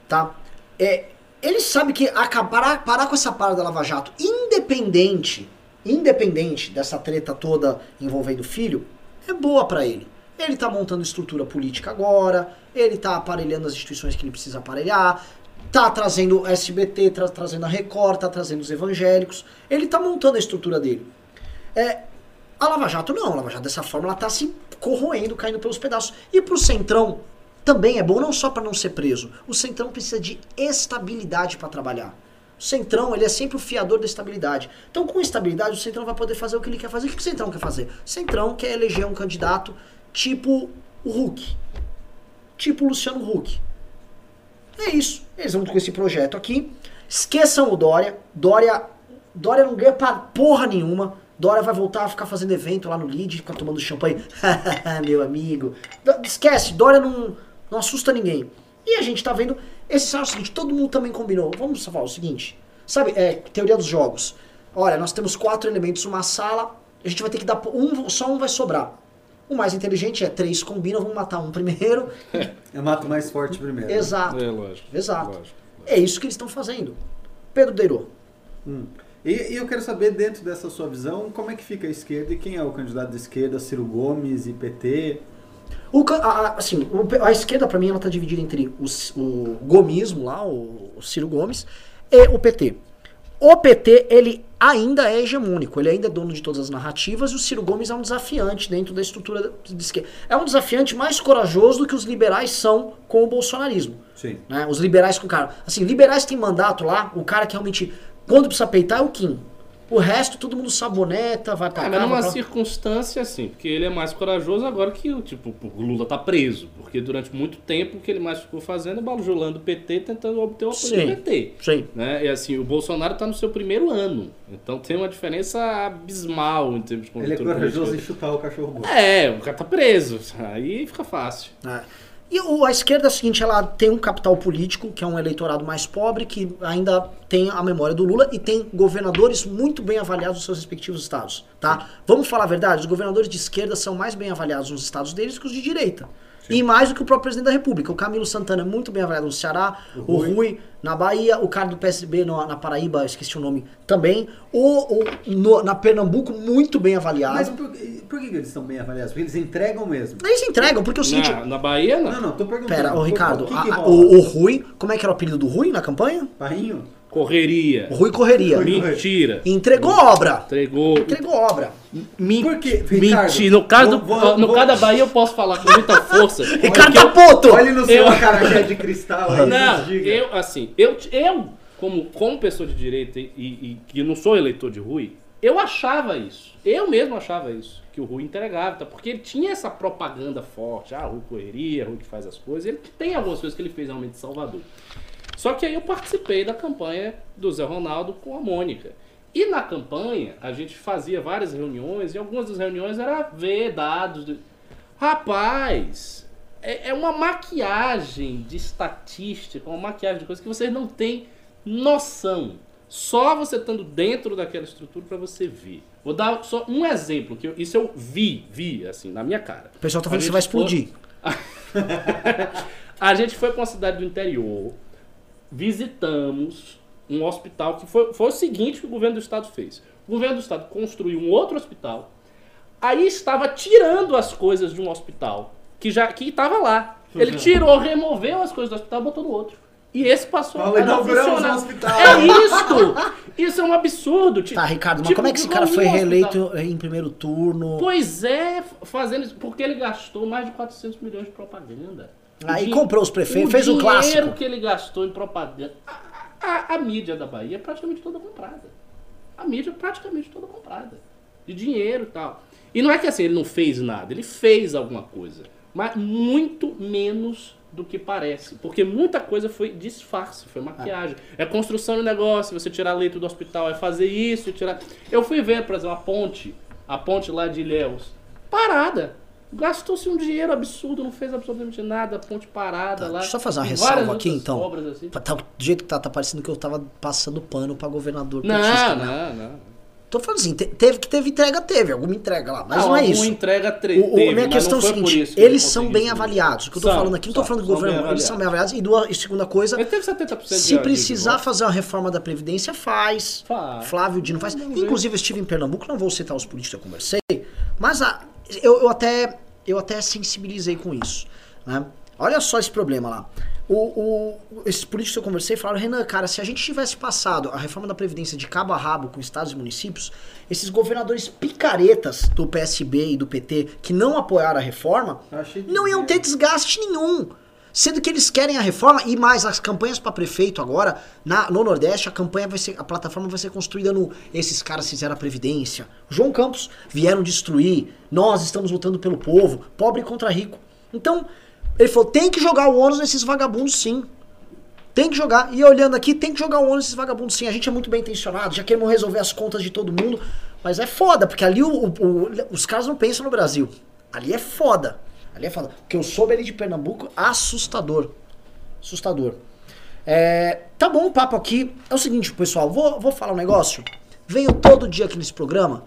Tá? É, ele sabe que acabar, parar com essa parada da Lava Jato, independente, independente dessa treta toda envolvendo o filho, é boa pra ele. Ele tá montando estrutura política agora, ele tá aparelhando as instituições que ele precisa aparelhar, tá trazendo o SBT, tá trazendo a Record, tá trazendo os evangélicos, ele tá montando a estrutura dele. É, a Lava Jato não, a Lava Jato dessa forma ela tá se corroendo, caindo pelos pedaços. E pro Centrão também é bom, não só para não ser preso. O Centrão precisa de estabilidade para trabalhar. O Centrão, ele é sempre o fiador da estabilidade. Então, com estabilidade, o Centrão vai poder fazer o que ele quer fazer. O que o Centrão quer fazer? O Centrão quer eleger um candidato tipo o Huck. Tipo o Luciano Huck. É isso. Eles vão com esse projeto aqui. Esqueçam o Dória. Dória, Dória não ganha pra porra nenhuma. Dória vai voltar a ficar fazendo evento lá no Lid, ficar tomando champanhe. <laughs> Meu amigo. Esquece, Dória não, não assusta ninguém. E a gente tá vendo esse cenário seguinte, todo mundo também combinou. Vamos falar o seguinte. Sabe, é, teoria dos jogos. Olha, nós temos quatro elementos numa sala, a gente vai ter que dar um, só um vai sobrar. O mais inteligente é três combinam, vamos matar um primeiro. <laughs> Eu mato o mais forte primeiro. Exato. É, lógico. Exato. lógico. É isso que eles estão fazendo. Pedro Deirô. Hum. E, e eu quero saber, dentro dessa sua visão, como é que fica a esquerda e quem é o candidato da esquerda, Ciro Gomes e PT? O, a, assim, a esquerda, pra mim, ela tá dividida entre o, o gomismo lá, o, o Ciro Gomes, e o PT. O PT, ele ainda é hegemônico, ele ainda é dono de todas as narrativas, e o Ciro Gomes é um desafiante dentro da estrutura de esquerda. É um desafiante mais corajoso do que os liberais são com o bolsonarismo. Sim. né? Os liberais com o cara. Assim, liberais têm mandato lá, o cara que realmente, quando precisa peitar, é o Kim. O resto, todo mundo saboneta, vai Ah, cá, mas numa pra... circunstância assim, porque ele é mais corajoso agora que o tipo, o Lula tá preso. Porque durante muito tempo o que ele mais ficou fazendo é bajulando o PT, tentando obter o apoio do Sim. PT. Sim. Né? E assim, o Bolsonaro está no seu primeiro ano. Então tem uma diferença abismal em termos de Ele é corajoso em chutar o cachorro. É, o cara tá preso. Aí fica fácil. É. E a esquerda é o seguinte, ela tem um capital político, que é um eleitorado mais pobre, que ainda tem a memória do Lula e tem governadores muito bem avaliados nos seus respectivos estados, tá? Vamos falar a verdade, os governadores de esquerda são mais bem avaliados nos estados deles que os de direita. E mais do que o próprio presidente da República. O Camilo Santana é muito bem avaliado no Ceará, o Rui, na Bahia, o cara do PSB no- na Paraíba, eu esqueci o nome também, o, o- no- na Pernambuco, muito bem avaliado. Mas por, por que que eles estão bem avaliados? Porque eles entregam mesmo. Eles entregam, porque é o seguinte, Na, na Bahia, não. Não, não, tô perguntando. Pera, ô Ricardo, o que que a- o, o Rui, como é que era o apelido do Rui na campanha? Parrinho? Correria. O Rui correria. Mentira. Entregou obra. Entregou. Entregou obra. Men- Por quê, Ricardo? Mentira. No caso, Vou- vou- no vou- caso da Bahia eu posso falar com muita força. <laughs> Ricardo tá puto! Olhe no seu Eu- acarajé de cristal aí, Não, eu, assim, eu, eu como, como pessoa de direita e, e que não sou eleitor de Rui, eu achava isso. Eu mesmo achava isso. Que o Rui entregava, tá? porque ele tinha essa propaganda forte. Ah, Rui correria, Rui que faz as coisas. Ele tem algumas coisas que ele fez realmente em Salvador. Só que aí eu participei da campanha do Zé Ronaldo com a Mônica. E na campanha, a gente fazia várias reuniões, e algumas das reuniões era ver dados. Rapaz, é, é uma maquiagem de estatística, uma maquiagem de coisas que vocês não têm noção. Só você estando dentro daquela estrutura para você ver. Vou dar só um exemplo, que eu- isso eu vi, vi, assim, na minha cara. O pessoal tá falando que você vai foi- explodir. <laughs> A gente foi para uma cidade do interior, visitamos um hospital que foi, foi o seguinte que o governo do estado fez. O governo do estado construiu um outro hospital, aí estava tirando as coisas de um hospital que já que estava lá. Ele tirou, removeu as coisas do hospital, botou no outro. E esse passou Paulo, a não funcionar. um hospital. É isso! Isso é um absurdo. Ti- Tá, Ricardo, mas tipo, como é que esse cara foi hospital. reeleito em primeiro turno? Pois é, fazendo isso, porque ele gastou mais de 400 milhões de propaganda. Aí O comprou os prefeitos, fez um dinheiro clássico. que ele gastou em propaganda. A, a- a mídia da Bahia é praticamente toda comprada. A mídia é praticamente toda comprada. De dinheiro e tal. E não é que assim, ele não fez nada, ele fez alguma coisa. Mas muito menos do que parece. Porque muita coisa foi disfarce, foi maquiagem. É construção de negócio, você tirar leito do hospital, é fazer isso, tirar. Eu fui ver, por exemplo, a ponte, a ponte lá de Ilhéus. Parada. Gastou-se um dinheiro absurdo, não fez absolutamente nada, ponte parada Tá, lá. deixa eu só fazer uma ressalva aqui, então. Obras assim. Tá, do jeito que tá, tá parecendo que eu tava passando pano pra governador Não, petista, né? não, não. Tô falando assim, te- teve que teve entrega, teve, alguma entrega lá, mas não, é alguma isso. entrega tre- O, teve, minha questão é não o seguinte, eles são bem avaliados. O que eu tô falando aqui, não tô falando do governo, eles são bem avaliados. E, duas, e segunda coisa, Ele teve 70% de se precisar fazer uma reforma da Previdência, faz. Faz. Flávio Dino faz. Inclusive, eu estive em Pernambuco, não vou citar os políticos que eu conversei, mas a- eu, eu até, eu até sensibilizei com isso. Né? Olha só esse problema lá. O, o- esses políticos que eu conversei falaram, Renan, cara, se a gente tivesse passado a reforma da Previdência de cabo a rabo com estados e municípios, esses governadores picaretas do PSB e do PT que não apoiaram a reforma, não iam ter desgaste nenhum. Sendo que eles querem a reforma e mais as campanhas para prefeito agora, na, no Nordeste, a campanha vai ser, a plataforma vai ser construída no esses caras fizeram a previdência. João Campos vieram destruir, nós estamos lutando pelo povo, pobre contra rico. Então, ele falou, tem que jogar o ônus nesses vagabundos sim. Tem que jogar. E olhando aqui, tem que jogar o ônus nesses vagabundos sim. A gente é muito bem intencionado, já queremos resolver as contas de todo mundo. Mas é foda, porque ali o- o- o- os caras não pensam no Brasil. Ali é foda. Ali é foda. O que eu soube ali de Pernambuco, assustador. Assustador. É, tá bom o papo aqui. É o seguinte, pessoal, vou, vou falar um negócio. Venho todo dia aqui nesse programa.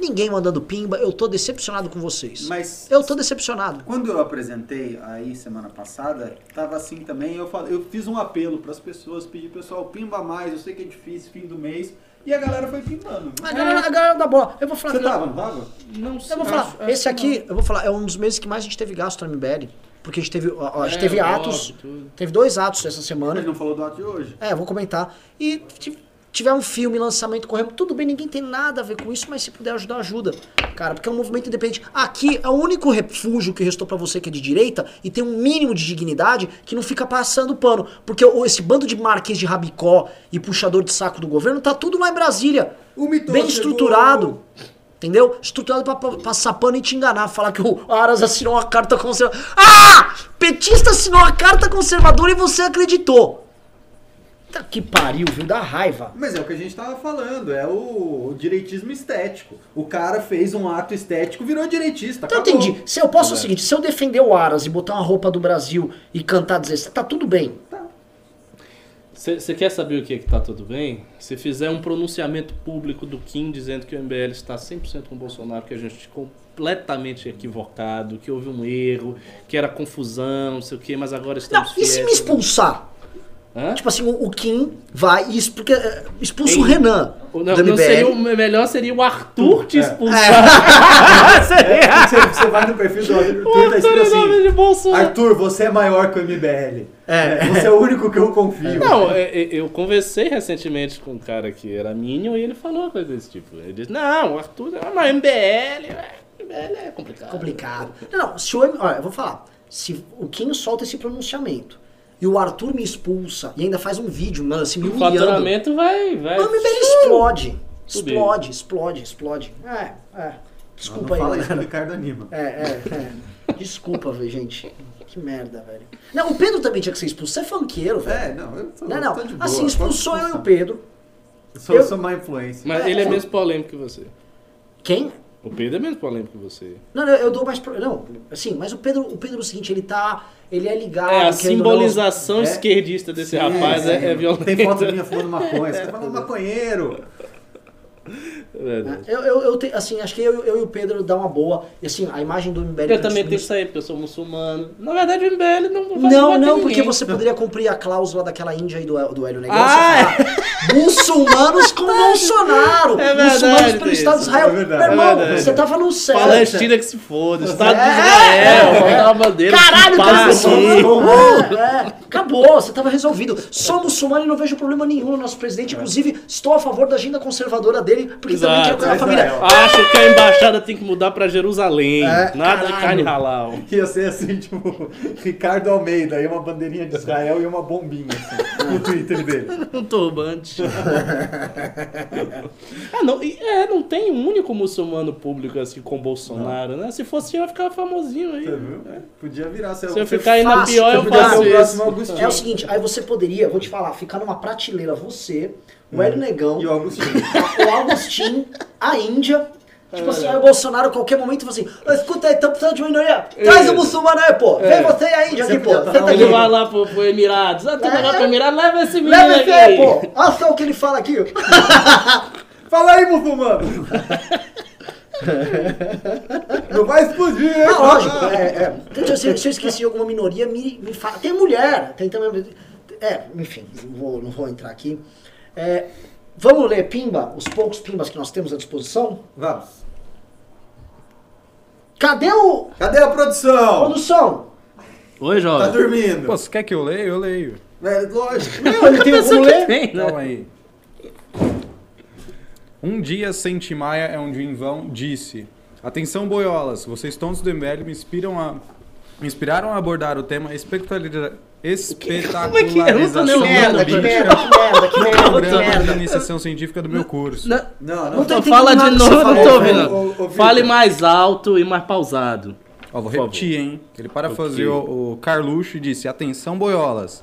Ninguém mandando pimba, eu tô decepcionado com vocês. Mas Eu tô decepcionado. quando eu apresentei aí semana passada, tava assim também. Eu, falei, eu fiz um apelo para as pessoas, pedi pessoal, pimba mais. Eu sei que é difícil, fim do mês. E a galera foi pimbando. A galera, a galera da bola. Eu vou falar. Você tava, não tava? Não sei. Eu vou falar, acho- acho esse que aqui, eu vou falar, é um dos meses que mais a gente teve gasto no MBL. Porque a gente teve, a gente É, teve atos, teve dois atos essa Mas semana. não falou do ato de hoje. É, eu vou comentar. E tive- tiver um filme, lançamento correndo, tudo bem, ninguém tem nada a ver com isso, mas se puder ajudar, ajuda. Cara, porque é um movimento independente. Aqui é o único refúgio que restou pra você que é de direita e tem um mínimo de dignidade que não fica passando pano. Porque esse bando de marquês de rabicó e puxador de saco do governo tá tudo lá em Brasília. Bem chegou. estruturado. Entendeu? Estruturado pra, pra passar pano e te enganar. Falar que o Aras assinou uma carta conservadora. Ah! Petista assinou uma carta conservadora e você acreditou. Tá que pariu, viu? Dá raiva. Mas é o que a gente tava falando, é o, direitismo estético. O cara fez um ato estético, virou direitista. Então acabou. entendi. Se eu posso o seguinte, se eu defender o Aras e botar uma roupa do Brasil e cantar 16, tá tudo bem. Você quer saber o que é que tá tudo bem? Se fizer um pronunciamento público do Kim dizendo que o MBL está 100% com o Bolsonaro, que a gente completamente equivocado, que houve um erro, que era confusão, não sei o que, mas agora Não, estamos e se me expulsar? Hã? Tipo assim, o, o Kim vai e exp- porque, eh, expulsa o Renan. Não, não MBL. seria o melhor seria o Arthur te É. expulsar. <laughs> Você, você vai no perfil do Arthur, tá escrito Arthur nome assim. de Bolsonaro. Arthur, você é maior que o MBL. É. Você é o único que eu confio. Não, é, é, eu conversei recentemente com um cara que era Minion e ele falou uma coisa desse tipo. Ele disse, não, o Arthur é uma MBL, é, MBL é complicado. complicado. Não, não, se o olha, eu vou falar. Se o Kim solta esse pronunciamento e o Arthur me expulsa e ainda faz um vídeo, mano, assim, me O humilhando. faturamento vai... vai O MBL explode. Explode, explode, explode. É, é. Não, Desculpa não aí, fala isso, o. Ricardo anima. É, é, é. Desculpa, velho, gente. Que merda, velho. Não, o Pedro também tinha que ser expulso. Você é funkeiro, velho. É, não, eu tô, Não, não. tô de boa. Assim, expulsou eu e o. Pedro. Eu sou, Eu- sou má influência. Mas É, ele é é. menos polêmico que você. Quem? O Pedro é menos polêmico que você. Não, não, eu dou mais. Pro... Não, assim, mas o Pedro, o Pedro é o seguinte, ele tá. Ele é ligado. É, a ou não- simbolização É. esquerdista desse Sim, rapaz é, sim. é violenta. Tem foto minha fumando maconha. Você tá falando <laughs> maconheiro. É. Eu, eu, eu te- assim, acho que eu, eu e o Pedro dá uma boa. E assim, a imagem do MBL. Eu também tenho que sair, porque eu sou muçulmano. Na verdade, o MBL não vai Não, bater não, porque ninguém. você poderia cumprir a cláusula daquela índia aí do, do Hélio Negão. Ah, você falar, muçulmanos <laughs> com Bolsonaro. É verdade, muçulmanos pelo. Estado de Israel. É verdade, Meu irmão, é você tava no céu. Palestina que se foda, Estado de É, Israel, é. a bandeira Caralho, de cara, aqui. <laughs> é, é, acabou, você tava resolvido. Sou muçulmano e não vejo problema nenhum no nosso presidente. Inclusive, estou a favor da agenda conservadora dele, porque também Exato, quero que a Israel. família. Acho que a embaixada tem que mudar pra Jerusalém. É, Nada de caralho. carne halal. Ia ser assim, tipo, Ricardo Almeida, aí uma bandeirinha de Israel e uma bombinha, assim, no Twitter dele. <laughs> Um turbante. <laughs> ah, não, é, não tem um único muçulmano público assim com Bolsonaro, né? Se fosse eu, eu ficava famosinho aí. Você viu? Podia virar. Você, Se eu ficar aí na fácil, pior, eu faço isso. É o seguinte, aí você poderia, vou te falar, ficar numa prateleira você, o Hélio Negão, E o Agostinho. <laughs> o Agostinho, a Índia. Tipo assim, aí o Bolsonaro a qualquer momento fala assim, "Ah, escuta aí, tá precisando de minoria? Traz o muçulmano aí, pô. Vem você e a Índia Você aqui, pô. tá Senta aqui. Ele vai lá pro, pro Emirados. Ah, tu vai lá pro Emirados, leva esse menino Leva aqui. esse aí, pô. Olha só o que ele fala aqui. <laughs> Fala aí, muçulmano! <laughs> Não vai explodir, hein? Ah, lógico, é, é. Então, se, se eu esqueci alguma minoria, me, me fala. Tem mulher, tem também. É, enfim, não vou, não vou entrar aqui. É, vamos ler Pimba, os poucos Pimbas que nós temos à disposição? Vamos. Cadê o. Cadê a produção? Produção? Oi, Tá jovem. dormindo. Pô, você quer que eu leia? Eu leio. É, lógico. Não, ele tem como ler? Tem, né? Calma aí. Um dia sem Timaya é um dia em vão, disse. Atenção, boiolas, vocês tontos do MBL me inspiram a... Me inspiraram a abordar o tema espetaculariza- Como é que é? Da Merda, que merda, que merda, que do merda, de iniciação científica do meu curso. Não, Não, não. Não então fala de novo, não tô ouvindo. Fale mais alto e mais pausado. Ó, vou repetir, hein? Ele parafraseou o Carluxo e disse: Atenção, boiolas.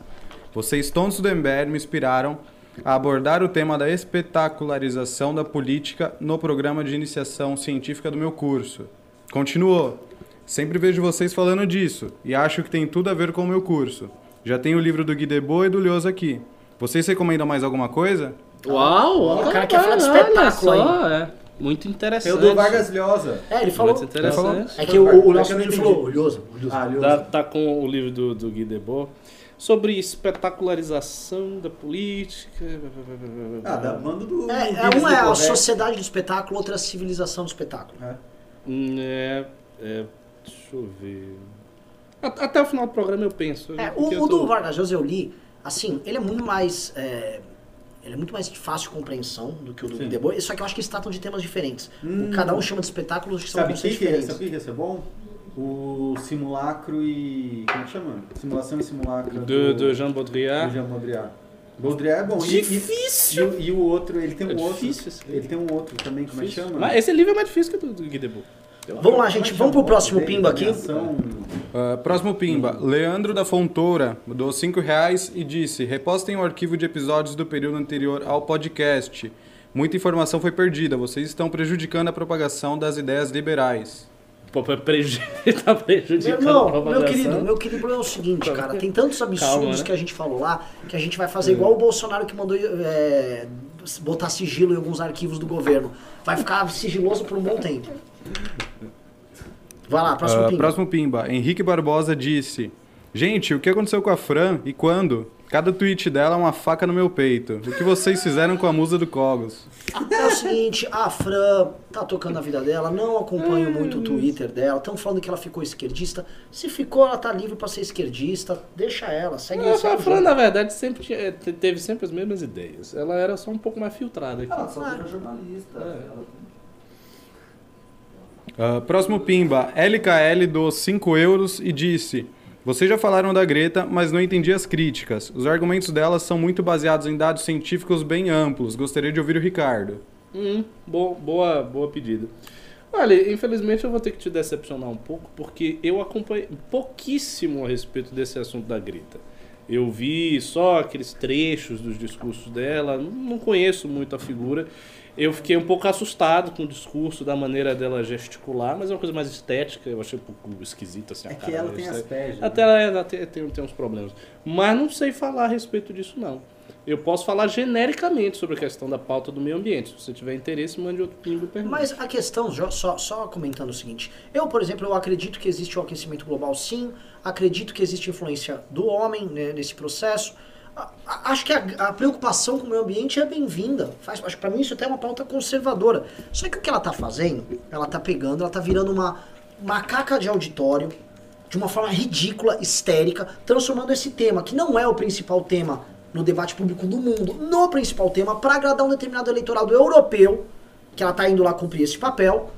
Vocês tontos do MBL me inspiraram a abordar o tema da espetacularização da política no programa de iniciação científica do meu curso. Continuou. Sempre vejo vocês falando disso e acho que tem tudo a ver com o meu curso. Já tenho o livro do Gui Debo e do Lioso aqui. Vocês recomendam mais alguma coisa? Uau, O cara quer falar de espetáculo só, é. Muito interessante. Eu dou Vargas Llosa. É, ele falou. Muito interessante. É que o, o nosso É menino não falou, olhoso. Ah. Tá, tá com o livro do, do Guy Debord sobre espetacularização da política. Ah, da banda do. É, é, Guinness uma é a sociedade do espetáculo, outra é a civilização do espetáculo. É. Hum, É, é, deixa eu ver. Até o final do programa eu penso. É, porque o, eu o tô- do Vargas Llosa eu li, assim, ele é muito mais. é, ele é muito mais de fácil compreensão do que o do Sim. Boy, só que eu acho que eles tratam de temas diferentes. Hum. Cada um chama de espetáculos que são Sabe que, que, diferentes. sabe o que ia ser bom? O simulacro e. Como que chama? Simulação e simulacro. Do, do Jean do Baudrillard. Jean Baudrillard. Baudrillard é bom. E- e- Difícil! E, e o outro, ele tem um É outro. difícil esse livro. Ele tem um outro também, como é que chama? Mas esse livro é mais difícil que o do Guy Debord. Vamos lá, gente, vamos pro próximo pimba aqui. Ah, próximo Pimba. Leandro da Fontoura doou 5 reais e disse: repostem o arquivo de episódios do período anterior ao podcast. Muita informação foi perdida. Vocês estão prejudicando a propagação das ideias liberais. Pô, preju- <laughs> tá Meu prejudicando a irmão, meu querido, meu querido problema é o seguinte, cara, tem tantos absurdos Calma, né? que a gente falou lá que a gente vai fazer igual o Bolsonaro que mandou é, botar sigilo em alguns arquivos do governo. Vai ficar sigiloso por um bom tempo. Vai lá, próximo Ah, pimba. próximo Pimba. Henrique Barbosa disse: Gente, o que aconteceu com a Fran e quando? Cada tweet dela é uma faca no meu peito. O que vocês fizeram com a musa do Cogos? É o seguinte, a Fran tá tocando a vida dela, não acompanho muito o Twitter dela, estão falando que ela ficou esquerdista. Se ficou, ela tá livre pra ser esquerdista, deixa ela, segue Não, a o Fran, na verdade, sempre tinha- eh, te- teve sempre as mesmas ideias. Ela era só um pouco mais filtrada aqui. Ela só vira jornalista. É. ela- Ah, próximo Pimba. LKL do 5 euros e disse: Vocês já falaram da Greta, mas não entendi as críticas. Os argumentos dela são muito baseados em dados científicos bem amplos. Gostaria de ouvir o Ricardo. Hum, boa, boa, boa pedida. Olha, infelizmente eu vou ter que te decepcionar um pouco, porque eu acompanhei pouquíssimo a respeito desse assunto da Greta. Eu vi só aqueles trechos dos discursos dela, não conheço muito a figura. Eu fiquei um pouco assustado com o discurso, da maneira dela gesticular, mas é uma coisa mais estética, eu achei um pouco esquisita assim a É cara que ela dela, tem sabe? Asperger. Até ela, ela tem, tem, tem uns problemas. Mas não sei falar a respeito disso, não. Eu posso falar genericamente sobre a questão da pauta do meio ambiente. Se você tiver interesse, mande outro pingo e pergunte. Mas a questão, só, só comentando o seguinte, eu, por exemplo, eu acredito que existe o aquecimento global sim, acredito que existe influência do homem né, nesse processo. Acho que a, a preocupação com o meio ambiente é bem-vinda. Faz- Acho que pra mim isso até é uma pauta conservadora. Só que o que ela tá fazendo, ela tá pegando, ela tá virando uma macaca de auditório, de uma forma ridícula, histérica, transformando esse tema, que não é o principal tema no debate público do mundo, no principal tema, para agradar um determinado eleitorado europeu, que ela tá indo lá cumprir esse papel,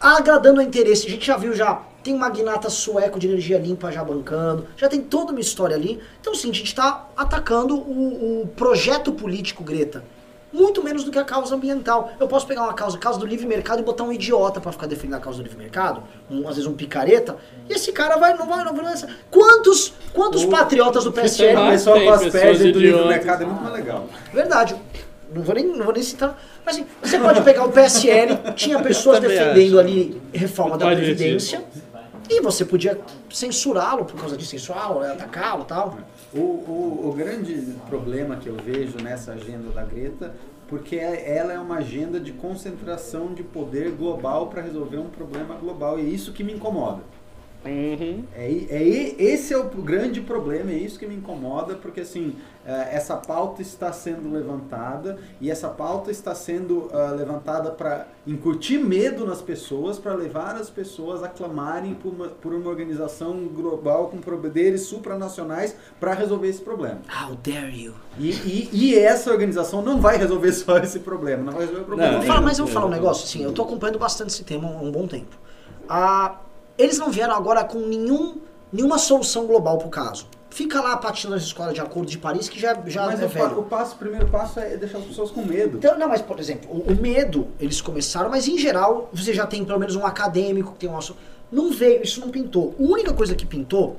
agradando o interesse. A gente já viu já, tem um magnata sueco de energia limpa já bancando, já tem toda uma história ali. Então, sim, a gente está atacando o, o projeto político Greta. Muito menos do que a causa ambiental. Eu posso pegar uma causa, causa do livre mercado e botar um idiota pra ficar defendendo a causa do livre mercado, um, às vezes um picareta, e esse cara vai, não vai, não vai. Quantos, quantos O- patriotas do PSL mais. Começou com as do idiotas. mercado, é muito mais legal. Verdade. Não vou nem, não vou nem citar. Mas assim, você pode pegar o PSL, tinha pessoas defendendo acho. ali reforma da Previdência, e você podia censurá-lo por causa de censurá-lo, atacá-lo e tal. O, o, o grande problema que eu vejo nessa agenda da Greta, porque é- ela é uma agenda de concentração de poder global para resolver um problema global, e é isso que me incomoda. Uhum. É, é, esse é o grande problema, é isso que me incomoda, porque assim, eh, essa pauta está sendo levantada e essa pauta está sendo ah, levantada para incutir medo nas pessoas, para levar as pessoas a clamarem por uma, por uma organização global com poderes supranacionais para resolver esse problema. How dare you? E, e, e essa organização não vai resolver só <laughs> esse problema, não vai resolver o problema. Não, Eu falo, mas eu vou falar um negócio, assim, eu tô acompanhando bastante esse tema há um bom tempo. Ah, eles não vieram agora com nenhum, nenhuma solução global pro caso. Fica lá patinando nas escolas de acordo de Paris, que já, já Mas é o, velho. o passo, o primeiro passo é deixar as pessoas com medo. Então, não, mas por exemplo, o, o medo, eles começaram, mas em geral, você já tem pelo menos um acadêmico que tem um assunto. Não veio, isso não pintou. A única coisa que pintou,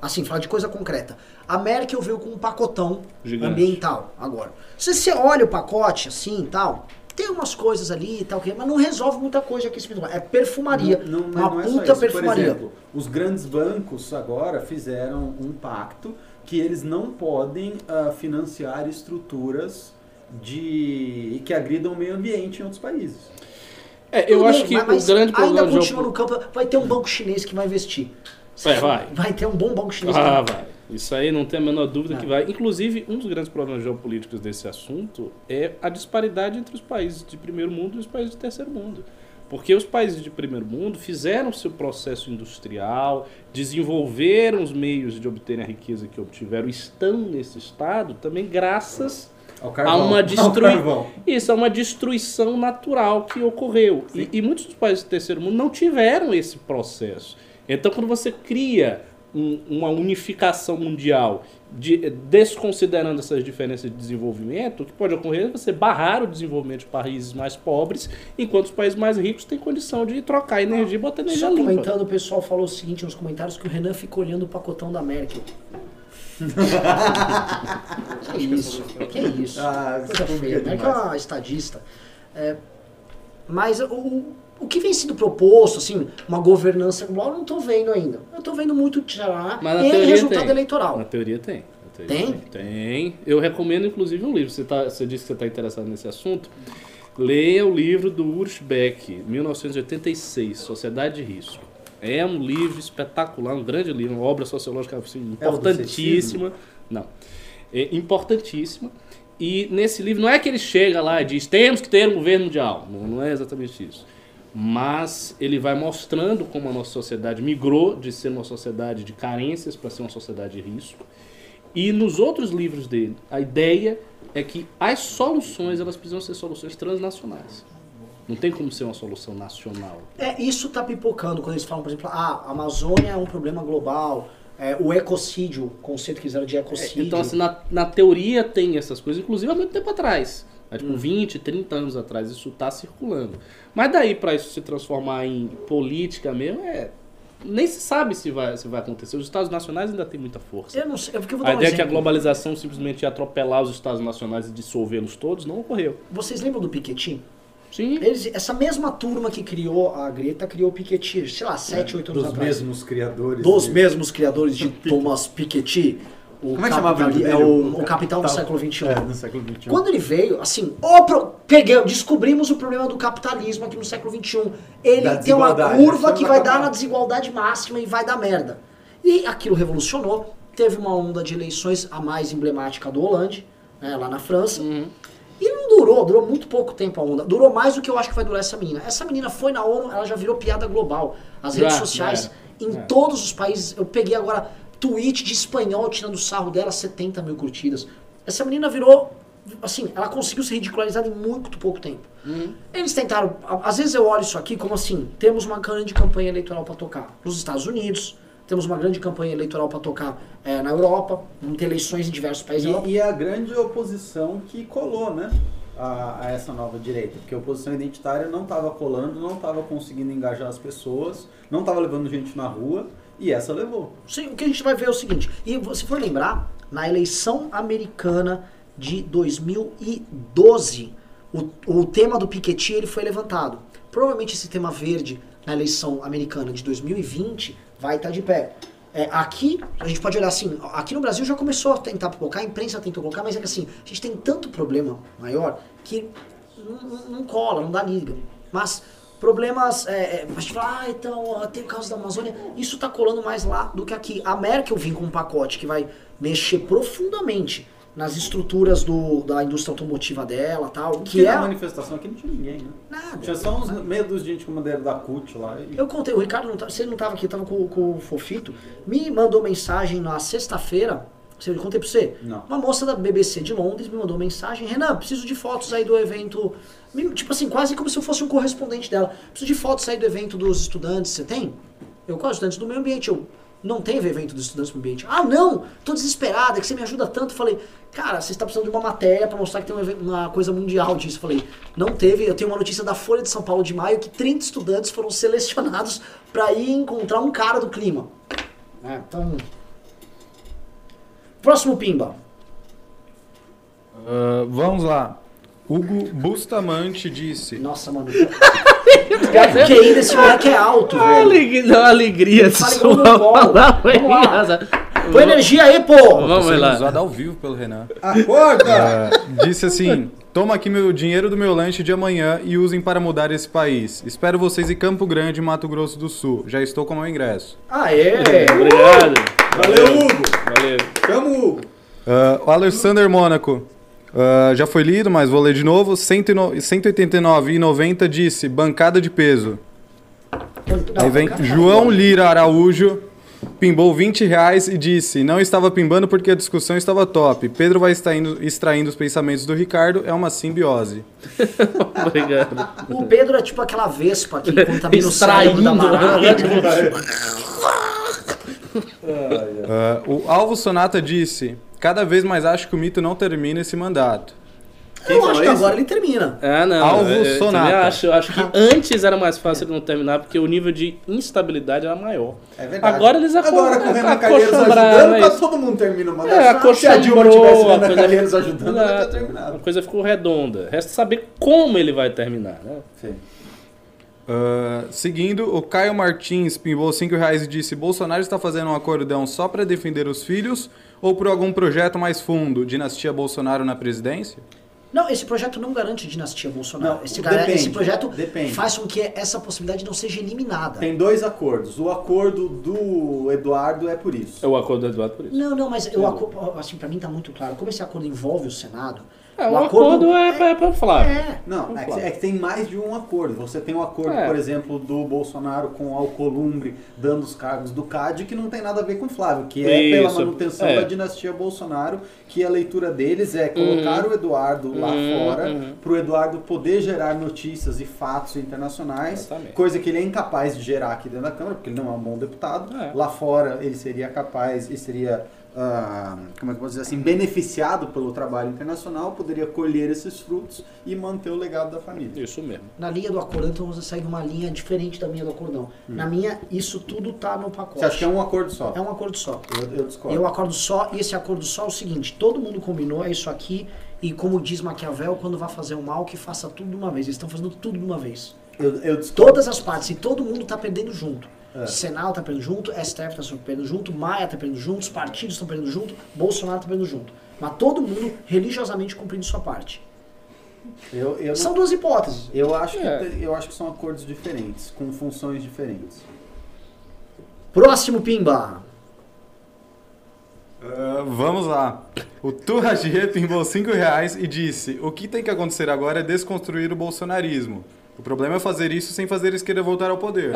assim, falar de coisa concreta, a Merkel veio com um pacotão Gigante. ambiental agora. Se você olha o pacote assim e tal, tem umas coisas ali e tal, que- mas não resolve muita coisa pintou. É perfumaria. Não, não, uma não é só puta isso. perfumaria. Por exemplo, os grandes bancos agora fizeram um pacto que eles não podem ah, financiar estruturas de que agridam o meio ambiente em outros países. É, eu Tudo acho bem, que mas- o grande Ainda problema continua no campo, vai ter um banco chinês que vai investir. É, vai. Vai ter um bom banco chinês Ah, que vai. Isso aí não tem a menor dúvida Não. que vai. Inclusive, um dos grandes problemas geopolíticos desse assunto é a disparidade entre os países de primeiro mundo e os países de terceiro mundo. Porque os países de primeiro mundo fizeram seu processo industrial, desenvolveram os meios de obter a riqueza que obtiveram, estão nesse estado também graças Ao a uma destruição. Isso é uma destruição natural que ocorreu. E, e muitos dos países do terceiro mundo não tiveram esse processo. Então, quando você cria um- uma unificação mundial, de- desconsiderando essas diferenças de desenvolvimento, o que pode ocorrer é você barrar o desenvolvimento de países mais pobres, enquanto os países mais ricos têm condição de trocar energia e botar energia Só limpa. comentando, o pessoal falou o seguinte nos comentários que o Renan fica olhando o pacotão da Merkel. <laughs> que isso? Que isso? Ah, Coisa isso feia. é Merkel é uma estadista. É, mas o, o que vem sendo proposto, assim, uma governança global, eu não tô vendo ainda. Eu tô vendo muito tirar em resultado tem. eleitoral. Na teoria tem. Na teoria Tem? Tem. Eu recomendo, inclusive, um livro. Você, tá, você disse que você está interessado nesse assunto. Leia o livro do Urs Beck, 1986, Sociedade de Risco. É um livro espetacular, um grande livro, uma obra sociológica assim, É importantíssima. Não. É importantíssima. E nesse livro, não é que ele chega lá e diz temos que ter um governo mundial. Não, não é exatamente isso. Mas ele vai mostrando como a nossa sociedade migrou de ser uma sociedade de carências para ser uma sociedade de risco. E nos outros livros dele, a ideia é que as soluções elas precisam ser soluções transnacionais. Não tem como ser uma solução nacional. É, isso tá pipocando quando eles falam, por exemplo, ah, a Amazônia é um problema global, é, o ecocídio, o conceito que fizeram de ecocídio. Então, assim, na, na teoria tem essas coisas, inclusive há muito tempo atrás. Há, tipo, Hum. 20, 30 anos atrás isso está circulando. Mas daí para isso se transformar em política mesmo, é. Nem se sabe se vai, se vai acontecer. Os Estados Nacionais ainda têm muita força. eu não sei, é porque eu vou dar A um ideia que a globalização simplesmente ia atropelar os Estados Nacionais e dissolvê-los todos não ocorreu. Vocês lembram do Piketty? Sim. Eles, essa mesma turma que criou a Greta criou o Piketty, sei lá, 7, 8 anos Dos atrás. mesmos criadores. Dos de- mesmos criadores de <laughs> Thomas Piketty. O Como é que chamava ele? É o, o capital do século XXI. É, no século XXI. Quando ele veio, assim, pro, peguei, descobrimos o problema do capitalismo aqui no século XXI. Ele tem uma curva que vai dar na desigualdade máxima e vai dar merda. E aquilo revolucionou. Teve uma onda de eleições, a mais emblemática do Hollande, né, lá na França. Uhum. E não durou, durou muito pouco tempo a onda. Durou mais do que eu acho que vai durar essa menina. Essa menina foi na ONU, ela já virou piada global. As redes sociais, já em É. todos os países. Eu peguei agora tweet de espanhol tirando sarro dela, 70 mil curtidas. Essa menina virou. Assim, ela conseguiu ser ridicularizada em muito pouco tempo. Eles tentaram. Às vezes eu olho isso aqui como assim: temos uma grande campanha eleitoral para tocar nos Estados Unidos, temos uma grande campanha eleitoral para tocar eh, na Europa, vamos ter eleições em diversos países. E, e a grande oposição que colou, né? A, a essa nova direita. Porque a oposição identitária não estava colando, não estava conseguindo engajar as pessoas, não estava levando gente na rua, e essa levou. Sim, o que a gente vai ver é o seguinte, e se for lembrar, na eleição americana de 2012, o, o tema do Piketty ele foi levantado. Provavelmente esse tema verde na eleição americana de 2020 vai estar de pé. É, aqui, a gente pode olhar assim, aqui no Brasil já começou a tentar colocar, a imprensa tentou colocar, mas é que assim, a gente tem tanto problema maior que não, não- não cola, não dá liga. Mas problemas, é, é, a gente fala, ah, então, tem o caso da Amazônia, isso tá colando mais lá do que aqui. A Merkel vem com um pacote que vai mexer profundamente nas estruturas do, da indústria automotiva dela tal, Que é... na manifestação aqui não tinha ninguém, né? Nada. Tinha só uns medos de gente com bandeira da CUT lá. E... Eu contei, o Ricardo, não tá, se ele não tava aqui, tava com, com o Fofito, me mandou mensagem na sexta-feira, eu contei pra você? Não. Uma moça da BBC de Londres me mandou mensagem, Renan, preciso de fotos aí do evento, tipo assim, quase como se eu fosse um correspondente dela, preciso de fotos aí do evento dos estudantes, você tem? Eu, quais estudantes do meio ambiente? Eu, não teve evento dos estudantes do meio ambiente. Ah, não, tô desesperada, é que você me ajuda tanto. Falei, cara, você está precisando de uma matéria pra mostrar que tem um uma coisa mundial disso. Falei, não teve, eu tenho uma notícia da Folha de São Paulo de maio que 30 estudantes foram selecionados pra ir encontrar um cara do clima. É, então... Próximo Pimba. Ah, vamos lá. Hugo Bustamante disse: Nossa, mano. o QI desse moleque é alto, velho. alegria, dá uma alegria palavra. Põe energia aí, pô! Vamos sendo lá. usado ao vivo pelo Renan. Acorda! Ah, disse assim: Toma aqui meu dinheiro do meu lanche de amanhã e usem para mudar esse país. Espero vocês em Campo Grande, Mato Grosso do Sul. Já estou com o meu ingresso. Aê! Obrigado. Valeu, Hugo! Valeu. Tamo, Hugo! Ah, o Alexander Mônaco. Ah, já foi lido, mas vou ler de novo. 189,90 disse bancada de peso. Não, Aí vem João não. Lira Araújo, pimbou 20 reais e disse: Não estava pimbando porque a discussão estava top. Pedro vai extraindo, extraindo os pensamentos do Ricardo, é uma simbiose. <laughs> Obrigado. O Pedro é tipo aquela vespa que contamina o cérebro da barata. <laughs> Ah, o Alvo Sonata disse: Cada vez mais acho que o mito não termina esse mandato. Quem Eu acho que isso? agora ele termina. Ah, não. Alvo eu- eu Sonata. também acho, eu acho que antes era mais fácil ele não terminar, porque o nível de instabilidade era maior. É verdade. Agora eles aco- Agora com o Renan Calheiros ajudando, é quase isso. todo mundo termina uma É, Se a Dilma tivesse a Renan coisa- Calheiros ajudando, ela Exato. ter A terminado. coisa ficou redonda. Resta saber como ele vai terminar, né? Sim. Ah, seguindo, o Caio Martins pimbou 5 reais e disse: Bolsonaro está fazendo um acordão só para defender os filhos ou por algum projeto mais fundo? Dinastia Bolsonaro na presidência? Não, esse projeto não garante dinastia Bolsonaro. Não, esse, depende, esse projeto depende. faz com que essa possibilidade não seja eliminada. Tem dois acordos. O acordo do Eduardo é por isso. É o acordo do Eduardo por isso. Não, não, mas eu, assim, pra mim tá muito claro. Como esse acordo envolve o Senado, É, o o acordo, é, pra- é pra Flávio. É, Não, é que, falar. é que tem mais de um acordo. Você tem um acordo, É. por exemplo, do Bolsonaro com o Alcolumbre dando os cargos do CAD, que não tem nada a ver com o Flávio, que é Isso, pela manutenção é. da dinastia Bolsonaro, que a leitura deles é colocar Uhum. o Eduardo lá Uhum, fora, uhum. para o Eduardo poder gerar notícias e fatos internacionais, Exatamente. coisa que ele é incapaz de gerar aqui dentro da Câmara, porque ele não é um bom deputado. É. Lá fora ele seria capaz e seria. Ah, como é que eu posso dizer assim, beneficiado pelo trabalho internacional, poderia colher esses frutos e manter o legado da família. Isso mesmo. na linha do acordão, então você segue uma linha diferente da minha do acordão. Na minha, isso tudo tá no pacote. Hum. Você acha que é um acordo só? É um acordo só. Eu, eu discordo. Eu acordo só, e esse acordo só é o seguinte: todo mundo combinou, é isso aqui, e como diz Maquiavel, quando vai fazer o mal, que faça tudo de uma vez. Eles estão fazendo tudo de uma vez. Eu, eu discordo. Todas as partes, e todo mundo tá perdendo junto. É. Senado tá perdendo junto, STF tá perdendo junto, Maia tá perdendo junto, os partidos estão perdendo junto, Bolsonaro tá perdendo junto. Mas todo mundo religiosamente cumprindo sua parte. Eu, eu, não- São duas hipóteses. eu, acho É. que, eu acho que são acordos diferentes, com funções diferentes. Próximo Pimba. Ah, vamos lá. O Turragier pimbou 5 reais e disse: O que tem que acontecer agora é desconstruir o bolsonarismo. O problema é fazer isso sem fazer a esquerda voltar ao poder.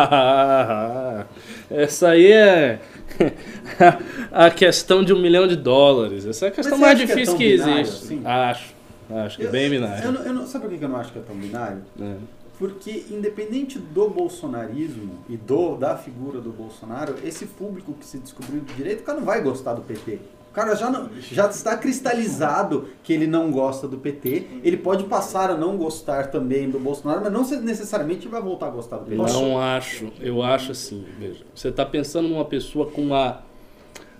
Ah, <laughs> essa aí é <laughs> a questão de um milhão de dólares. Essa é a questão mais acha que é difícil que, binário existe. assim? Acho. Acho que é bem Eu, binário. não- eu não- sabe por que eu não acho que é tão binário? É. Porque independente do bolsonarismo e do da figura do Bolsonaro, esse público que se descobriu de direito, o cara não vai gostar do PT. O cara já, não, já está cristalizado que ele não gosta do PT. Ele pode passar a não gostar também do Bolsonaro, mas não se- necessariamente vai voltar a gostar do PT. Não acho. Eu acho assim, veja. Você está pensando numa pessoa com uma,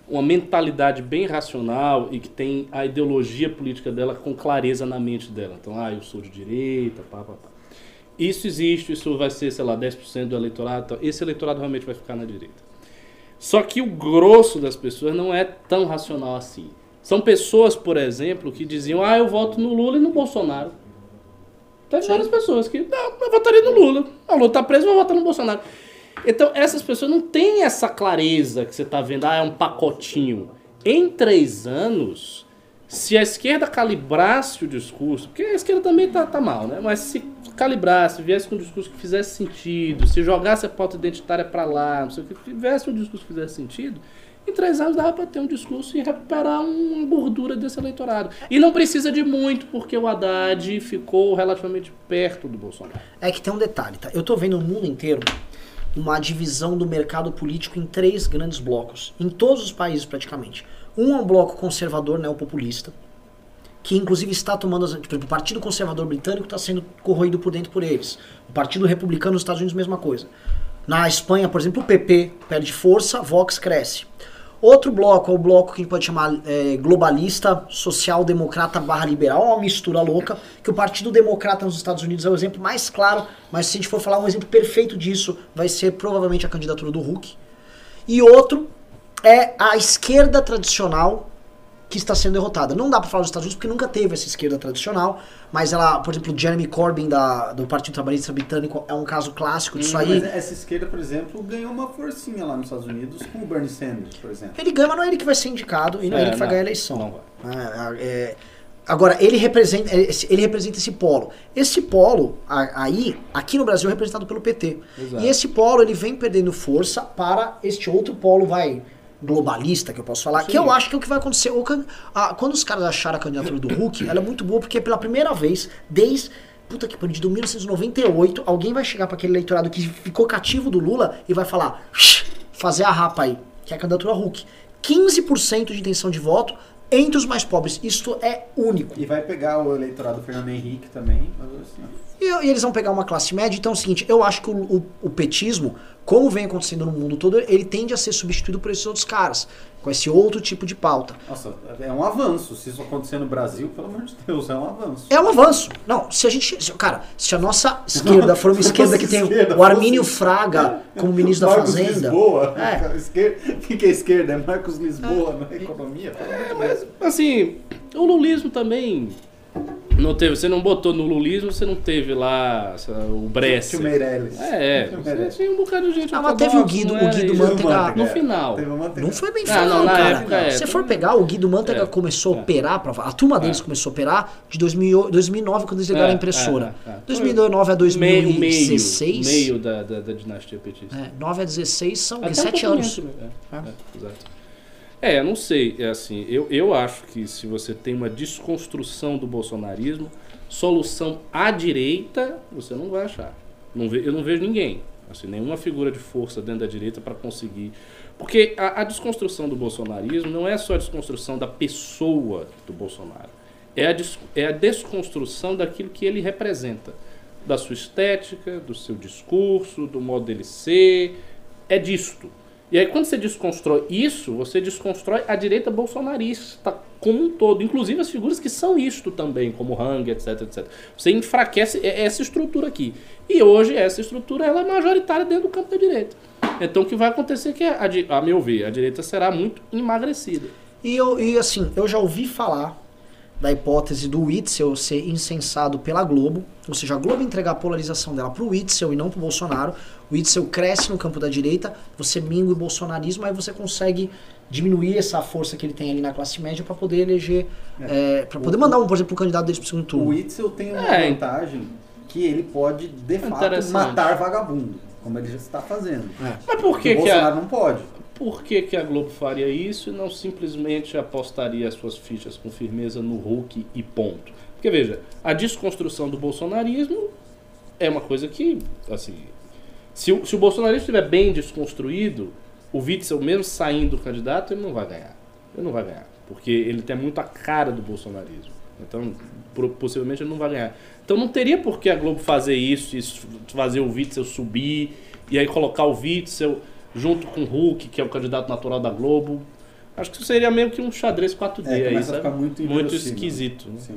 uma mentalidade bem racional e que tem a ideologia política dela com clareza na mente dela. Então, ah, eu sou de direita, pá, pá, pá. Isso existe, isso vai ser, sei lá, 10% do eleitorado. Então, esse eleitorado realmente vai ficar na direita. Só que o grosso das pessoas não é tão racional assim. São pessoas, por exemplo, que diziam: ah, eu voto no Lula e no Bolsonaro. Teve várias pessoas que, não, eu votaria no Lula. O Lula tá preso, eu vou votar no Bolsonaro. Então, essas pessoas não têm essa clareza que você tá vendo, ah, é um pacotinho. Em três anos, se a esquerda calibrasse o discurso, porque a esquerda também tá, tá mal, né? Mas se calibrasse, viesse com um discurso que fizesse sentido, se jogasse a pauta identitária para lá, não sei o que, tivesse um discurso que fizesse sentido, em três anos dava para ter um discurso e recuperar uma gordura desse eleitorado. E não precisa de muito, porque o Haddad ficou relativamente perto do Bolsonaro. É que tem um detalhe, tá? Eu tô vendo no mundo inteiro uma divisão do mercado político em três grandes blocos. Em todos os países, praticamente. Um é um bloco conservador, neopopulista, que inclusive está tomando as. Exemplo, o Partido Conservador Britânico está sendo corroído por dentro por eles. O Partido Republicano nos Estados Unidos, mesma coisa. Na Espanha, por exemplo, o PP perde força, Vox cresce. Outro bloco é o bloco que a gente pode chamar é, globalista, social-democrata barra liberal, uma mistura louca, que o Partido Democrata nos Estados Unidos é o exemplo mais claro, mas se a gente for falar um exemplo perfeito disso, vai ser provavelmente a candidatura do Hulk. E outro é a esquerda tradicional que está sendo derrotada. Não dá para falar dos Estados Unidos porque nunca teve essa esquerda tradicional, mas ela, por exemplo, Jeremy Corbyn da, do Partido Trabalhista Britânico é um caso clássico disso aí. Mas essa esquerda, por exemplo, ganhou uma forcinha lá nos Estados Unidos com o Bernie Sanders, por exemplo. Ele ganha, mas não é ele que vai ser indicado e não é, ele que vai não, ganhar a eleição. Não vai. É, é, agora, ele representa, esse- ele representa esse polo. Esse polo, aí, aqui no Brasil, é representado pelo PT. Exato. E esse polo, ele vem perdendo força para este outro polo, vai, globalista, que eu posso falar, que eu acho que é o que vai acontecer. A- quando os caras acharam a candidatura do Hulk, <coughs> ela é muito boa, porque pela primeira vez, desde... Puta que pariu, de 1998, alguém vai chegar para aquele eleitorado que ficou cativo do Lula e vai falar, "Shh, fazer a rapa aí, que é a candidatura Hulk. 15% de intenção de voto entre os mais pobres. Isto é único. E vai pegar o eleitorado Fernando Henrique também. assim. E, e eles vão pegar uma classe média. Então é o seguinte, eu acho que o, o- o petismo, como vem acontecendo no mundo todo, ele tende a ser substituído por esses outros caras, com esse outro tipo de pauta. Nossa, é um avanço. Se isso acontecer no Brasil, pelo amor de Deus, é um avanço. É um avanço. Não, se a gente. se- cara, se a nossa esquerda for uma <laughs> esquerda que tem Esquerda, o Armínio fosse- Fraga como ministro da Marcos Fazenda. Lisboa. É. <laughs> Esquerda, quem que é esquerda? É Marcos Lisboa na economia? É, mas, assim, o lulismo também não teve. Você não botou no lulismo, você não teve lá o Bresser. Tio Meirelles. É, você Meirelles. tinha um bocado de gente Ah, mas teve o Guido- o Guido. Mantega- No final. Manteiga. Não foi bem Ah, feito, não, cara. época é. Se você for pegar, o Guido Mantega É. começou a É. operar, pra, a turma deles É. começou a operar de 2008 2009, quando eles ligaram É, a impressora. é, é. 2009 a Meio, 2016. meio, meio da, da, da dinastia petista. É, 9 a 16 são Até um 7 pouco anos. né? É, é, exato. É, não sei, é assim, eu, eu acho que se você tem uma desconstrução do bolsonarismo, solução à direita, você não vai achar. Não ve, eu não vejo ninguém, assim, nenhuma figura de força dentro da direita para conseguir. Porque a, a desconstrução do bolsonarismo não é só a desconstrução da pessoa do Bolsonaro, é a, é a desconstrução daquilo que ele representa, da sua estética, do seu discurso, do modo dele ser, é disto. E aí, quando você desconstrói isso, você desconstrói a direita bolsonarista como um todo, inclusive as figuras que são isto também, como Hang, etc, etc. Você enfraquece essa estrutura aqui. E hoje essa estrutura ela é majoritária dentro do campo da direita. Então o que vai acontecer é que, a, a meu ver, a direita será muito emagrecida. E, eu, e assim, eu já ouvi falar da hipótese do Witzel ser incensado pela Globo, ou seja, a Globo entregar a polarização dela pro Witzel e não pro Bolsonaro. O Witzel cresce no campo da direita, você mingua o bolsonarismo, aí você consegue diminuir essa força que ele tem ali na classe média para poder eleger, é, para poder mandar, um, por exemplo, o candidato deles pro segundo O turno. Witzel tem uma É. vantagem que ele pode, de fato, Interessante. matar vagabundo, como ele já está fazendo. Mas por que, o que a, Bolsonaro não pode. Por que, que a Globo faria isso e não simplesmente apostaria as suas fichas com firmeza no Hulk e ponto? Porque veja, a desconstrução do bolsonarismo é uma coisa que, assim, se o, se o bolsonarismo estiver bem desconstruído, o Witzel mesmo saindo do candidato, ele não vai ganhar. Ele não vai ganhar, porque ele tem muito a cara do bolsonarismo. Então, possivelmente ele não vai ganhar. Então não teria por que a Globo fazer isso, isso fazer o Witzel subir e aí colocar o Witzel junto com o Hulk, que é o candidato natural da Globo. Acho que isso seria meio que um xadrez 4D É, aí, sabe? ficar muito inverossímil. esquisito. né?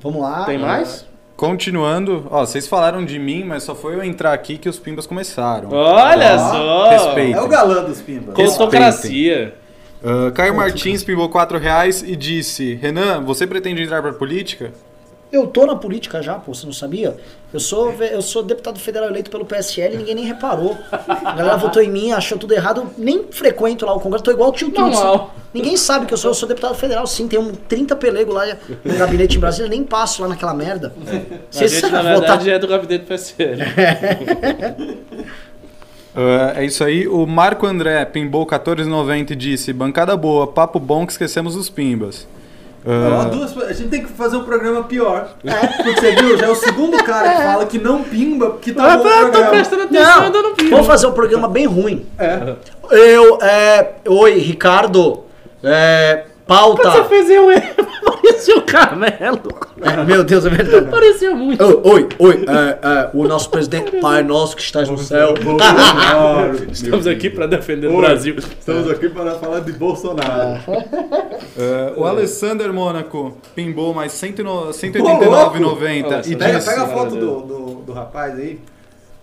Vamos lá. Tem mais? Continuando, ó, vocês falaram de mim, mas só foi eu entrar aqui que os pimbas começaram. Olha Ó, só! respeito. É o galã dos pimbas. Contocracia. Ah, Caio Martins pimbou 4 reais e disse: Renan, você pretende entrar pra política? Eu tô na política já, pô, você não sabia? Eu sou, eu sou deputado federal eleito pelo PSL e ninguém nem reparou. A galera votou em mim, achou tudo errado. Eu nem frequento lá o Congresso, tô igual o tio Tuts. Normal. Ninguém sabe que eu sou, eu sou deputado federal, sim. Tem um 30 pelego lá no gabinete em Brasília, nem passo lá naquela merda. A gente, na votar- verdade, é do gabinete PSL. Ah, <laughs> é isso aí. O Marco André pimbou 14,90 e disse: Bancada boa, papo bom que esquecemos os pimbas. Ó, Ah, duas- a gente tem que fazer um programa pior. Porque você viu, já é o segundo cara que fala que não pimba, que tá bom o Ah, tô programa. prestando atenção, ainda não vi. Vamos fazer um programa bem ruim. É. Eu, é. Oi, Ricardo. É. Pauta. Você fez eu erro. Parecia o Carmelo. É, meu Deus, é verdade. Parecia muito. Oi, oi, oi, é, é, o nosso presidente, Pai Nosso que estás no céu. Bolsonaro. <laughs> Estamos aqui para defender o. Brasil. Estamos aqui para falar de Bolsonaro. ah, <laughs> o Alessander Mônaco pimbou mais 109 Ô, 189,90 louco! e Pega, pega a foto do, do, do rapaz aí.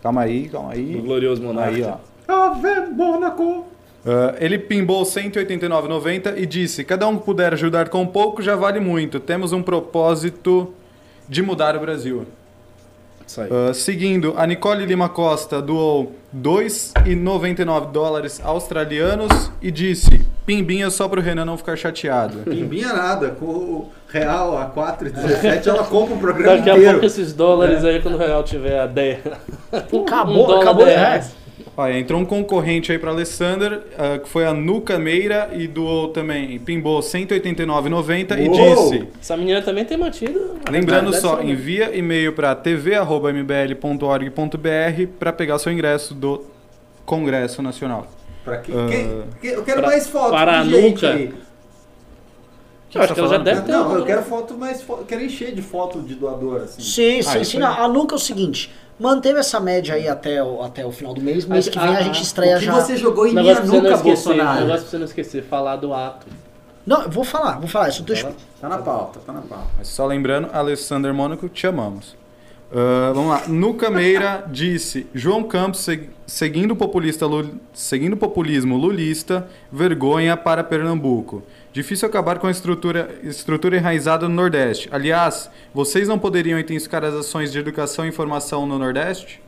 Calma aí, calma O aí. glorioso monarca. Aí, ó. Ave Mônaco. Ah, ele pimbou 189,90 e disse: Cada um que puder ajudar com pouco já vale muito. Temos um propósito de mudar o Brasil. Isso aí. Ah, seguindo, a Nicole Lima Costa doou 2,99 dólares australianos e disse: Pimbinha só pro Renan não ficar chateado. Pimbinha nada, com o real a 4,17 ela compra o programa Daqui a inteiro. pouco esses dólares aí, quando o real tiver a 10. Acabou, um acabou. 10 É. reais. Olha, entrou um concorrente aí para Alessander, ah, que foi a Nuca Meira e doou também, pimbou 189,90 e disse: Essa menina também tem mantido. Lembrando só, ser mesmo. envia e-mail para tv.mbl.org.br para pegar seu ingresso do Congresso Nacional. Pra quem, Ah. quem- quem- eu quero Pra- mais fotos para a gente nuca. aí. Eu acho que ela já falando? deve ter. Não, eu quero foto mais fo- quero encher de foto de doador assim. Sim, sim, Ah, sim. a Nuca é o seguinte, manteve essa média aí até o, até o final do mês. Mês que vem a Ah, gente ah, estreia o que já. você jogou em minha nuca, esquecer. Bolsonaro? Negócio pra você não esquecer. Falar do ato. Não, eu vou falar, vou falar. Isso deixa... Tá na pauta, tá na pauta. Mas só lembrando, Alessander Mônaco, te amamos. Ah, vamos lá. Nuca Meira <laughs> disse: João Campos seg- seguindo populista seguindo o populismo lulista, vergonha para Pernambuco. Difícil acabar com a estrutura, estrutura enraizada no Nordeste. Aliás, vocês não poderiam intensificar as ações de educação e informação no Nordeste?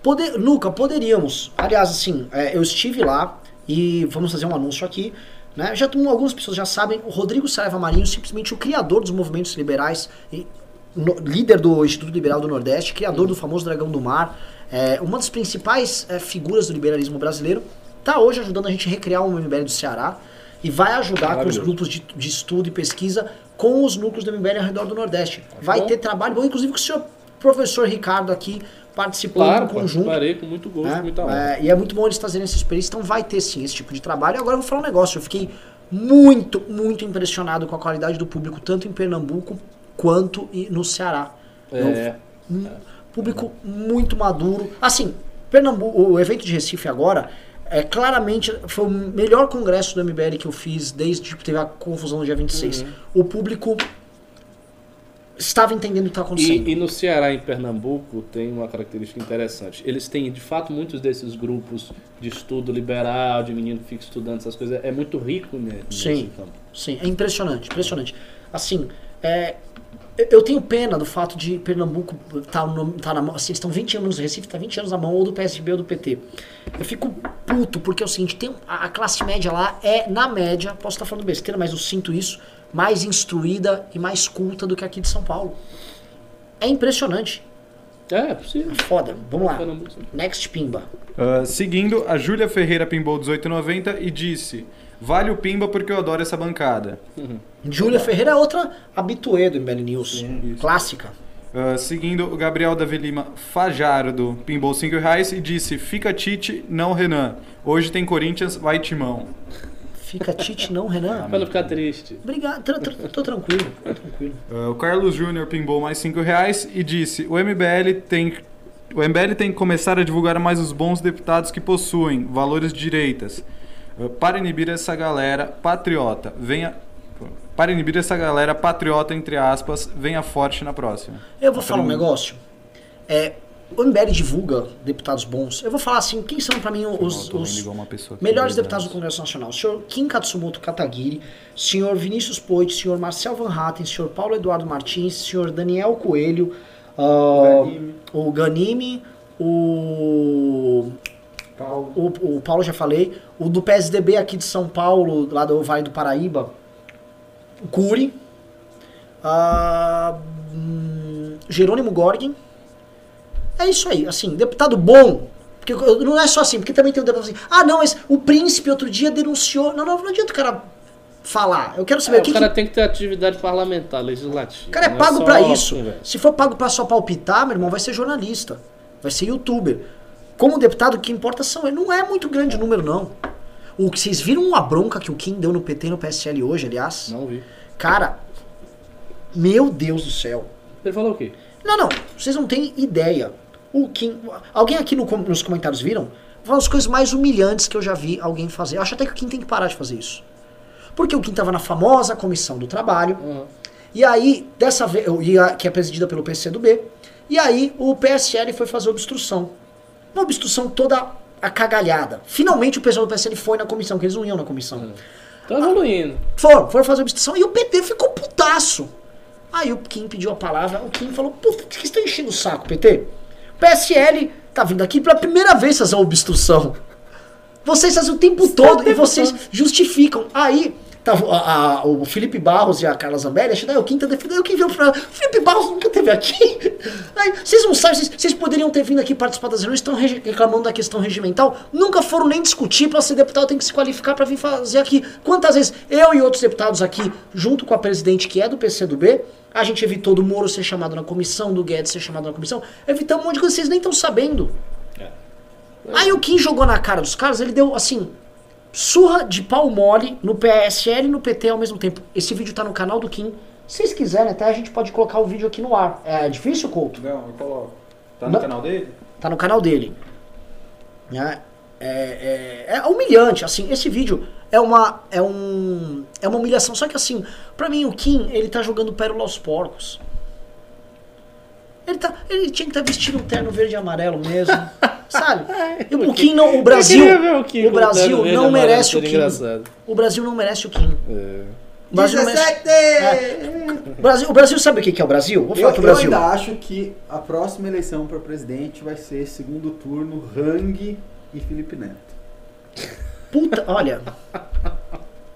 Poder, poderíamos. Aliás, assim, é, eu estive lá e vamos fazer um anúncio aqui. Né? Já algumas pessoas já sabem, o Rodrigo Saraiva Marinho, simplesmente o criador dos movimentos liberais, e, no- líder do Instituto Liberal do Nordeste, criador do famoso Dragão do Mar, é, uma das principais é, figuras do liberalismo brasileiro, está hoje ajudando a gente a recriar um MBL do Ceará e vai ajudar com os grupos de, de estudo e pesquisa com os núcleos do MBL ao redor do Nordeste. Vai bom. ter trabalho bom, inclusive com o senhor professor Ricardo aqui participando Claro, conjunto. parei com muito gosto, né? muita honra. É, e é muito bom eles fazerem essa experiência, então vai ter sim esse tipo de trabalho. E agora eu vou falar um negócio, eu fiquei muito, muito impressionado com a qualidade do público, tanto em Pernambuco quanto e no Ceará. É. Um público muito maduro. Assim, Pernambuco, o evento de Recife agora, é, claramente foi o melhor congresso do MBL que eu fiz desde que teve a confusão no dia 26. Uhum. O público estava entendendo o que está acontecendo. E, e no Ceará em Pernambuco tem uma característica interessante. Eles têm, de fato, muitos desses grupos de estudo liberal, de menino que fica estudando essas coisas. É muito rico né, nesse Sim. campo. Sim, é impressionante, impressionante. Assim, é, eu- tenho pena do fato de Pernambuco tá, no- tá na mão, assim, eles estão 20 anos, Recife tá 20 anos na mão ou do PSB ou do PT. Eu fico puto, porque é o seguinte, tem, a, a classe média lá é, na média, posso estar falando besteira, mas eu sinto isso, mais instruída e mais culta do que aqui de São Paulo. É impressionante. É, é possível. É foda. Vamos lá. Next Pimba. Ah, seguindo, a Júlia Ferreira pimbou 18,90 e disse: Vale o pimba porque eu adoro essa bancada. Júlia Ferreira é outra habituê do MBL News. isso. Clássica. Ah, seguindo, o Gabriel Davi Lima Fajardo pimbou 5 reais e disse: Fica Tite, não Renan. Hoje tem Corinthians, vai Timão. Fica Tite, não, Renan? Pra não ficar triste. Obrigado, tra- tra- tô tranquilo, tô tranquilo. Ah, o Carlos Júnior pimbou mais 5 reais e disse: O MBL tem. O MBL tem que começar a divulgar mais os bons deputados que possuem valores de direitas. Para inibir essa galera patriota, venha. Para inibir essa galera patriota, entre aspas, venha forte na próxima. Eu vou falar um negócio. É, o MBL divulga deputados bons. Eu vou falar assim, quem são pra mim os, os melhores deputados do Congresso Nacional? O senhor Kim Katsumoto Kataguiri, senhor Vinícius Poit, senhor Marcel Van Hatten, senhor Paulo Eduardo Martins, senhor Daniel Coelho, ah, Ganime. o Ganime, o Paulo. o, o Paulo já falei, o do PSDB aqui de São Paulo, lá do Vale do Paraíba, o Cury, ah, hum, Jerônimo Gorgin. É isso aí, assim, deputado bom. Porque eu- não é só assim, porque também tem o deputado assim, ah não, mas o príncipe outro dia denunciou. Não, não, não adianta o cara falar. Eu quero saber É, o que, o cara que tem que ter atividade parlamentar, legislativa. o cara é não pago só pra isso. conversa. Se for pago pra só palpitar, meu irmão, vai ser jornalista. Vai ser youtuber. Como deputado, o que importa são. Não é muito grande o número, não. O que vocês viram a bronca que o Kim deu no PT e no PSL hoje, aliás? Não vi. Cara, meu Deus do céu. Ele falou o quê? Não, não, vocês não têm ideia. O Kim. Alguém aqui no nos comentários viram? Uma das coisas mais humilhantes que eu já vi alguém fazer. Eu acho até que o Kim tem que parar de fazer isso. Porque o Kim tava na famosa comissão do trabalho. Uhum. E aí, dessa vez, que é presidida pelo PCdoB, e aí o PSL foi fazer obstrução. Uma obstrução toda acagalhada. Finalmente o pessoal do PSL foi na comissão, que eles não iam na comissão. Tô evoluindo. Foram, foram fazer obstrução e o PT ficou putaço. Aí o Kim pediu a palavra, o Kim falou, puta, por que vocês estão enchendo o saco, PT? PSL tá vindo aqui pela primeira vez fazer uma obstrução. Vocês fazem o tempo todo e vocês justificam. Aí, tava a- a- o Felipe Barros e a Carla Zambelli, achando, ah, o Kim tá defendendo, o Kim veio pra... Felipe Barros nunca teve aqui. <laughs> Aí, vocês não sabem, vocês, vocês poderiam ter vindo aqui participar das reuniões, estão reclamando da questão regimental, nunca foram nem discutir, pra ser deputado tem que se qualificar pra vir fazer aqui. Quantas vezes eu e outros deputados aqui, junto com a presidente que é do PCdoB, a gente evitou do Moro ser chamado na comissão, do Guedes ser chamado na comissão, evitamos um monte de coisa vocês nem estão sabendo. Aí o Kim jogou na cara dos caras, ele deu assim, surra de pau mole no PSL e no PT ao mesmo tempo. Esse vídeo tá no canal do Kim. Se vocês quiserem, até a gente pode colocar o vídeo aqui no ar. É difícil, Couto? Não, eu coloco. Tá no Não. canal dele? Tá no canal dele. Né? É, é, é humilhante, assim, esse vídeo é uma, é, um, é uma humilhação. Só que assim, pra mim o Kim, ele tá jogando pérola aos porcos. Ele, tá, ele tinha que estar vestindo um terno verde e amarelo mesmo, <laughs> sabe? E o Kim não, o Brasil, o Kim o Brasil não merece o Kim. engraçado. O Brasil não merece o Kim. É. O Brasil, não merece- 17! É. o Brasil, o Brasil sabe o que é o Brasil? Vou falar Eu, que o eu Brasil. ainda acho que a próxima eleição para presidente vai ser segundo turno Hang e Felipe Neto. Puta, olha.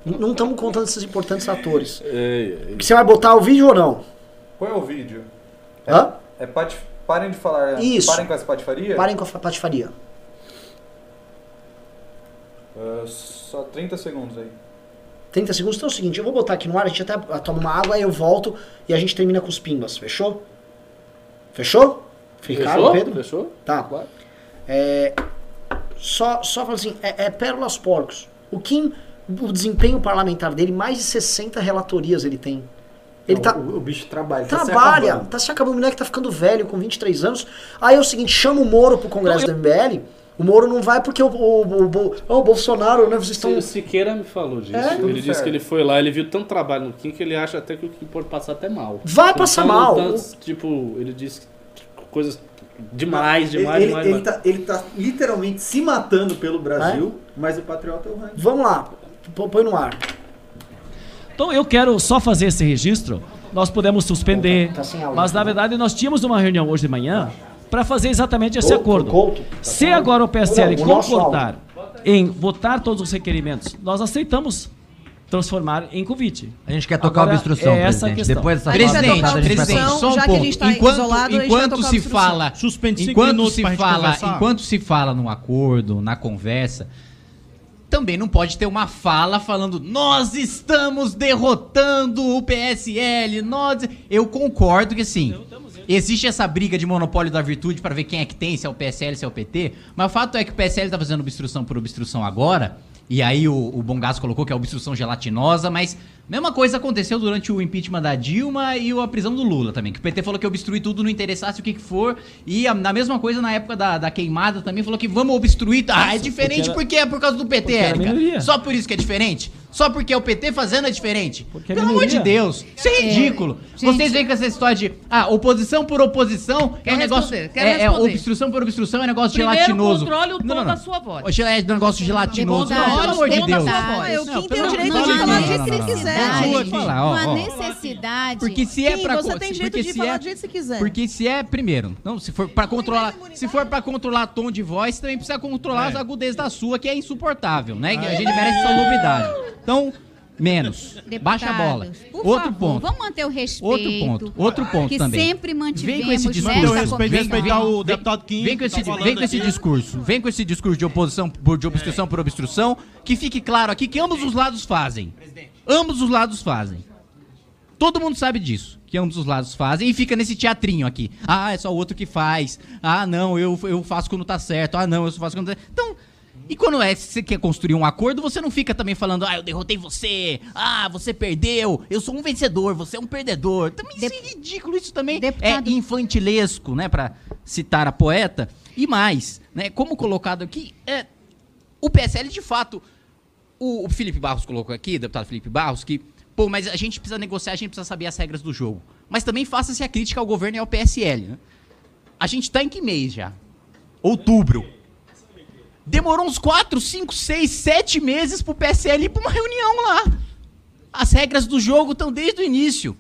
não estamos contando esses importantes atores. É, é. Você vai botar o vídeo ou não? Põe o vídeo. É, Hã? É patif... Parem de falar. Isso. Parem com essa patifaria? Parem com a patifaria. Ah, só 30 segundos aí. 30 segundos. Então é o seguinte, eu vou botar aqui no ar, a gente até toma uma água, aí eu volto e a gente termina com os pimbas. Fechou? Fechou? Ficaram, Fechou? Pedro? Fechou? Tá. Claro. É, só, só falando assim, é, é pérola aos porcos. O Kim, o desempenho parlamentar dele, mais de 60 relatorias ele tem. Ele Não, tá, o, o bicho trabalha. tá se trabalha, tá se acabando, o moleque tá ficando velho, com 23 anos. Aí é o seguinte, chama o Moro pro congresso do MBL, o Moro não vai porque o, o, o, o, o Bolsonaro, né, vocês estão... O Siqueira me falou disso. É? Ele Tudo disse que ele foi lá, ele viu tanto trabalho no Kim que ele acha até que o Kim pode passar até mal. Vai passar Então, mal. tantos, tipo, ele disse coisas demais, Ele, demais, ele, demais. ele demais. tá, ele tá literalmente se matando pelo Brasil, mas o patriota é o. Vamos lá, põe no ar. Então eu quero só fazer esse registro. Nós podemos suspender, Tá- tá mas na verdade nós tínhamos uma reunião hoje de manhã para fazer exatamente esse acordo. Tá Se agora o. PSL Não, o nosso concordar em votar todos os requerimentos, nós aceitamos transformar em convite. A gente quer tocar Agora, a obstrução, é essa presidente. Depois dessa fala tocar a. Só um já que a ponto. gente tá enquanto, isolado, a gente vai enquanto se fala, enquanto se fala, enquanto se fala num acordo, na conversa, também não pode ter uma fala falando nós estamos derrotando o PSL, nós eu concordo que sim. Existe essa briga de monopólio da virtude para ver quem é que tem, se é o PSL, se é o PT, mas o fato é que o PSL tá fazendo obstrução por obstrução agora, e aí o, o Bongas colocou que é obstrução gelatinosa, mas mesma coisa aconteceu durante o impeachment da Dilma e a prisão do Lula também, que o PT falou que obstruir tudo não interessasse o que, que for, e a, na mesma coisa na época da, da queimada também falou que vamos obstruir, ah, é diferente era- porque é por causa do PT, porque Érica. Só por isso que é diferente? Só porque é o PT fazendo é diferente? Porque é Pelo amor de. Deus, isso é ridículo. gente. Vocês vêm com essa história de, ah, oposição por oposição, é Quero um negócio, responder, quero é, é obstrução por obstrução, é negócio Primeiro gelatinoso. controle o tom Não, não, da não. sua voz. É um negócio gelatinoso. Pelo amor de Deus. Eu, pelo tem o direito de falar não, que ele quiser. Gente. falar, ó, uma ó. necessidade. Porque se é pra você tem jeito porque de se falar é- do jeito que você quiser. Porque se é, primeiro, não, se for para controlar, se for para controlar tom de voz, também precisa controlar as agudezes da sua, que é insuportável, né? Que a gente merece salubridade. Então, menos. Baixa a bola. Deputados, por Outro favor, ponto. Vamos manter o respeito. Outro ponto. Outro ponto que também. sempre mantivemos Vem com esse discurso. Manter o nessa respeito, Vem- respeitar o deputado Kim. Vem com esse, tá vem com esse aqui. discurso, vem com esse discurso de oposição por de obstrução por obstrução, que fique claro aqui que ambos os lados fazem. Ambos os lados fazem. Todo mundo sabe disso, que ambos os lados fazem e fica nesse teatrinho aqui. Ah, é só o outro que faz. Ah, não, eu, eu faço quando tá certo. Ah, não, eu só faço quando tá Então, e quando é, você quer construir um acordo, você não fica também falando, ah, eu derrotei você, ah, você perdeu, eu sou um vencedor, você é um perdedor. Também isso é ridículo, isso também Deputado- é infantilesco, né, pra citar a poeta. E mais, né, como colocado aqui, é, o PSL de fato, o, o Felipe Barros colocou aqui, o deputado Felipe Barros, que, pô, mas a gente precisa negociar, a gente precisa saber as regras do jogo. Mas também faça-se a crítica ao governo e ao PSL, né? A gente tá em que mês já? Outubro. Demorou uns 4, 5, 6, 7 meses pro PSL ir pra uma reunião lá. As regras do jogo estão desde o início.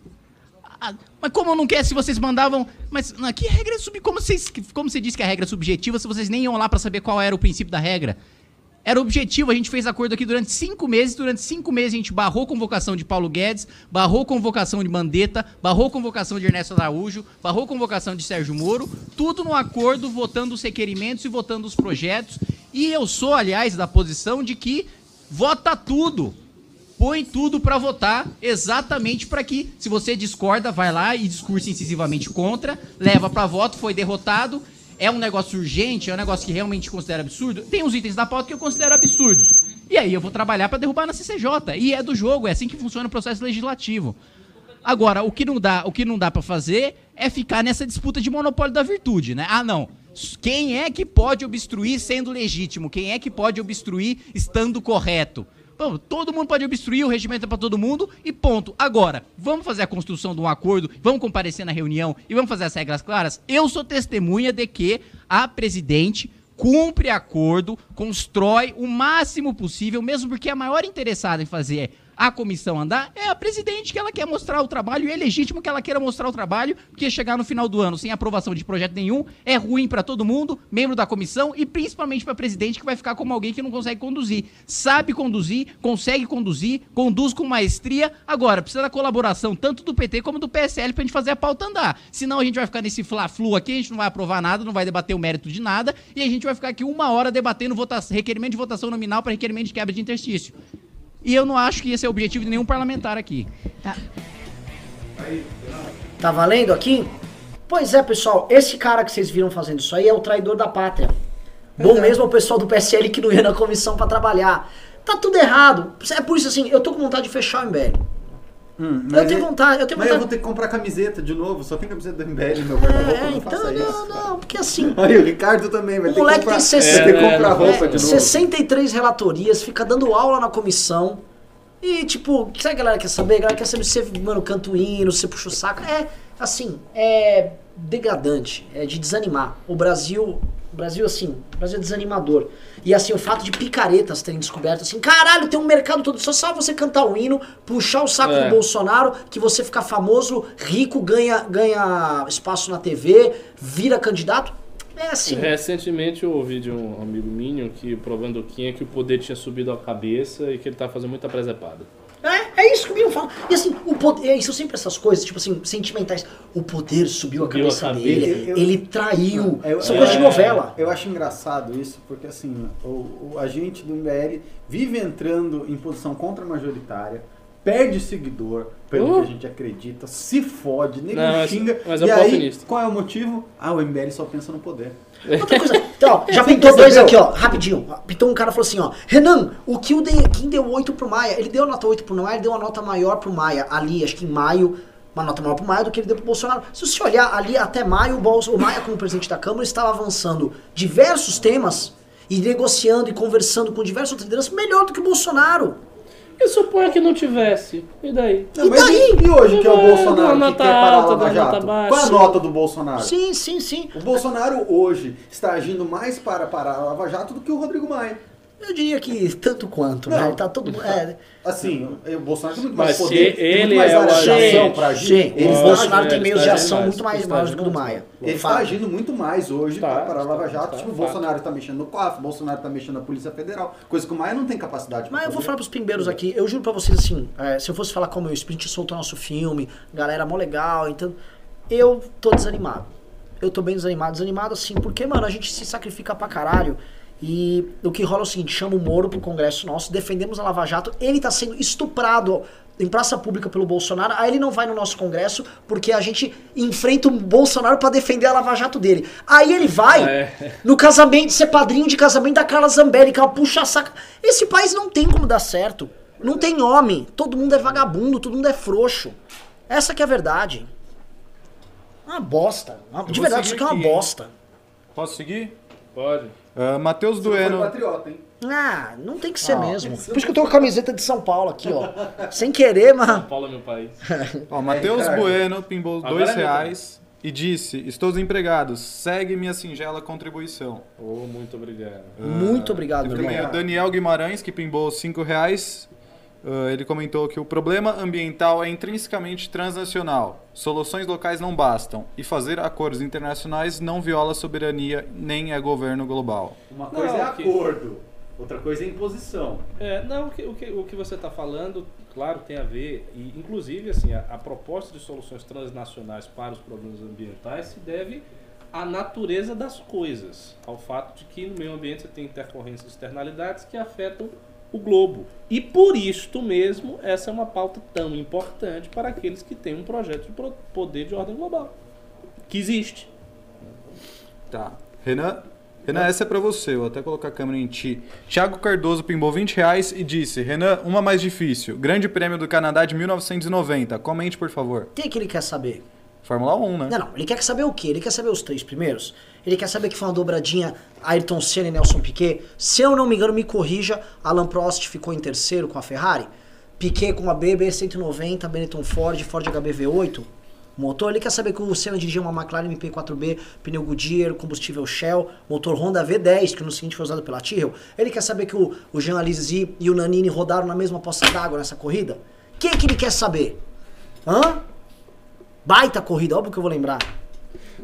Ah, mas como não quer se vocês mandavam. Mas na que regra é sub. Como, vocês, como você disse que a regra é subjetiva se vocês nem iam lá pra saber qual era o princípio da regra? Era objetivo, a gente fez acordo aqui durante cinco meses. Durante cinco meses a gente barrou convocação de Paulo Guedes, barrou convocação de Mandetta, barrou convocação de Ernesto Araújo, barrou convocação de Sérgio Moro. Tudo no acordo, votando os requerimentos e votando os projetos. E eu sou, aliás, da posição de que vota tudo. Põe tudo pra votar, exatamente para que, se você discorda, vai lá e discursa incisivamente contra, leva pra voto, foi derrotado é um negócio urgente, é um negócio que realmente considera absurdo, tem uns itens da pauta que eu considero absurdos. E aí eu vou trabalhar para derrubar na CCJ. E é do jogo, é assim que funciona o processo legislativo. Agora, o que não dá, o que não dá para fazer é ficar nessa disputa de monopólio da virtude, né? Ah, não. Quem é que pode obstruir sendo legítimo? Quem é que pode obstruir estando correto? Todo mundo pode obstruir, o regimento é para todo mundo e ponto. Agora, vamos fazer a construção de um acordo, vamos comparecer na reunião e vamos fazer as regras claras? Eu sou testemunha de que a presidente cumpre acordo, constrói o máximo possível, mesmo porque a maior interessada em fazer a comissão andar, é a presidente que ela quer mostrar o trabalho, e é legítimo que ela queira mostrar o trabalho, porque chegar no final do ano sem aprovação de projeto nenhum é ruim para todo mundo, membro da comissão, e principalmente para presidente, que vai ficar como alguém que não consegue conduzir. Sabe conduzir, consegue conduzir, conduz com maestria. Agora, precisa da colaboração tanto do PT como do PSL pra gente fazer a pauta andar. Senão a gente vai ficar nesse fla-flu aqui, a gente não vai aprovar nada, não vai debater o mérito de nada, e a gente vai ficar aqui uma hora debatendo requerimento de votação nominal para requerimento de quebra de interstício. E eu não acho que esse é o objetivo de nenhum parlamentar aqui. Tá. Tá valendo aqui? Pois é, pessoal, esse cara que vocês viram fazendo isso aí é o traidor da pátria. Bom mesmo é o pessoal do PSL que não ia na comissão para trabalhar. Tá tudo errado. É por isso assim, eu tô com vontade de fechar o MBL. Hum, eu tenho vontade, eu tenho mas vontade. eu vou ter que comprar camiseta de novo, só tem camiseta do MBL no meu guarda-roupa, É, não então, não, isso. não, porque assim, <laughs> Aí o Ricardo também vai O ter que comprar, tem 60 vai ter que comprar É, roupa é, de novo. 63 relatorias, fica dando aula na comissão. E, tipo, sabe o que a galera quer saber? A galera quer saber se você, mano, canta o hino, se você puxa o saco. É, assim, é degradante, é de desanimar. O Brasil, o Brasil, assim, o Brasil é desanimador. E, assim, o fato de picaretas terem descoberto, assim, caralho, tem um mercado todo, só só você cantar o hino, puxar o saco É. do Bolsonaro, que você fica famoso, rico, ganha, ganha espaço na TV, vira candidato. É assim. Recentemente eu ouvi de um amigo minho que provando quem é que o poder tinha subido a cabeça e que ele tá fazendo muita presepada. É, é isso que o Miriam fala. E assim, o poder, é, são sempre essas coisas, tipo assim, sentimentais. O poder subiu, a Subiu cabeça a dele. Eu- ele traiu. Eu- são é, coisas de novela. Eu acho engraçado isso, porque assim, o, o agente do MBL vive entrando em posição contra-majoritária, perde seguidor, pelo Uh. que a gente acredita, se fode, nego Não, mas- xinga. mas é e aí, oportunista. qual é o motivo? Ah, o MBL só pensa no poder. Outra <laughs> coisa, então, ó, já pintou dois aqui, ó, rapidinho. Pintou um cara e falou assim, ó, Renan, o que o quem deu 8 pro Maia? Ele deu a nota 8 pro Maia, ele deu uma nota maior pro Maia, ali, acho que em maio, uma nota maior pro Maia do que ele deu pro Bolsonaro. Se você olhar ali até maio, o, Bolso, o Maia, como presidente da Câmara, estava avançando diversos temas e negociando e conversando com diversos outros lideranças melhor do que o Bolsonaro. E suponha que não tivesse. E daí? Não, E daí? e, hoje que é o Bolsonaro que nota quer parar a alta, Lava Jato? baixa. Qual a nota do Bolsonaro? Sim, sim, sim. O Bolsonaro hoje está agindo mais para parar a Lava Jato do que o Rodrigo Maia. Eu diria que tanto quanto, Não. né? Tá todo mundo. É, Assim, o Bolsonaro tem muito Mas mais se poder, tem ele muito mais é área de ação para agir. o Bolsonaro tem meios de ação muito mais maiores do que o do Maia. Ele está agindo muito mais hoje Tá, para parar a Lava tá, Jato. tá, tipo, o fato. Bolsonaro está mexendo no COAF, o Bolsonaro está mexendo na Polícia Federal, coisa que o Maia não tem capacidade Mas para eu vou falar pros pimbeiros aqui, eu juro pra vocês assim, é, se eu fosse falar como o Sprint soltou nosso filme, galera mó legal, então eu tô desanimado. Eu tô bem desanimado, desanimado assim, porque, mano, a gente se sacrifica pra caralho. E o que rola é o seguinte, chama o Moro pro Congresso nosso, defendemos a Lava Jato, ele tá sendo estuprado em praça pública pelo Bolsonaro, aí ele não vai no nosso Congresso porque a gente enfrenta o Bolsonaro pra defender a Lava Jato dele. Aí ele vai É. no casamento, ser padrinho de casamento da Carla Zambelli, que ela puxa saca. Esse país não tem como dar certo. Não tem homem. Todo mundo é vagabundo, todo mundo é frouxo. Essa que é a verdade. Uma bosta. Uma- De verdade, isso aqui é uma aqui, hein? bosta. Posso seguir? Pode. Uh, Matheus Dueno. patriota, hein? Ah, não tem que ser Ah, mesmo. Por isso que eu tô com a camiseta de São Paulo aqui, ó. Sem querer, mas. Paulo é meu país. <laughs> Ó, Matheus Ricardo. Bueno pimbou Agora dois é reais e disse: Estou desempregado, segue minha singela contribuição. Oh, muito obrigado. Muito obrigado, meu também o Daniel Guimarães, que pimbou cinco reais. Ah, ele comentou que o problema ambiental é intrinsecamente transnacional. Soluções locais não bastam. E fazer acordos internacionais não viola a soberania nem é governo global. Uma Não, coisa é que- acordo, outra coisa é imposição. É, não, o que, o que, o que você está falando, claro, tem a ver, e inclusive assim, a, a proposta de soluções transnacionais para os problemas ambientais se deve à natureza das coisas, ao fato de que no meio ambiente você tem intercorrências e externalidades que afetam o globo. E por isto mesmo, essa é uma pauta tão importante para aqueles que têm um projeto de poder de ordem global, que existe. Tá. Renan, Renan, essa é pra você. Eu vou até colocar a câmera em ti. Thiago Cardoso pimbou 20 reais e disse: Renan, uma mais difícil. Grande Prêmio do Canadá de 1990. Comente, por favor. O que, que ele quer saber? Fórmula 1, né? Não, não. Ele quer saber o quê? Ele quer saber os três primeiros? Ele quer saber que foi uma dobradinha Ayrton Senna e Nelson Piquet? Se eu não me engano, me corrija, Alan Prost ficou em terceiro com a Ferrari. Piquet com a BB190, Benetton Ford, Ford HBV8. Motor, ele quer saber que o Senna dirigia uma McLaren MP4B, pneu Goodyear, combustível Shell, motor Honda V10, que no seguinte foi usado pela Tyrrell. Ele quer saber que o, o Jean Alesi e o Nanini rodaram na mesma poça d'água nessa corrida. O que, que ele quer saber? Hã? Baita corrida, óbvio que eu vou lembrar.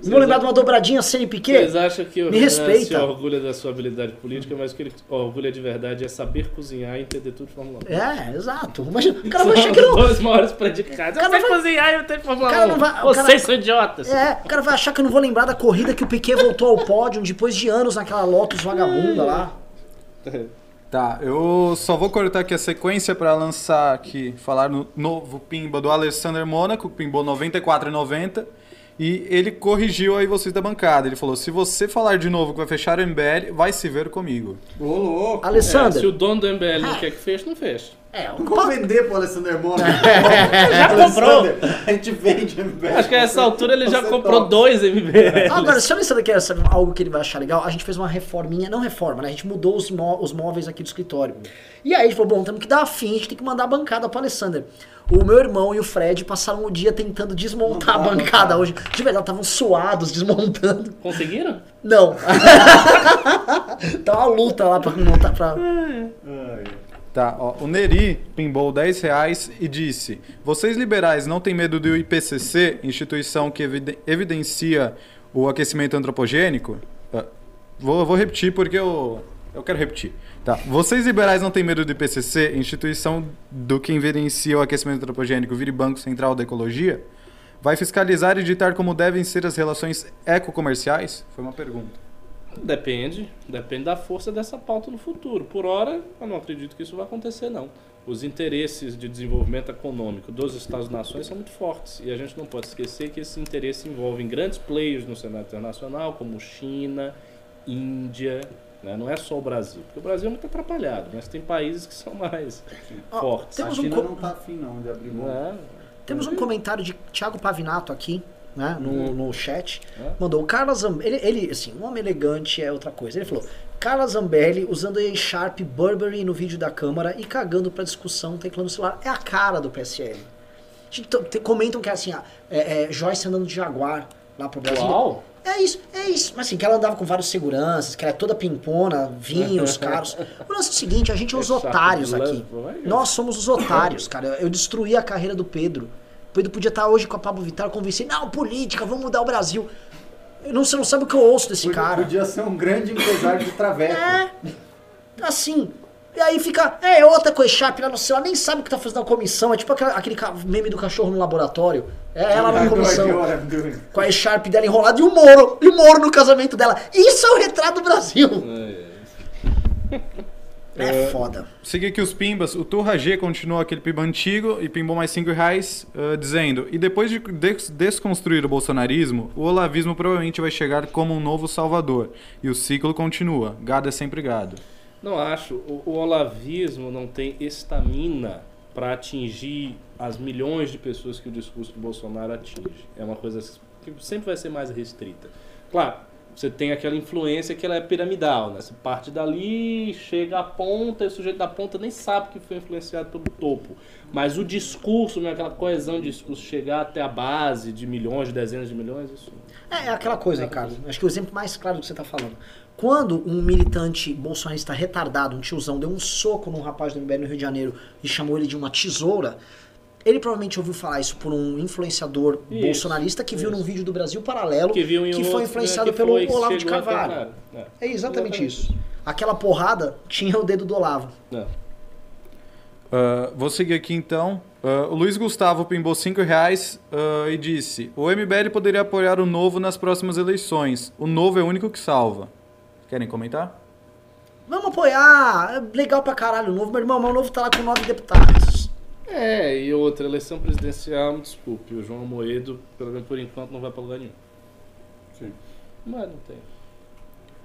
Não vou lembrar de uma dobradinha e Piquet? Vocês acham que o Me respeita. orgulha da sua habilidade política, mas o que ele orgulha de verdade é saber cozinhar e entender tudo de Fórmula 1. É, exato. Imagina, o cara vai achar que não. dois maiores predicados. Eu sei vai- cozinhar e eu tenho Fórmula cara 1. não vai- Vocês cara- são idiotas. É, o cara vai achar que eu não vou lembrar da corrida que o Piquet voltou ao pódio depois de anos naquela Lotus vagabunda lá. <laughs> Tá, eu só vou cortar aqui a sequência pra lançar aqui, falar no novo pimba do Alexander Mônaco, que pimbou 94,90. E ele corrigiu aí vocês da bancada. Ele falou: se você falar de novo que vai fechar o MBL, vai se ver comigo. Ô, louco. É, Alessandro. se o dono do MBL não quer que feche, não fecha. É, um Como vender pro Alessandro Mônaco? <laughs> <laughs> Já comprou. A gente vende MBL. Acho que a essa altura ele já comprou topa. dois MBL. Agora, se o Alessandro quer saber algo que ele vai achar legal, a gente fez uma reforminha, não reforma, né? A gente mudou os, mó- os móveis aqui do escritório. E aí a gente falou, bom, temos que dar fim, a gente tem que mandar a bancada pro Alessandro. O meu irmão e o Fred passaram o dia tentando desmontar a Montar a bancada hoje. De verdade, estavam suados, desmontando. Conseguiram? Não. <laughs> tá uma luta lá pra montar, pra... Ai. Tá, ó, o Neri pimbou 10 reais e disse: Vocês liberais não têm medo do IPCC, instituição que evide- evidencia o aquecimento antropogênico? Ah, vou, vou repetir porque eu, eu quero repetir. Tá. Vocês liberais não têm medo do IPCC, instituição do que evidencia o aquecimento antropogênico, vire Banco Central da Ecologia? Vai fiscalizar e ditar como devem ser as relações ecocomerciais? Foi uma pergunta. Depende. Depende da força dessa pauta no futuro. Por hora, eu não acredito que isso vai acontecer, não. Os interesses de desenvolvimento econômico dos Estados-nações são muito fortes. E a gente não pode esquecer que esses interesses envolvem grandes players no cenário internacional, como China, Índia. né? Não é só o Brasil. Porque o Brasil é muito atrapalhado, mas tem países que são mais <laughs> Ó, fortes. Temos a um China co- não tá afim não de abrir mão. Né? Temos um comentário de Thiago Pavinato aqui, né, no, no chat. É. Mandou o Carlos Zambelli, ele, ele, assim, um homem elegante é outra coisa. Ele falou, Carla Zambelli usando a Sharp Burberry no vídeo da Câmara e cagando pra discussão, teclando o celular. É a cara do PSL. T- comentam que é assim, ah, é, é Joyce andando de Jaguar lá pro Brasil. Uau! É isso, é isso. Mas assim, que ela andava com vários seguranças, que ela é toda pimpona, vinhos, caros. <laughs> O lance é o seguinte, a gente é os É otários de aqui. vai. Nós somos os otários, cara. Eu destruí a carreira do Pedro. O Pedro podia estar hoje com a Pablo Vittar convencendo, não, política, vamos mudar o Brasil. Eu não, você não sabe o que eu ouço desse Podia, cara. podia ser um grande empresário de traveco. É, assim. E aí fica, é outra coisa chapa lá no celular, nem sabe o que tá fazendo na comissão. É tipo aquela- aquele ca- meme do cachorro no laboratório. É ela na comissão. Com a Sharp dela enrolada e o Moro. E o Moro no casamento dela. Isso é o retrato do Brasil. É foda. Segui aqui os pimbas. O Turra G continuou aquele pimba antigo e pimbou mais 5 reais, ah, dizendo: E depois de des- desconstruir o bolsonarismo, o olavismo provavelmente vai chegar como um novo salvador. E o ciclo continua. Gado é sempre gado. Não acho. O, o olavismo não tem estamina para atingir as milhões de pessoas que o discurso do Bolsonaro atinge. É uma coisa que sempre vai ser mais restrita. Claro, você tem aquela influência que ela é piramidal, né? Você parte dali, chega à ponta, e o sujeito da ponta nem sabe que foi influenciado pelo topo. Mas o discurso, né, aquela coesão de discurso, chegar até a base de milhões, de dezenas de milhões, isso. É, é aquela coisa, Ricardo. Acho que o exemplo mais claro do que você tá falando. Quando um militante bolsonarista retardado, um tiozão, deu um soco num rapaz do MBL no Rio de Janeiro e chamou ele de uma tesoura, ele provavelmente ouviu falar isso por um influenciador Isso, bolsonarista que viu isso. num vídeo do Brasil Paralelo Que viu em que um foi outro, influenciado né, que pelo foi- Olavo de Carvalho. cara. É exatamente isso. Aquela porrada tinha o dedo do Olavo. Não. Ah, vou seguir aqui então. Ah, o Luiz Gustavo pimbou 5 reais ah, e disse: O MBL poderia apoiar o novo nas próximas eleições. O novo é o único que salva. Querem comentar? Vamos apoiar, é legal pra caralho o novo, meu irmão, mas o novo tá lá com nove deputados. É, e outra, eleição presidencial, desculpe, o João Moedo, pelo menos por enquanto, não vai pra lugar nenhum. Sim. Mas não tem.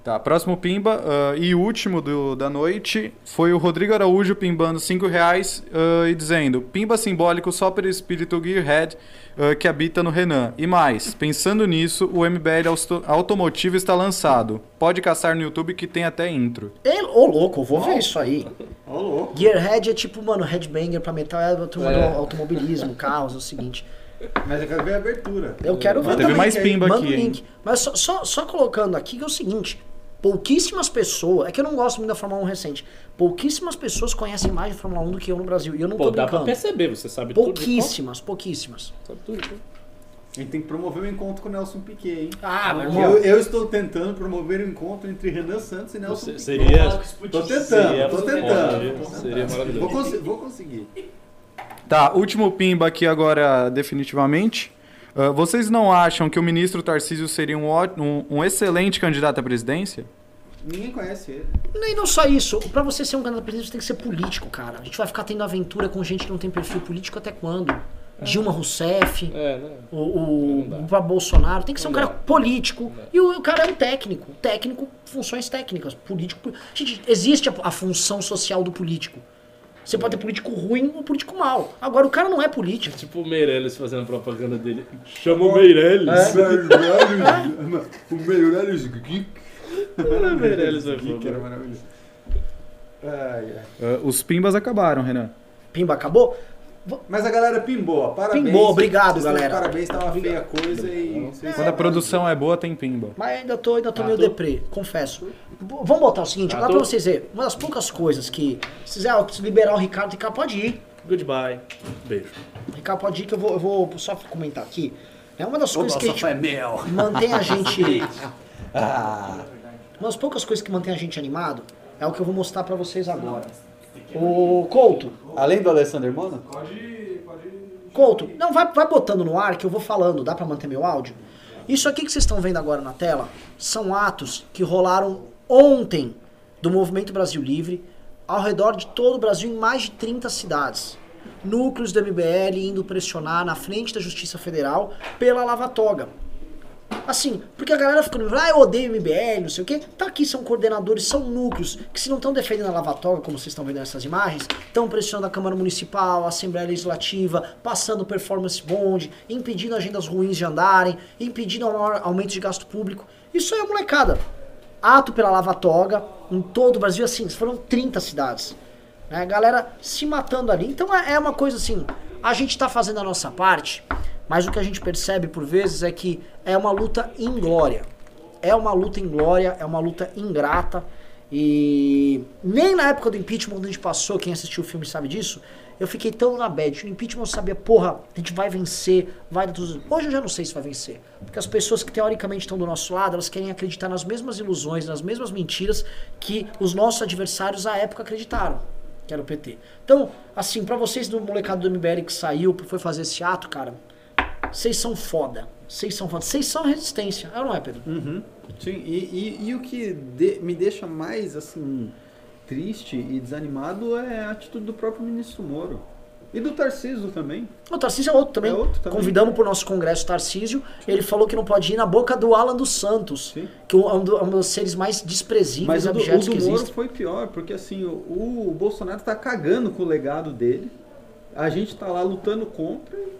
Tá, próximo pimba ah, e último do- da noite foi o Rodrigo Araújo pimbando 5 reais ah, e dizendo: Pimba simbólico só para o espírito Gearhead ah, que habita no Renan. E mais, pensando nisso, o MBL Automotivo está lançado. Pode caçar no YouTube que tem até intro. Ele, ô louco, eu vou ver isso aí. Ó, louco. Gearhead é tipo, mano, headbanger pra metal, é a turma É. do automobilismo, carros, é o seguinte. Mas eu quero ver a abertura. Eu quero ver Teve também. mais pimba manda aqui, o link. Mas só, só, só colocando aqui que é o seguinte: pouquíssimas pessoas. É que eu não gosto muito da Fórmula 1 recente. Pouquíssimas pessoas conhecem mais de Fórmula 1 do que eu no Brasil. E eu não Pô, tô dá pra perceber, você sabe tudo. de Pouquíssimas, pouquíssimas. Sabe tudo. né? A gente tem que promover o encontro com o Nelson Piquet, hein? Ah, meu Eu, irmão. eu estou tentando promover o encontro entre Renan Santos e Nelson Piquet. Seria. Tô tentando, Seria- tô tentando. seria maravilhoso. Vou, vou conseguir. Tá, último pimba aqui agora, definitivamente. Ah, vocês não acham que o ministro Tarcísio seria um, um- um excelente candidato à presidência? Ninguém conhece ele. E não só isso, pra você ser um candidato a presidente, você tem que ser político, cara. A gente vai ficar tendo aventura com gente que não tem perfil político até quando? Dilma Rousseff, É, né? o, o, Bolsonaro, tem que ser um cara dá. político. E o, o cara é um técnico. Técnico, funções técnicas. Político. Gente, existe a, a função social do político. Você pode ter político ruim ou político mal. Agora, o cara não é político. Tipo o Meirelles fazendo propaganda dele. Chama o Meirelles. <laughs> o Meirelles Geek. O Meirelles vai Geek era maravilhoso. Ai, ai. Ah, os pimbas acabaram, Renan. Pimba, acabou? Mas a galera pimbou, parabéns. Pimbou, obrigado, galera. Parabéns, tá uma feia coisa e... Quando a produção é boa, tem pimba. Mas ainda tô, ainda tô Ah, meio tô- deprê, confesso. Vamos botar o seguinte, Ah, tô- pra vocês verem. Uma das poucas coisas que. Se quiser liberar o Ricardo, o Ricardo pode ir. Goodbye. Beijo. Ricardo pode ir, que eu vou, eu vou só comentar aqui. É uma das coisas que a gente é mel. mantém a gente. <laughs> Uma das poucas coisas que mantém a gente animado é o que eu vou mostrar pra vocês agora. O Couto, Além do Alessandro Mona? Couto, não, vai, vai botando no ar que eu vou falando, dá pra manter meu áudio? Isso aqui que vocês estão vendo agora na tela são atos que rolaram ontem do Movimento Brasil Livre ao redor de todo o Brasil em mais de 30 cidades. Núcleos do MBL indo pressionar na frente da Justiça Federal pela lava-toga. Assim, porque a galera fica ah, eu odeio MBL, não sei o quê. Tá aqui, são coordenadores, são núcleos que se não estão defendendo a lavatória, como vocês estão vendo nessas imagens, estão pressionando a Câmara Municipal, a Assembleia Legislativa, passando performance bond, impedindo agendas ruins de andarem, impedindo aumento de gasto público. Isso é molecada. Ato pela lava-toga em todo o Brasil, assim, foram 30 cidades. Né? A galera se matando ali. Então é é uma coisa assim, a gente tá fazendo a nossa parte, mas o que a gente percebe por vezes é que é uma luta inglória. É uma luta inglória, é uma luta ingrata. E nem na época do impeachment, quando a gente passou, quem assistiu o filme sabe disso, eu fiquei tão na bad. No impeachment eu sabia, porra, a gente vai vencer, vai. Hoje eu já não sei se vai vencer. Porque as pessoas que teoricamente estão do nosso lado, elas querem acreditar nas mesmas ilusões, nas mesmas mentiras que os nossos adversários à época acreditaram que era o PT. Então, assim, pra vocês do molecado do MBL que saiu, foi fazer esse ato, cara, vocês são foda. Vocês são foda. Vocês são resistência. É ou não é, Pedro? Uhum. Sim, e, e, e o que de- me deixa mais, assim, triste e desanimado é a atitude do próprio ministro Moro. E do Tarcísio também. O Tarcísio é outro também. É outro também. Convidamos pro nosso congresso Tarcísio. Ele falou que não pode ir na boca do Alan dos Santos. Sim. Que é um, do- um dos seres mais desprezíveis Mas o do, o do que Moro existem. foi pior, porque assim, o, o Bolsonaro tá cagando com o legado dele. A gente tá lá lutando contra. e,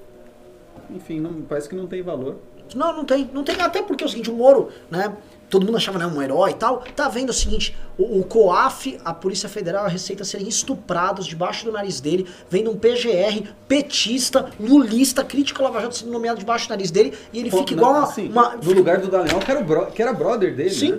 Enfim, não, parece que não tem valor. Não, não tem. Não tem. Até porque é o seguinte, o Moro, né? Todo mundo achava né, um herói e tal. Tá vendo o seguinte: o, o COAF, a Polícia Federal, a Receita serem estuprados debaixo do nariz dele, vendo um PGR petista, lulista, crítico Lava Jato sendo nomeado debaixo do nariz dele, e ele Pô, fica igual na- uma. assim, uma- No lugar do Daniel, que era, bro- que era brother dele. Sim. né?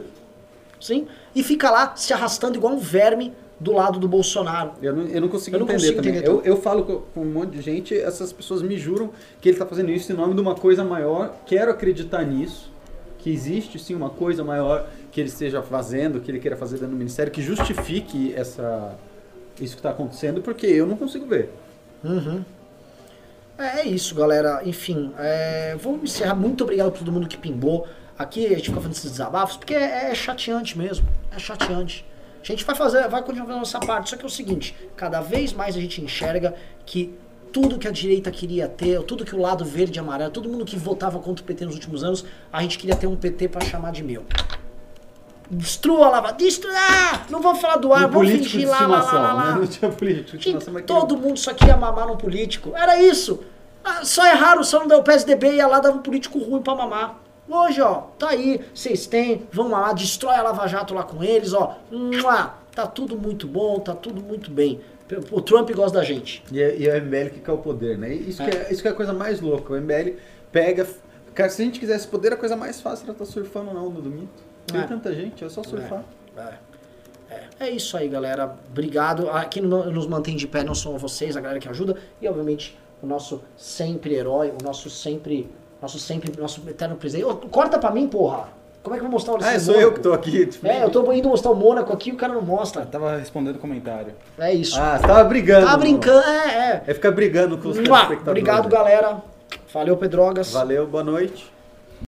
sim, e fica lá se arrastando igual um verme do lado do Bolsonaro. Eu não, eu não consigo Eu não entender consigo também. entender eu, eu falo com, com um monte de gente, essas pessoas me juram que ele está fazendo isso em nome de uma coisa maior. Quero acreditar nisso, que existe sim uma coisa maior que ele esteja fazendo, que ele queira fazer dentro do ministério, que justifique essa, isso que está acontecendo, porque eu não consigo ver. Uhum. É, é isso, galera. Enfim, é, vamos encerrar. Muito obrigado por todo mundo que pimbou. Aqui a gente fica fazendo esses desabafos, porque é, é chateante mesmo. É chateante. A gente vai fazer, vai continuar fazendo essa parte. Só que é o seguinte, cada vez mais a gente enxerga que tudo que a direita queria ter, tudo que o lado verde e amarelo, todo mundo que votava contra o PT nos últimos anos, a gente queria ter um PT pra chamar de meu. Destrua a lava. Destrua! Ah, não vamos falar do ar, Um vamos de fingir lá, lá, lá, lá, né? Não tinha político de estimação, mas todo mundo só queria mamar num político. Era isso. Ah, Só erraram, só não deu o PSDB ia lá dava um político ruim pra mamar. Hoje, ó, tá aí, vocês têm, vão lá, destrói a Lava Jato lá com eles, ó. Mua, tá tudo muito bom, tá tudo muito bem. O Trump gosta da gente. E é, e é o MBL que quer o poder, né? Isso, Que é, isso que é a coisa mais louca. O MBL pega. Cara, se a gente quisesse poder, a coisa mais fácil era estar surfando na onda do mito. Tem É. tanta gente, é só surfar. É isso aí, galera. Obrigado. Ah, Quem no- nos mantém de pé não são vocês, a galera que ajuda. E, obviamente, o nosso sempre herói, o nosso sempre. Nosso sempre. Nosso eterno presidente. Ô, corta pra mim, porra! Como é que eu vou mostrar o Ah, é sou eu que tô aqui. tipo, É, eu tô indo mostrar o Mônaco aqui e o cara não mostra. Tava respondendo comentário. É isso. Ah, você tava brigando. tá mano. brincando, é, é. É ficar brigando com os Mua, telespectadores. Obrigado, galera. Valeu, Pedrogas. Valeu, boa noite.